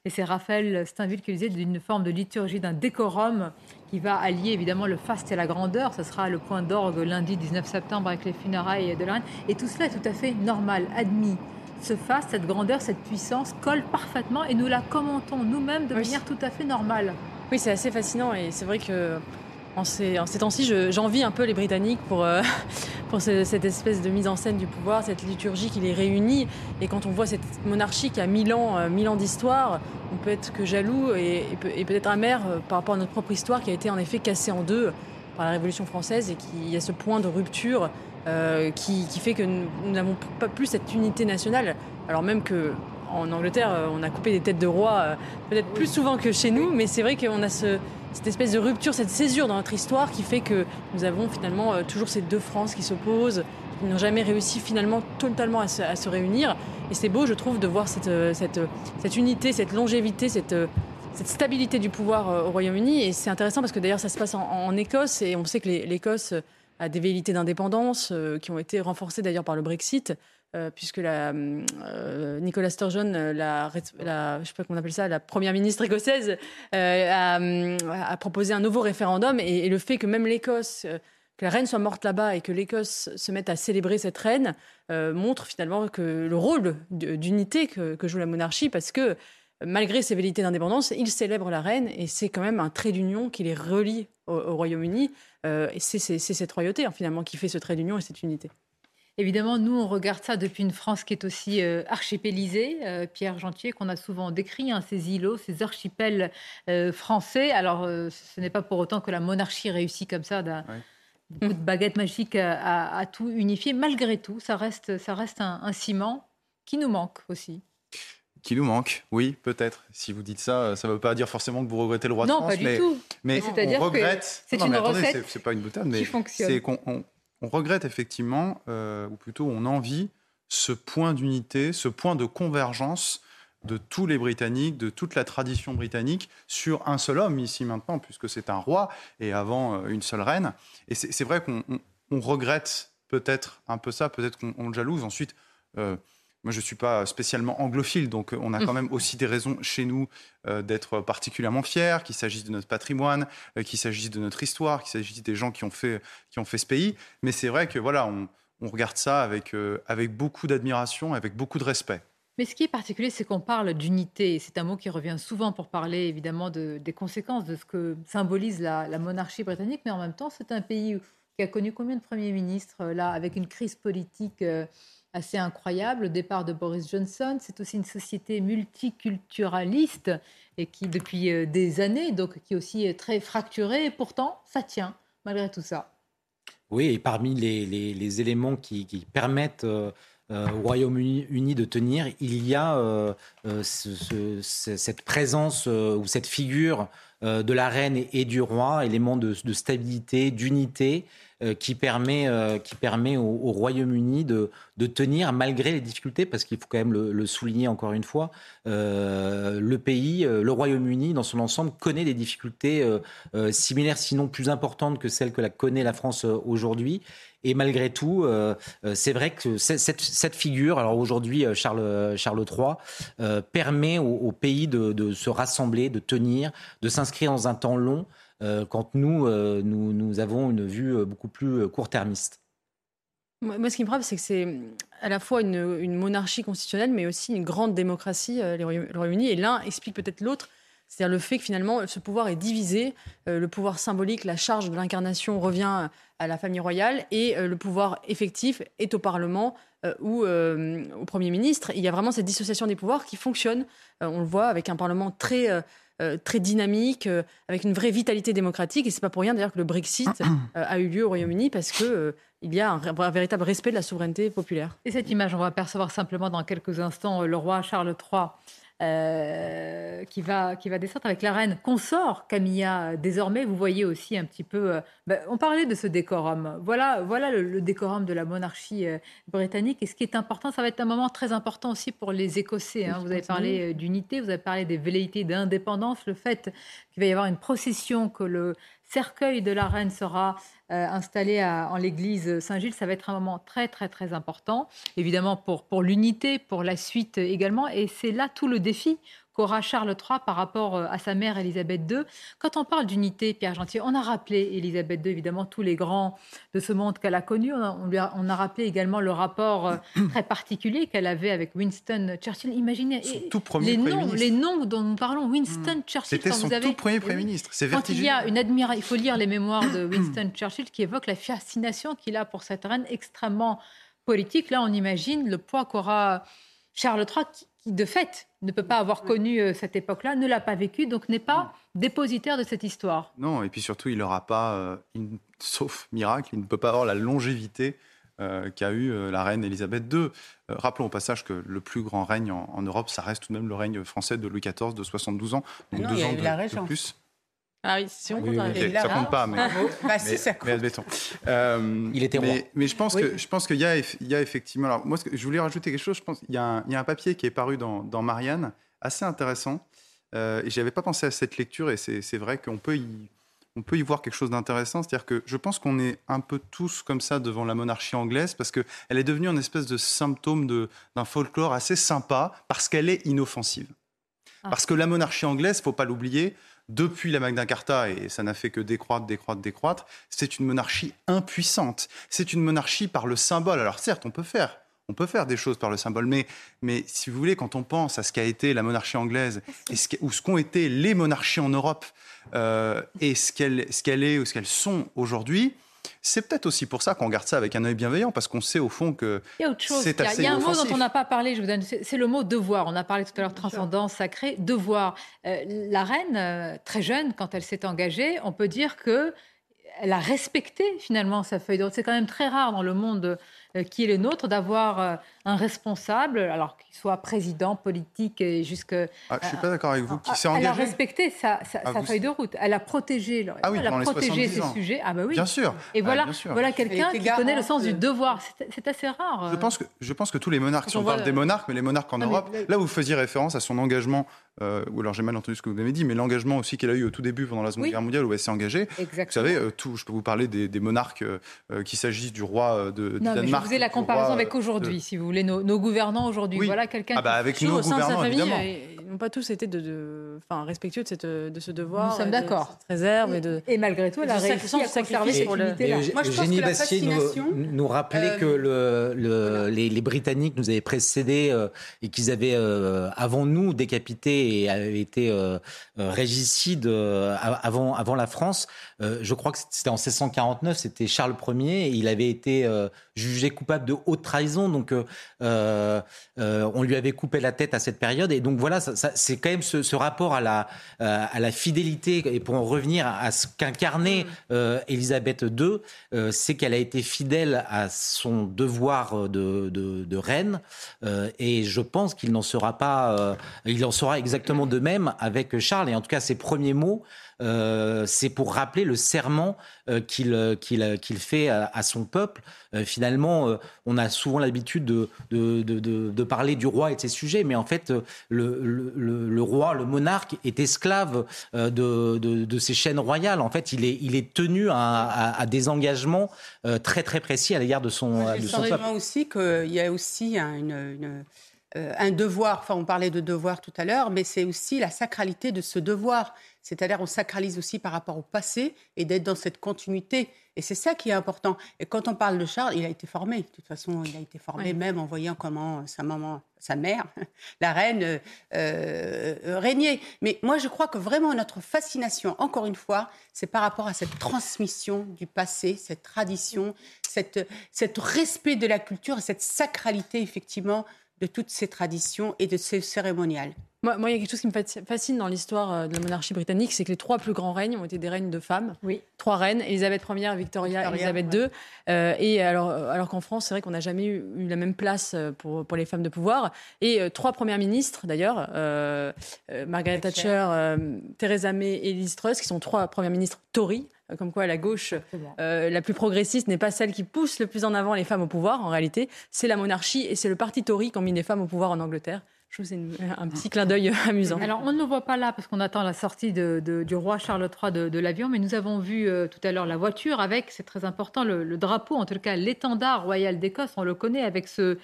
et c'est Raphaël Steinville qui disait d'une forme de liturgie, d'un décorum qui va allier évidemment le faste et la grandeur. Ce sera le point d'orgue lundi 19 septembre avec les funérailles de la reine. Et tout cela est tout à fait normal, admis. Ce faste, cette grandeur, cette puissance colle parfaitement et nous la commentons nous-mêmes de manière tout à fait normale. Oui, c'est assez fascinant et c'est vrai que en ces, temps-ci, j'envie un peu les Britanniques pour, euh, cette espèce de mise en scène du pouvoir, cette liturgie qui les réunit. Et quand on voit cette monarchie qui a mille ans, euh, ans d'histoire, on peut être que jaloux et, peut-être amer euh, par rapport à notre propre histoire qui a été en effet cassée en deux par la Révolution française et qui a ce point de rupture qui, fait que nous n'avons pas plus cette unité nationale. Alors même que en Angleterre, on a coupé des têtes de rois peut-être plus souvent que chez nous, mais c'est vrai qu'on a ce, cette espèce de rupture, cette césure dans notre histoire qui fait que nous avons finalement euh, toujours ces deux France qui s'opposent, qui n'ont jamais réussi finalement totalement à se, réunir. Et c'est beau, je trouve, de voir cette, euh, unité, cette longévité, cette, euh, stabilité du pouvoir au Royaume-Uni. Et c'est intéressant parce que d'ailleurs ça se passe en, Écosse et on sait que l'Écosse a des velléités d'indépendance qui ont été renforcées d'ailleurs par le Brexit. Euh, puisque la, euh, Sturgeon, euh, la, la, je sais pas comment on appelle ça, la première ministre écossaise, a, proposé un nouveau référendum et, le fait que même l'Écosse, que la reine soit morte là-bas et que l'Écosse se mette à célébrer cette reine montre finalement que le rôle d'unité que, joue la monarchie, parce que malgré ses velléités d'indépendance, il célèbre la reine et c'est quand même un trait d'union qui les relie au, Royaume-Uni. et c'est cette royauté hein, finalement qui fait ce trait d'union et cette unité. Évidemment, nous, on regarde ça depuis une France qui est aussi euh, archipélisée. Euh, Pierre Gentier, qu'on a souvent décrit, hein, ces îlots, ces archipels euh, français. Alors, ce n'est pas pour autant que la monarchie réussit comme ça d'un coup de baguette magique à, tout unifier. Malgré tout, ça reste, ça reste un, ciment qui nous manque aussi qui nous manque, oui, peut-être. Si vous dites ça, ça ne veut pas dire forcément que vous regrettez le roi de France. Non, pas du tout. Mais on regrette. C'est une recette. C'est pas une boutade, mais c'est qu'on on regrette effectivement, euh, ou plutôt on envie, ce point d'unité, ce point de convergence de tous les Britanniques, de toute la tradition britannique, sur un seul homme ici maintenant, puisque c'est un roi et avant euh, une seule reine. Et c'est vrai qu'on regrette peut-être un peu ça, peut-être qu'on le jalouse. Ensuite, euh, moi, je ne suis pas spécialement anglophile, donc euh, on a quand même aussi des raisons chez nous euh, d'être particulièrement fiers, qu'il s'agisse de notre patrimoine, euh, qu'il s'agisse de notre histoire, qu'il s'agisse des gens qui ont fait, qui ont fait ce pays. Mais c'est vrai que voilà, on, regarde ça avec, avec beaucoup d'admiration, avec beaucoup de respect. Mais ce qui est particulier, c'est qu'on parle d'unité. C'est un mot qui revient souvent pour parler évidemment de, des conséquences de ce que symbolise la, la monarchie britannique. Mais en même temps, c'est un pays qui a connu combien de premiers ministres, là, avec une crise politique assez incroyable. Le départ de Boris Johnson, c'est aussi une société multiculturaliste et qui, depuis euh, des années, donc qui est aussi très fracturée. Et pourtant, ça tient malgré tout ça. Oui, et parmi les, éléments qui, permettent euh, euh, au Royaume-Uni de tenir, il y a cette présence ou cette figure de la reine et, du roi, élément de stabilité, d'unité. Euh, qui permet, euh, qui permet au, Royaume-Uni de, de, tenir malgré les difficultés, parce qu'il faut quand même le, souligner encore une fois, euh, le pays, le Royaume-Uni dans son ensemble connaît des difficultés similaires, sinon plus importantes que celles que la connaît la France aujourd'hui. Et malgré tout, c'est vrai que cette, figure, alors aujourd'hui Charles, Charles III, permet au, pays de, se rassembler, de tenir, de s'inscrire dans un temps long. Euh, quand nous, euh, nous, avons une vue euh, beaucoup plus court-termiste. Moi, ce qui me frappe, c'est que c'est à la fois une, monarchie constitutionnelle, mais aussi une grande démocratie, le Royaume-Uni. Et l'un explique peut-être l'autre. C'est-à-dire le fait que finalement ce pouvoir est divisé, le pouvoir symbolique, la charge de l'incarnation revient à la famille royale et le pouvoir effectif est au Parlement ou au Premier ministre. Il y a vraiment cette dissociation des pouvoirs qui fonctionne, on le voit, avec un Parlement très euh, très dynamique, euh, avec une vraie vitalité démocratique. Et c'est pas pour rien d'ailleurs que le Brexit euh, a eu lieu au Royaume-Uni parce que il y a un, un, véritable respect de la souveraineté populaire. Et cette image, on va apercevoir simplement dans quelques instants le roi Charles III euh, qui, va, qui va descendre avec la reine consort Camilla. Désormais, vous voyez aussi un petit peu. Euh, ben, on parlait de ce décorum. Voilà, voilà le, décorum de la monarchie euh, britannique. Et ce qui est important, ça va être un moment très important aussi pour les Écossais. Hein. Vous avez parlé d'unité, vous avez parlé des velléités d'indépendance, le fait qu'il va y avoir une procession, que le cercueil de la reine sera euh, installé en l'église Saint-Gilles, ça va être un moment très très très important, évidemment pour, pour l'unité, pour la suite également, et c'est là tout le défi qu'aura Charles III par rapport euh, à sa mère Élisabeth II. Quand on parle d'unité, Pierre Gentil, on a rappelé Élisabeth II, évidemment, tous les grands de ce monde qu'elle a connus. On a, lui a, on a rappelé également le rapport euh, très particulier qu'elle avait avec Winston Churchill. Imaginez tout premier les, noms, ministre. les noms dont nous parlons. Winston mmh. Churchill. C'était son tout premier Premier ministre. C'est vertigineux. Il, y a une admira... il faut lire les mémoires de Winston Churchill qui évoquent la fascination qu'il a pour cette reine extrêmement politique. Là, on imagine le poids qu'aura Charles III, qui, de fait, ne peut pas avoir connu euh, cette époque-là, ne l'a pas vécu, donc n'est pas dépositaire de cette histoire. Non, et puis surtout, il n'aura pas, euh, sauf miracle, il ne peut pas avoir la longévité euh, qu'a eu la reine Elisabeth II. rappelons au passage que le plus grand règne en, Europe, ça reste tout de même le règne français de Louis XIV de 72 ans, donc ah deux ans de, plus. Ah oui, si on compte, ça compte pas, mais, bah, si, ça compte. admettons. Euh, il était roi. Mais, je pense que je pense qu'il y a, il y a effectivement. Alors moi, je voulais rajouter quelque chose. Je pense qu'il y, a un, il y a un papier qui est paru dans, dans Marianne, assez intéressant. Euh, et j'avais pas pensé à cette lecture, et c'est vrai qu'on peut y on peut y voir quelque chose d'intéressant. C'est-à-dire que je pense qu'on est un peu tous comme ça devant la monarchie anglaise parce qu'elle est devenue un espèce de symptôme d'un folklore assez sympa parce qu'elle est inoffensive. Ah. Parce que la monarchie anglaise, faut pas l'oublier, depuis la Magna Carta, et ça n'a fait que décroître, décroître, décroître, c'est une monarchie impuissante. C'est une monarchie par le symbole. Alors certes, on peut faire. On peut faire des choses par le symbole, mais, mais si vous voulez, quand on pense à ce qu'a été la monarchie anglaise et ce ou ce qu'ont été les monarchies en Europe euh, et ce qu'elles est ou ce qu'elles sont aujourd'hui, c'est peut-être aussi pour ça qu'on garde ça avec un œil bienveillant, parce qu'on sait au fond que c'est assez Il y a un mot dont on n'a pas parlé, je vous donne, c'est le mot devoir. On a parlé tout à l'heure de transcendance sacrée, devoir. Euh, la reine, euh, très jeune, quand elle s'est engagée, on peut dire que elle a respecté finalement sa feuille de route. C'est quand même très rare dans le monde euh, qui est le nôtre, d'avoir un responsable, alors qu'il soit président, politique et jusque. Ah, je ne suis pas d'accord avec vous. Qui s'est engagé Elle a respecté sa, ah, feuille de route. Elle a protégé, ah oui, elle a protégé ses sujets. Ah bah oui. Bien sûr. Et voilà, voilà quelqu'un qui connaît le sens du devoir. C'est assez rare. Je pense que je pense que tous les monarques, si on, parle des monarques, mais les monarques en Europe, là vous faisiez référence à son engagement. Euh, ou alors j'ai mal entendu ce que vous avez dit, mais l'engagement aussi qu'elle a eu au tout début pendant la Seconde Guerre mondiale où elle s'est engagée. Vous savez, tout, je peux vous parler des, monarques, qu'il s'agisse du roi de, Danemark, faisais la comparaison avec aujourd'hui, si vous voulez, nos, gouvernants aujourd'hui. Voilà quelqu'un ah bah avec nos gouvernants, évidemment. Ils n'ont pas tous été de, enfin, respectueux de, cette, de ce devoir. Nous sommes d'accord. réserve et, de, et malgré tout, elle a réussi à conserver cette unité-là. Moi, je pense que la fascination, nous, nous rappelait euh, que le, le, les, Britanniques nous avaient précédés euh, et qu'ils avaient, euh, avant nous, décapité et avaient été régicides avant, avant la France. je crois que c'était en 1649, c'était Charles Ier et il avait été jugé coupable de haute trahison. Donc, euh, euh, euh, on lui avait coupé la tête à cette période. Et donc, voilà, ça, c'est quand même ce, rapport à la, à la fidélité. Et pour en revenir à ce qu'incarnait Élisabeth II, c'est qu'elle a été fidèle à son devoir de, de, reine. et je pense qu'il n'en sera pas, il en sera exactement de même avec Charles. Et en tout cas, ses premiers mots, euh, c'est pour rappeler le serment euh, qu'il euh, qu'il fait à, son peuple. finalement, on a souvent l'habitude de de, de, de, parler du roi et de ses sujets, mais en fait, le, le, le roi, le monarque, est esclave de, ses chaînes royales. En fait, il est, il est tenu à, à, des engagements très très précis à l'égard de son, de son peuple. aussi qu'il y a aussi une un devoir, enfin on parlait de devoir tout à l'heure, mais c'est aussi la sacralité de ce devoir. C'est-à-dire on sacralise aussi par rapport au passé et d'être dans cette continuité. Et c'est ça qui est important. Et quand on parle de Charles, il a été formé. De toute façon, il a été formé même en voyant comment sa maman, sa mère, la reine, euh, euh, régnait. Mais moi, je crois que vraiment notre fascination, encore une fois, c'est par rapport à cette transmission du passé, cette tradition, cette, cette respect de la culture et cette sacralité, effectivement, de toutes ces traditions et de ces cérémoniales. Moi, il y a quelque chose qui me fascine dans l'histoire euh, de la monarchie britannique, c'est que les trois plus grands règnes ont été des règnes de femmes. Oui. Trois reines, Elisabeth Ier, Victoria, Elisabeth II. Euh, et alors, euh, alors qu'en France, c'est vrai qu'on n'a jamais eu, la même place pour, pour les femmes de pouvoir. Et trois premières ministres, d'ailleurs, Margaret Thatcher, Theresa May et Liz Truss, qui sont trois premières ministres Tory, comme quoi la gauche la plus progressiste n'est pas celle qui pousse le plus en avant les femmes au pouvoir, en réalité, c'est la monarchie et c'est le parti Tory qui ont mis les femmes au pouvoir en Angleterre. Je vous ai un petit clin d'œil amusant. Alors, on ne le voit pas là parce qu'on attend la sortie du roi Charles III de, l'avion, mais nous avons vu euh, tout à l'heure la voiture avec, c'est très important, le, drapeau, en tout cas l'étendard royal d'Écosse. On le connaît avec ce,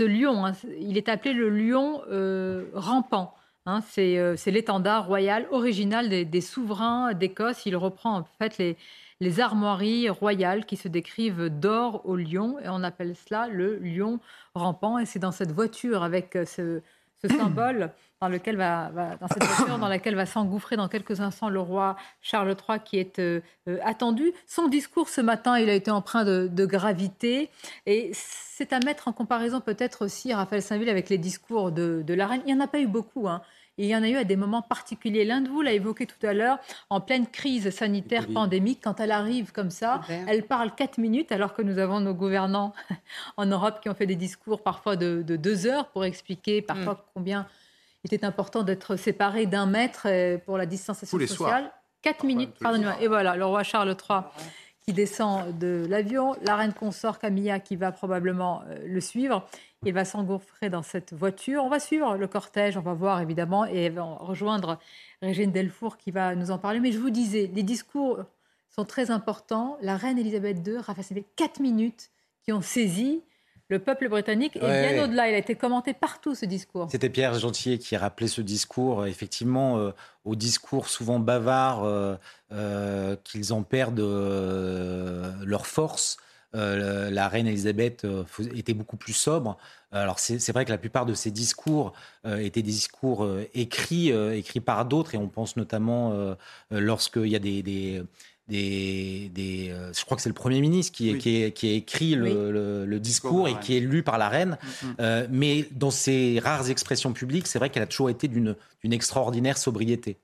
lion. Hein. Il est appelé le lion euh, rampant. Hein. Euh, c'est l'étendard royal original des, souverains d'Écosse. Il reprend en fait les armoiries royales qui se décrivent d'or au lion, et on appelle cela le lion rampant. Et c'est dans cette voiture avec ce ce symbole dans, lequel va, s'engouffrer dans quelques instants le roi Charles III qui est euh, euh, attendu. Son discours ce matin, il a été empreint de, gravité et c'est à mettre en comparaison peut-être aussi, Raphaël Saint-Ville, avec les discours de, la reine. Il n'y en a pas eu beaucoup. Hein. Il y en a eu à des moments particuliers. L'un de vous l'a évoqué tout à l'heure, en pleine crise sanitaire pandémique, quand elle arrive comme ça, elle parle quatre minutes, alors que nous avons nos gouvernants en Europe qui ont fait des discours parfois de, deux heures pour expliquer parfois mm. combien il était important d'être séparé d'un mètre euh, pour la distanciation sociale. Quatre minutes, pardonnez-moi. Et voilà, le roi Charles III qui descend de l'avion, la reine consort Camilla qui va probablement euh, le suivre. Il va s'engouffrer dans cette voiture. On va suivre le cortège, on va voir évidemment, et va rejoindre Régine Delfour qui va nous en parler. Mais je vous disais, les discours sont très importants. La reine Elisabeth II, Raphaël, quatre minutes qui ont saisi le peuple britannique et bien au-delà. Il a été commenté partout ce discours. C'était Pierre Gentillet qui rappelait ce discours, effectivement, euh, au discours souvent bavard, euh, euh, qu'ils en perdent leur force. La reine Elisabeth était beaucoup plus sobre. Alors c'est vrai que la plupart de ces discours étaient des discours écrits, écrits par d'autres, et on pense notamment lorsqu'il y a des des, euh, je crois que c'est le Premier ministre qui, qui, a écrit le, discours et qui est lu par la reine. Mm, mm. Euh, mais dans ses rares expressions publiques, c'est vrai qu'elle a toujours été d'une extraordinaire sobriété.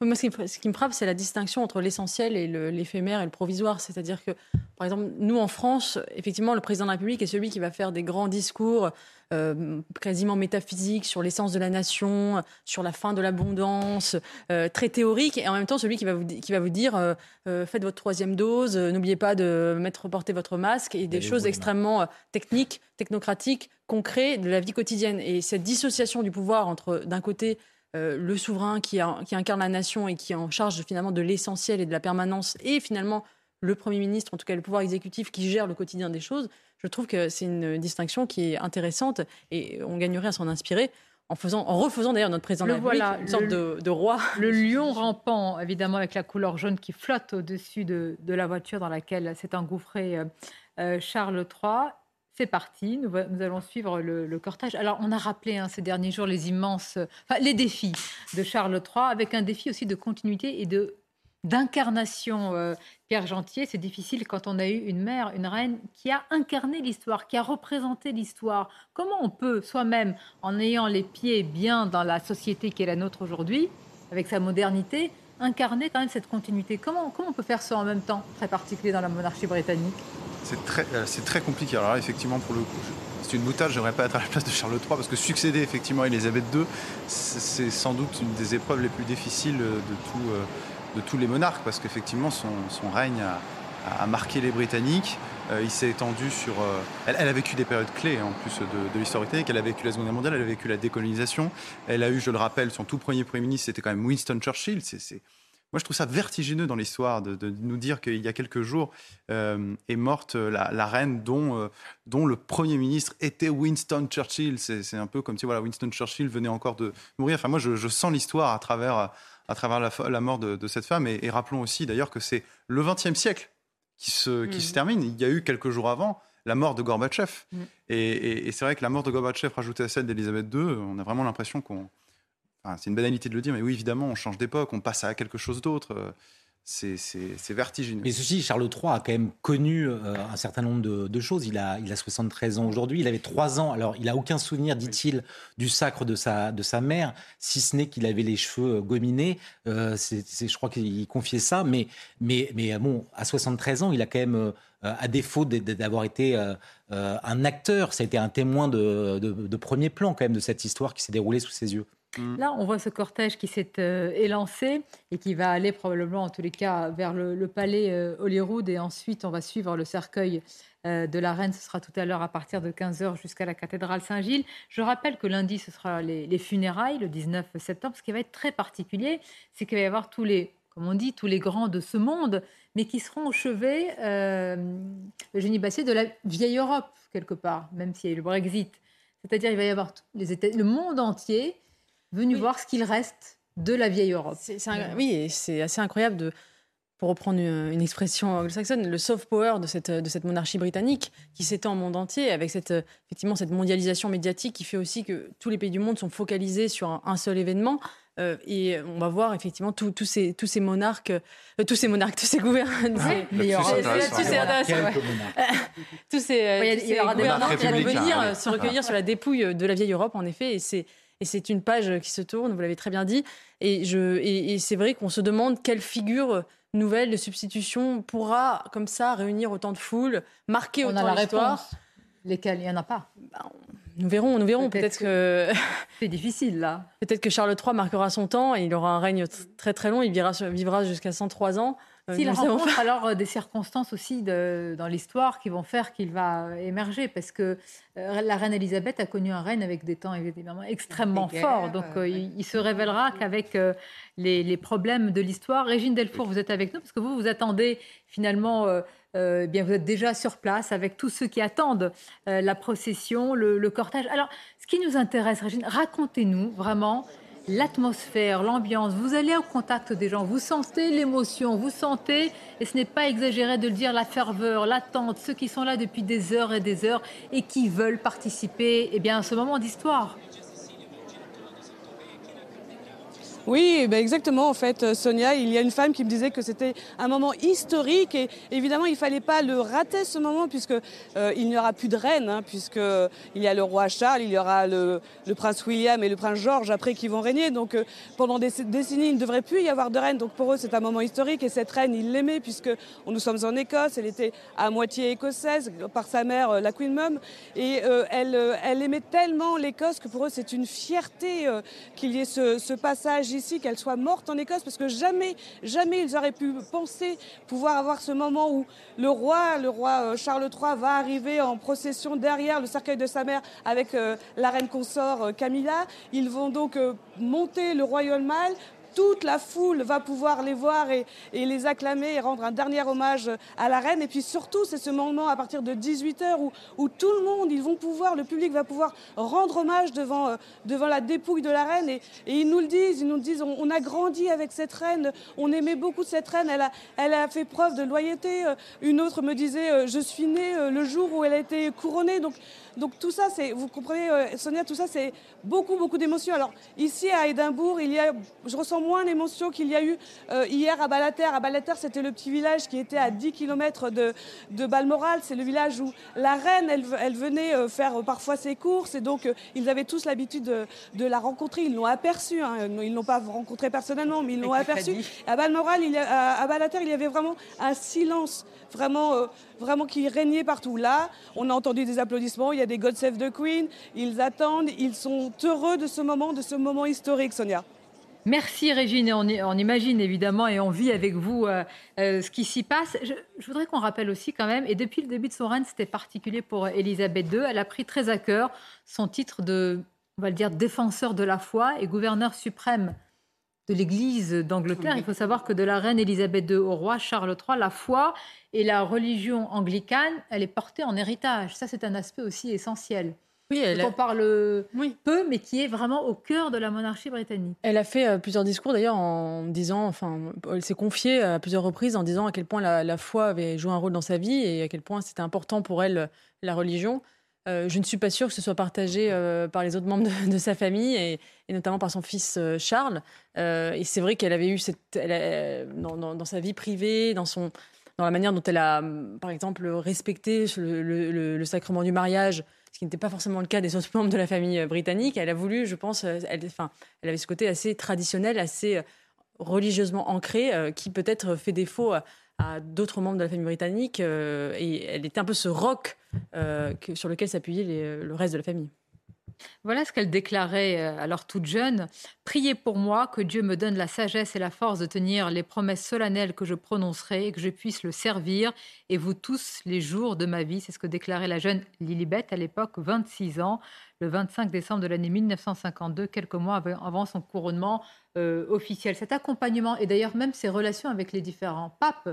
Moi, ce qui, me frappe, c'est la distinction entre l'essentiel et l'éphémère et le provisoire. C'est-à-dire que, par exemple, nous, en France, effectivement, le président de la République est celui qui va faire des grands discours euh, quasiment métaphysique sur l'essence de la nation, sur la fin de l'abondance, euh, très théorique, et en même temps celui qui va vous, qui va vous dire euh, faites votre troisième dose, n'oubliez pas de mettre porter votre masque, et des choses extrêmement techniques, technocratiques, concrètes de la vie quotidienne. Et cette dissociation du pouvoir entre, d'un côté, le souverain qui, qui, incarne la nation et qui est en charge finalement de l'essentiel et de la permanence, et finalement le Premier ministre, en tout cas le pouvoir exécutif qui gère le quotidien des choses, je trouve que c'est une distinction qui est intéressante et on gagnerait à s'en inspirer. En, faisant, en refaisant d'ailleurs notre président de la République, une sorte de, roi. Le lion rampant, évidemment, avec la couleur jaune qui flotte au-dessus de, la voiture dans laquelle s'est engouffré euh, euh, Charles III. C'est parti, nous, allons suivre le, cortège. Alors, on a rappelé hein, ces derniers jours les immenses, enfin, les défis de Charles III, avec un défi aussi de continuité et de d'incarnation. Euh, Pierre Gentier, c'est difficile quand on a eu une mère, une reine qui a incarné l'histoire, qui a représenté l'histoire. Comment on peut soi-même, en ayant les pieds bien dans la société qui est la nôtre aujourd'hui, avec sa modernité, incarner quand même cette continuité comment, comment on peut faire ça en même temps, très particulier dans la monarchie britannique? C'est très, euh, c'est très compliqué. Alors là, effectivement, pour le coup, c'est une boutade, j'aimerais pas être à la place de Charles III, parce que succéder effectivement à Elisabeth II, c'est sans doute une des épreuves les plus difficiles de tout de tous les monarques, parce qu'effectivement, son, règne a, marqué les Britanniques. Euh, il s'est étendu sur. Euh, elle, a vécu des périodes clés en plus de, l'histoire britannique. Elle a vécu la Seconde Guerre mondiale, elle a vécu la décolonisation. Elle a eu, je le rappelle, son tout premier Premier ministre, c'était quand même Winston Churchill. Moi, je trouve ça vertigineux dans l'histoire de, nous dire qu'il y a quelques jours euh, est morte la, reine dont, dont le Premier ministre était Winston Churchill. C'est un peu comme si voilà, Winston Churchill venait encore de mourir. Enfin, moi, je, sens l'histoire à travers, à travers la, mort de, cette femme. Et, rappelons aussi d'ailleurs que c'est le XXe siècle qui se, qui se mm. termine. Il y a eu quelques jours avant la mort de Gorbatchev. Mm. Et, c'est vrai que la mort de Gorbatchev rajoutée à celle d'Elisabeth II, on a vraiment l'impression qu'on c'est une banalité de le dire, mais oui, évidemment, on change d'époque, on passe à quelque chose d'autre. Euh, c'est vertigineux. Mais ceci, Charles III a quand même connu euh, un certain nombre de, choses. Il a, il a 73 ans aujourd'hui. Il avait 3 ans. Alors, il n'a aucun souvenir, dit-il, du sacre de sa, de sa mère, si ce n'est qu'il avait les cheveux euh, gominés. je crois qu'il confiait ça. Mais, mais, mais bon, à 73 ans, il a quand même, à défaut d'avoir été un acteur, ça a été un témoin de, de premier plan quand même de cette histoire qui s'est déroulée sous ses yeux. Mm. Là, on voit ce cortège qui s'est euh, élancé et qui va aller probablement, en tous les cas, vers le, palais euh, Holyrood et ensuite on va suivre le cercueil euh, de la reine. Ce sera tout à l'heure à partir de 15h jusqu'à la cathédrale Saint-Gilles. Je rappelle que lundi, ce sera les, funérailles, le 19 septembre. Ce qui va être très particulier, c'est qu'il va y avoir tous les, comme on dit, tous les grands de ce monde, mais qui seront au chevet, le génie Bassier, de la vieille Europe, quelque part, même s'il y a eu le Brexit. C'est-à-dire, il va y avoir les États, le monde entier venu voir ce qu'il reste de la vieille Europe. oui, et c'est assez incroyable de, pour reprendre une, expression anglo-saxonne, le soft power de cette, de cette monarchie britannique qui s'étend au monde entier, avec cette, effectivement cette mondialisation médiatique qui fait aussi que tous les pays du monde sont focalisés sur un, seul événement. Euh, et on va voir effectivement tous ces, tous ces monarques, euh, tous ces monarques, tous ces gouverneurs, tous ces tous ces gouvernants qui vont venir se recueillir sur la dépouille de la vieille Europe, en effet, et c'est et c'est une page qui se tourne, vous l'avez très bien dit. Et, je, et, c'est vrai qu'on se demande quelle figure nouvelle de substitution pourra, comme ça, réunir autant de foules, marquer autant l'histoire. Lesquelles? Il n'y en a pas. Bah, nous verrons, nous verrons. Peut-être que. c'est difficile, là. Peut-être que Charles III marquera son temps et il aura un règne très très long. Il vivra, vivra jusqu'à 103 ans. Euh, S'il rencontre. alors euh, des circonstances aussi de, dans l'histoire qui vont faire qu'il va euh, émerger, parce que la reine Elisabeth a connu un règne avec des temps évidemment extrêmement forts, donc il, se révélera qu'avec les, problèmes de l'histoire, Régine Delfour, vous êtes avec nous, parce que vous vous attendez finalement, bien vous êtes déjà sur place avec tous ceux qui attendent la procession, le, le cortège. Alors, ce qui nous intéresse, Régine, racontez-nous vraiment l'atmosphère, l'ambiance. Vous allez au contact des gens, vous sentez l'émotion, vous sentez, et ce n'est pas exagéré de le dire, la ferveur, l'attente, ceux qui sont là depuis des heures et des heures et qui veulent participer eh bien, à ce moment d'histoire. Oui, ben exactement. En fait, euh, Sonia, il y a une femme qui me disait que c'était un moment historique et évidemment, il fallait pas le rater ce moment puisque euh, il n'y aura plus de reine, hein, puisque il y a le roi Charles, il y aura le, prince William et le prince George après qui vont régner. Donc euh, pendant des décennies, il ne devrait plus y avoir de reine. Donc pour eux, c'est un moment historique et cette reine, ils l'aimaient puisque nous sommes en Écosse. Elle était à moitié écossaise par sa mère, la Queen Mum, et elle, elle aimait tellement l'Écosse que pour eux, c'est une fierté qu'il y ait ce, ce passage ici, qu'elle soit morte en Écosse, parce que jamais, jamais ils auraient pu penser pouvoir avoir ce moment où le roi, le roi euh, Charles III, va arriver en procession derrière le cercueil de sa mère avec euh, la reine consort euh, Camilla. Ils vont donc monter le Royal Mile toute la foule va pouvoir les voir et, les acclamer et rendre un dernier hommage à la reine. Et puis surtout, c'est ce moment à partir de 18h où, où, tout le monde, ils vont pouvoir, le public va pouvoir rendre hommage devant, euh, la dépouille de la reine. Et, ils nous le disent, ils nous disent, on, a grandi avec cette reine, on aimait beaucoup cette reine, elle a, elle a fait preuve de loyauté. Euh, une autre me disait, euh, je suis née le jour où elle a été couronnée. Donc donc tout ça, c'est, vous comprenez, euh, Sonia, tout ça, c'est beaucoup, beaucoup d'émotions. Alors ici à Édimbourg, il y a, je ressens moins d'émotions qu'il y a eu euh, hier à Balater. À Balater, c'était le petit village qui était à 10 km de, de Balmoral. C'est le village où la reine, elle, elle venait euh, faire parfois ses courses et donc ils avaient tous l'habitude de, la rencontrer. Ils l'ont aperçue. Hein. Ils l'ont pas rencontrée personnellement, mais ils l'ont aperçue. À Balmoral, il à, Balater, il y avait vraiment un silence, vraiment, vraiment qui régnait partout. Là, on a entendu des applaudissements il y a des God Save the Queen, ils attendent, ils sont heureux de ce moment, de ce moment historique, Sonia. Merci Régine, et on, imagine évidemment et on vit avec vous euh, euh, ce qui s'y passe. Je, voudrais qu'on rappelle aussi quand même, et depuis le début de son règne, c'était particulier pour Elisabeth II, elle a pris très à cœur son titre de, on va le dire, défenseur de la foi et gouverneur suprême de l'Église d'Angleterre. Il faut savoir que de la reine Élisabeth II au roi Charles III, la foi et la religion anglicane, elle est portée en héritage. Ça, c'est un aspect aussi essentiel. Oui, elle on parle peu, mais qui est vraiment au cœur de la monarchie britannique. Elle a fait euh, plusieurs discours d'ailleurs en disant, enfin, elle s'est confiée à plusieurs reprises en disant à quel point la, foi avait joué un rôle dans sa vie et à quel point c'était important pour elle la religion. Euh, je ne suis pas sûre que ce soit partagé euh, par les autres membres de, sa famille et, notamment par son fils Charles. et c'est vrai qu'elle avait eu cette, dans, sa vie privée, dans son, dans la manière dont elle a, par exemple, respecté le sacrement du mariage ce qui n'était pas forcément le cas des autres membres de la famille euh, britannique. Elle a voulu, je pense, euh, elle, enfin, elle avait ce côté assez traditionnel, assez euh, religieusement ancré, qui peut-être fait défaut d'autres membres de la famille britannique. et elle était un peu ce roc sur lequel s'appuyait le reste de la famille. Voilà ce qu'elle déclarait euh, alors toute jeune. Priez pour moi que Dieu me donne la sagesse et la force de tenir les promesses solennelles que je prononcerai et que je puisse le servir et vous tous les jours de ma vie. C'est ce que déclarait la jeune Lilibet à l'époque, 26 ans, le 25 décembre de l'année 1952, quelques mois avant son couronnement euh, officiel. Cet accompagnement et d'ailleurs même ses relations avec les différents papes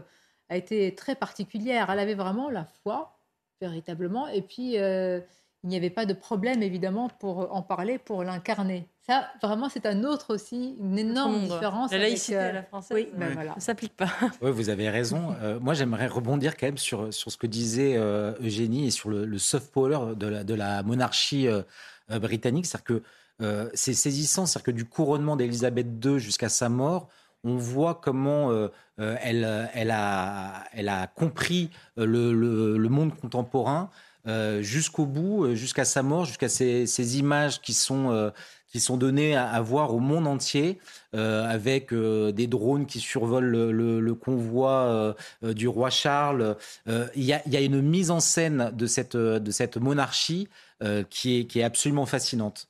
a été très particulière. Elle avait vraiment la foi, véritablement, et puis... Euh, il n'y avait pas de problème, évidemment, pour en parler, pour l'incarner. Ça, vraiment, c'est un autre aussi, une énorme différence. La laïcité à la française, oui, ben voilà. ça s'applique pas. Oui, vous avez raison. Euh, moi, j'aimerais rebondir quand même sur, sur ce que disait euh, Eugénie et sur le, soft power de la, de la monarchie euh, britannique. C'est-à-dire que c'est saisissant, c'est-à-dire que du couronnement d'Élisabeth II jusqu'à sa mort, on voit comment elle, elle, a, elle a compris le, le monde contemporain euh, jusqu'au bout, euh, jusqu'à sa mort, jusqu'à ces, images qui sont, euh, qui sont données à, voir au monde entier, avec des drones qui survolent le, convoi du roi Charles. Il y, a, une mise en scène de cette, de cette monarchie qui, est, qui est absolument fascinante.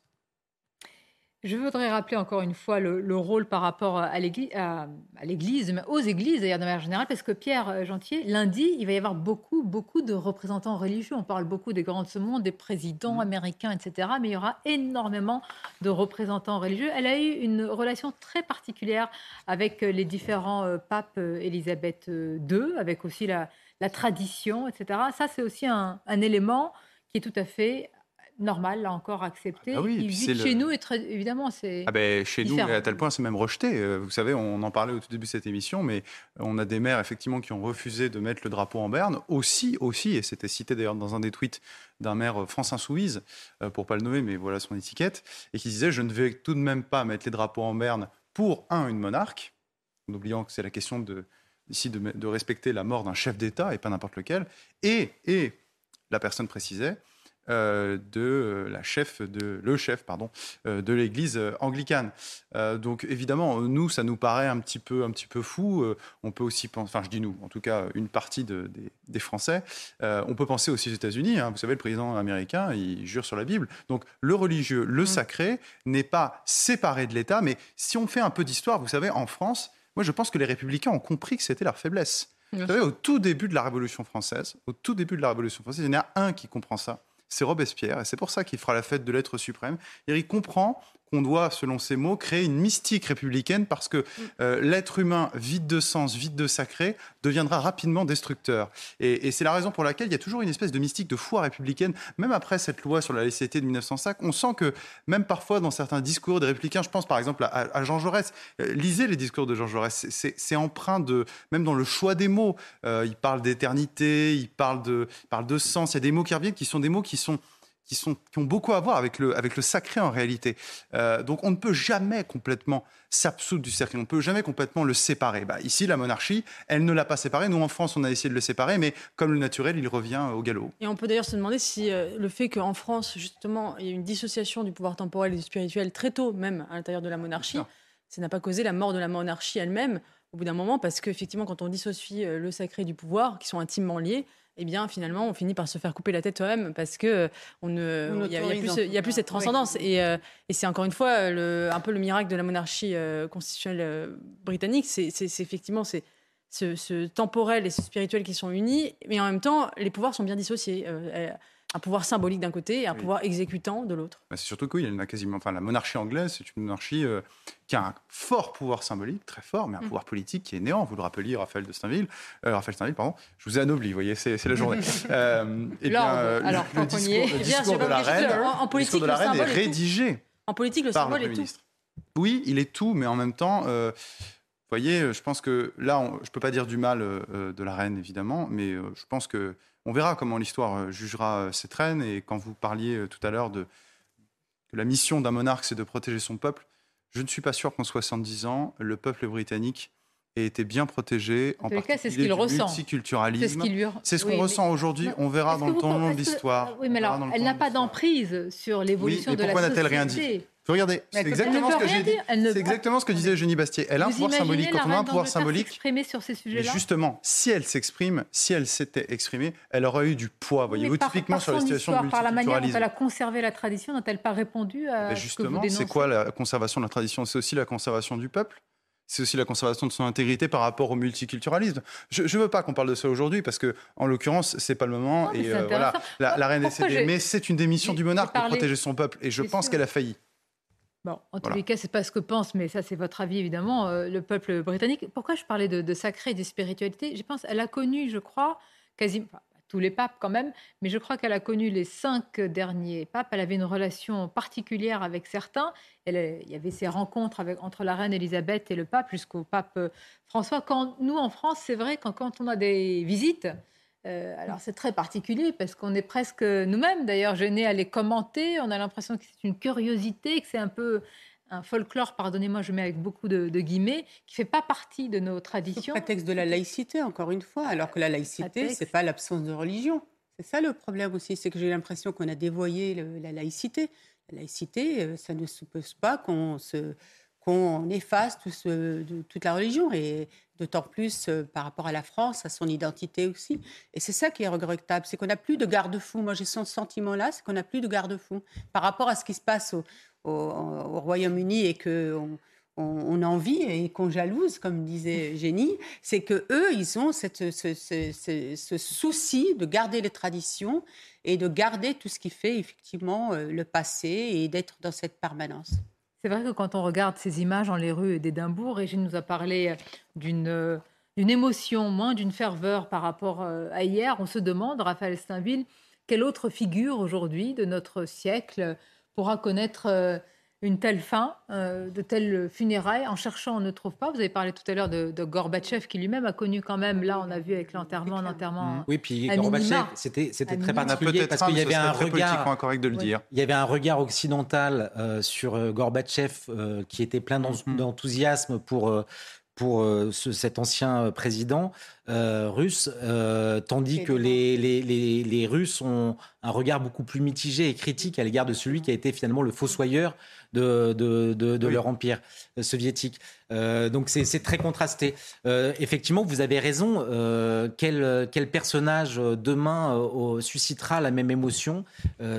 Je voudrais rappeler encore une fois le, rôle par rapport à l'Église, mais aux églises d'ailleurs de manière générale, parce que Pierre euh, Gentier, lundi, il va y avoir beaucoup, beaucoup de représentants religieux. On parle beaucoup des grands de ce monde, des présidents mmh. américains, etc. Mais il y aura énormément de représentants religieux. Elle a eu une relation très particulière avec euh, les différents euh, papes Élisabeth II, avec aussi la, tradition, etc. Ça, c'est aussi un, un élément qui est tout à fait normal, là encore, accepté. Ah oui, chez nous, et très, évidemment, c'est. Ah ben, chez nous, à tel point, c'est même rejeté. Euh, vous savez, on en parlait au tout début de cette émission, mais on a des maires, effectivement, qui ont refusé de mettre le drapeau en berne. Aussi, aussi, et c'était cité d'ailleurs dans un des tweets d'un maire France Insoumise, euh, pour pas le nommer, mais voilà son étiquette, et qui disait Je ne vais tout de même pas mettre les drapeaux en berne pour, un, une monarque, en oubliant que c'est la question de, ici de, de respecter la mort d'un chef d'État et pas n'importe lequel, et, et la personne précisait euh, de euh, la chef de le chef pardon euh, de l'Église anglicane. donc évidemment, nous, ça nous paraît un petit peu un petit peu fou. on peut aussi penser, enfin je dis nous, en tout cas une partie des, Français. on peut penser aussi aux États-Unis. Hein. vous savez, le président américain, il jure sur la Bible. Donc le religieux, le mmh. sacré n'est pas séparé de l'État. Mais si on fait un peu d'histoire, vous savez, en France, moi je pense que les républicains ont compris que c'était leur faiblesse. Vous savez, au tout début de la Révolution française, au tout début de la Révolution française, il y en a un qui comprend ça c'est Robespierre, et c'est pour ça qu'il fera la fête de l'être suprême. Et il comprend qu'on doit, selon ses mots, créer une mystique républicaine parce que mm. euh, l'être humain vide de sens, vide de sacré, deviendra rapidement destructeur. Et, c'est la raison pour laquelle il y a toujours une espèce de mystique de foi républicaine, même après cette loi sur la laïcité de 1905. On sent que même parfois dans certains discours des républicains, je pense par exemple à, Jean Jaurès, euh, lisez les discours de Jean Jaurès, c'est empreint de, même dans le choix des mots, euh, il parle d'éternité, il parle de, il parle de sens, il y a des mots qui reviennent qui sont des mots qui sont qui, sont, qui ont beaucoup à voir avec le, avec le sacré en réalité. Euh, donc on ne peut jamais complètement s'absoudre du sacré, on ne peut jamais complètement le séparer. Bah, ici, la monarchie, elle ne l'a pas séparé. Nous, en France, on a essayé de le séparer, mais comme le naturel, il revient au galop. Et on peut d'ailleurs se demander si euh, le fait qu'en France, justement, il y ait une dissociation du pouvoir temporel et du spirituel très tôt, même à l'intérieur de la monarchie, ça n'a pas causé la mort de la monarchie elle-même au bout d'un moment, parce qu'effectivement, quand on dissocie euh, le sacré du pouvoir, qui sont intimement liés, eh bien finalement on finit par se faire couper la tête soi-même parce que on ne il y, a, plus, cette transcendance. Euh, et, c'est encore une fois le, un peu le miracle de la monarchie euh, constitutionnelle euh, britannique. C'est effectivement c'est ce, temporel et ce spirituel qui sont unis mais en même temps les pouvoirs sont bien dissociés un pouvoir symbolique d'un côté et un pouvoir exécutant de l'autre. Bah, c'est surtout qu'il y a quasiment, enfin, la monarchie anglaise, c'est une monarchie euh, qui a un fort pouvoir symbolique, très fort, mais un mm. pouvoir politique qui est néant. Vous le rappeliez, Raphaël de Steinville, euh, Raphaël Steinville, pardon. Je vous ai anobli, vous voyez, c'est, la journée. euh, et eh bien, euh, Alors, le, discours, le discours de la reine, en, politique, de la reine est rédigé. En politique, le symbole est tout. Oui, il est tout, mais en même temps. Vous voyez, je pense que là, je ne peux pas dire du mal de la reine, évidemment, mais je pense que on verra comment l'histoire euh, jugera euh, cette reine. Et quand vous parliez euh, tout à l'heure de que la mission d'un monarque, c'est de protéger son peuple, je ne suis pas sûr qu'en 70 ans, le peuple britannique ait été bien protégé, en, particulier c'est ce qu'il ressent. multiculturalisme. C'est ce qu'on ressent aujourd'hui. On verra dans le temps de l'histoire. Oui, mais alors, elle n'a pas d'emprise sur l'évolution de la société. Pourquoi n'a-t-elle rien dit Regardez, c'est exactement, ce que j'ai dit. C'est exactement ce que disait Eugénie Bastier. Elle a un pouvoir symbolique. Quand on a un pouvoir symbolique, sur ces sujets-là. Mais justement, si elle s'exprime, si elle s'était exprimée, elle aurait eu du poids. Voyez-vous, typiquement sur la situation du Par la manière dont elle a conservé la tradition, n'a-t-elle pas répondu à Justement, c'est quoi la conservation de la tradition? C'est aussi la conservation du peuple? C'est aussi la conservation de son intégrité par rapport au multiculturalisme? Je ne veux pas qu'on parle de ça aujourd'hui parce que, en l'occurrence, c'est pas le moment. et euh, voilà, la, reine est décédée. Mais c'est une des missions du monarque de protéger son peuple. Et je pense qu'elle a failli. Bon, en tous les cas, c'est pas ce que pense, mais ça, c'est votre avis évidemment, euh, le peuple britannique. Pourquoi je parlais de, sacré et de spiritualité? Je pense, elle a connu, je crois, quasiment tous les papes quand même, mais je crois qu'elle a connu les cinq derniers papes. Elle avait une relation particulière avec certains. Elle, il y avait ces rencontres avec, entre la reine Elisabeth et le pape jusqu'au pape euh, François. Quand nous en France, c'est vrai, quand, quand on a des visites euh, alors c'est très particulier parce qu'on est presque nous-mêmes d'ailleurs gênés à les commenter. On a l'impression que c'est une curiosité, que c'est un peu un folklore, pardonnez-moi, je mets avec beaucoup de, guillemets, qui fait pas partie de nos traditions. Le prétexte de la laïcité, encore une fois, alors que la laïcité, c'est pas l'absence de religion. C'est ça le problème aussi, c'est que j'ai l'impression qu'on a dévoyé la laïcité. La laïcité, euh, ça ne suppose pas qu'on se qu'on efface toute la religion, et d'autant plus euh, par rapport à la France, à son identité aussi. Et c'est ça qui est regrettable, c'est qu'on n'a plus de garde-fou. Moi, j'ai ce sentiment-là, c'est qu'on n'a plus de garde-fou. Par rapport à ce qui se passe au, Royaume-Uni et qu'on on, envie et qu'on jalouse, comme disait Génie, c'est que eux, ils ont ce, souci de garder les traditions et de garder tout ce qui fait effectivement euh, le passé et d'être dans cette permanence. C'est vrai que quand on regarde ces images dans les rues d'Édimbourg, Régine nous a parlé d'une d'une émotion, moins d'une ferveur par rapport euh, à hier. On se demande, Raphaël Steinville, quelle autre figure aujourd'hui de notre siècle pourra connaître euh, une telle fin, euh, de telles funérailles. En cherchant, on ne trouve pas. Vous avez parlé tout à l'heure de, Gorbatchev, qui lui-même a connu quand même, là on a vu avec l'enterrement, l'enterrement. Mmh. Oui, puis Gorbatchev, c'était très particulier parce qu'il y avait un regard. correct de le dire. Il y avait un regard occidental euh, sur euh, Gorbatchev qui était plein mmh. d'enthousiasme pour pour cet ancien président russe, tandis que les, les, les, les, Russes ont un regard beaucoup plus mitigé et critique à l'égard de celui qui a été finalement le fossoyeur de, de, leur empire euh, soviétique. Euh, donc c'est très contrasté. Euh, effectivement, vous avez raison. quel, quel, personnage demain suscitera la même émotion?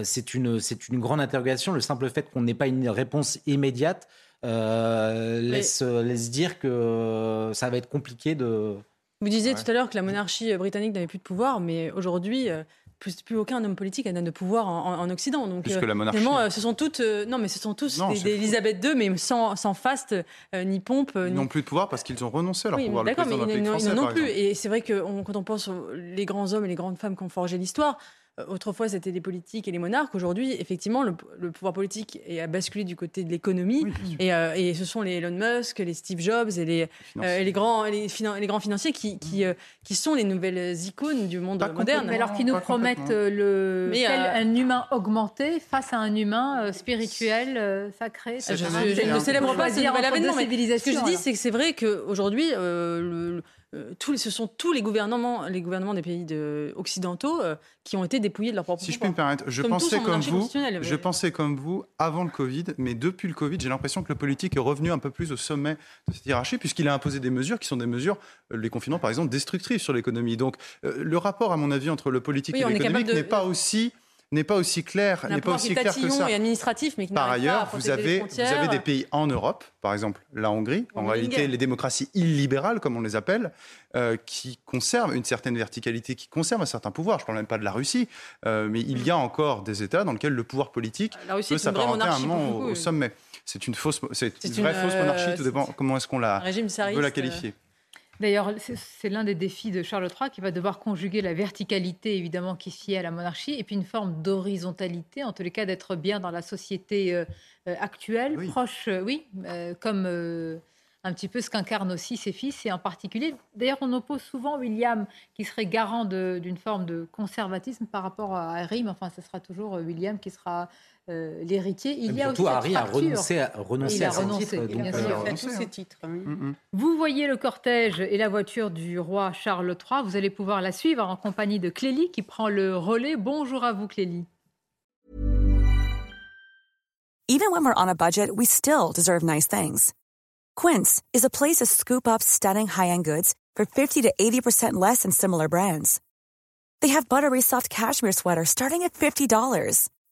C'est une, une grande interrogation. Le simple fait qu'on n'ait pas une réponse immédiate laisse, laisse dire que ça va être compliqué de... Vous disiez tout à l'heure que la monarchie britannique n'avait plus de pouvoir, mais aujourd'hui, plus, plus aucun homme politique n'a de pouvoir en, Occident. Donc, plus que la monarchie. Euh, ce sont toutes, euh, non, mais ce sont tous des, Elisabeth II, mais sans, sans faste euh, ni pompe. Ils n'ont plus de pouvoir parce qu'ils ont renoncé à leur pouvoir. D'accord, mais ils n'en ont plus. Et c'est vrai que quand on pense aux les grands hommes et les grandes femmes qui ont forgé l'histoire, euh, autrefois, c'était les politiques et les monarques. Aujourd'hui, effectivement, le, pouvoir politique a basculé du côté de l'économie. Euh, et, ce sont les Elon Musk, les Steve Jobs et les, euh, les, grands, les, les, grands financiers qui, qui, qui, sont les nouvelles icônes du monde moderne. Mais alors, qui nous promettent le, un humain augmenté face à un humain spirituel, sacré. Je, ne célèbre pas ce nouvel avènement. Ce que je dis, c'est que c'est vrai qu'aujourd'hui, le euh, tous, ce sont tous les gouvernements, les gouvernements des pays de, occidentaux euh, qui ont été dépouillés de leur propre Si je puis me permettre, je pensais comme vous, je pensais comme vous avant le Covid, mais depuis le Covid, j'ai l'impression que le politique est revenu un peu plus au sommet de cette hiérarchie, puisqu'il a imposé des mesures qui sont des mesures, euh, les confinements par exemple, destructrices sur l'économie. Donc le rapport, à mon avis, entre le politique et l'économique n'est pas aussi n'est pas aussi clair, n'est pas aussi clair que ça. Et administratif, mais qui par ailleurs, pas à vous avez, vous avez des pays en Europe, par exemple la Hongrie, en réalité les démocraties illibérales, comme on les appelle, euh, qui conservent une certaine verticalité, qui conservent un certain pouvoir. Je ne parle même pas de la Russie, euh, mais il y a encore des États dans lesquels le pouvoir politique peut s'apparenter à un moment au, sommet. C'est une fausse, c'est une, vraie fausse monarchie. Tout dépend comment est-ce qu'on la veut la qualifier. D'ailleurs, c'est l'un des défis de Charles III qui va devoir conjuguer la verticalité, évidemment, qui s'y est à la monarchie, et puis une forme d'horizontalité, en tous les cas d'être bien dans la société euh, euh, actuelle, proche, euh, oui, comme un petit peu ce qu'incarnent aussi ses fils, et en particulier, d'ailleurs, on oppose souvent William, qui serait garant d'une forme de conservatisme par rapport à Harry, mais enfin, ce sera toujours William qui sera euh, l'héritier. Il y a surtout, aussi Harry a renoncé à, renoncé à renoncé, ses titres. Vous voyez le cortège et la voiture du roi Charles III. Vous allez pouvoir la suivre en compagnie de Clélie qui prend le relais. Bonjour à vous, Clélie. Even when we're on a budget, we still deserve nice things. Quince is a place to scoop up stunning high-end goods for 50 to 80% less than similar brands. They have buttery soft cashmere sweaters starting at $50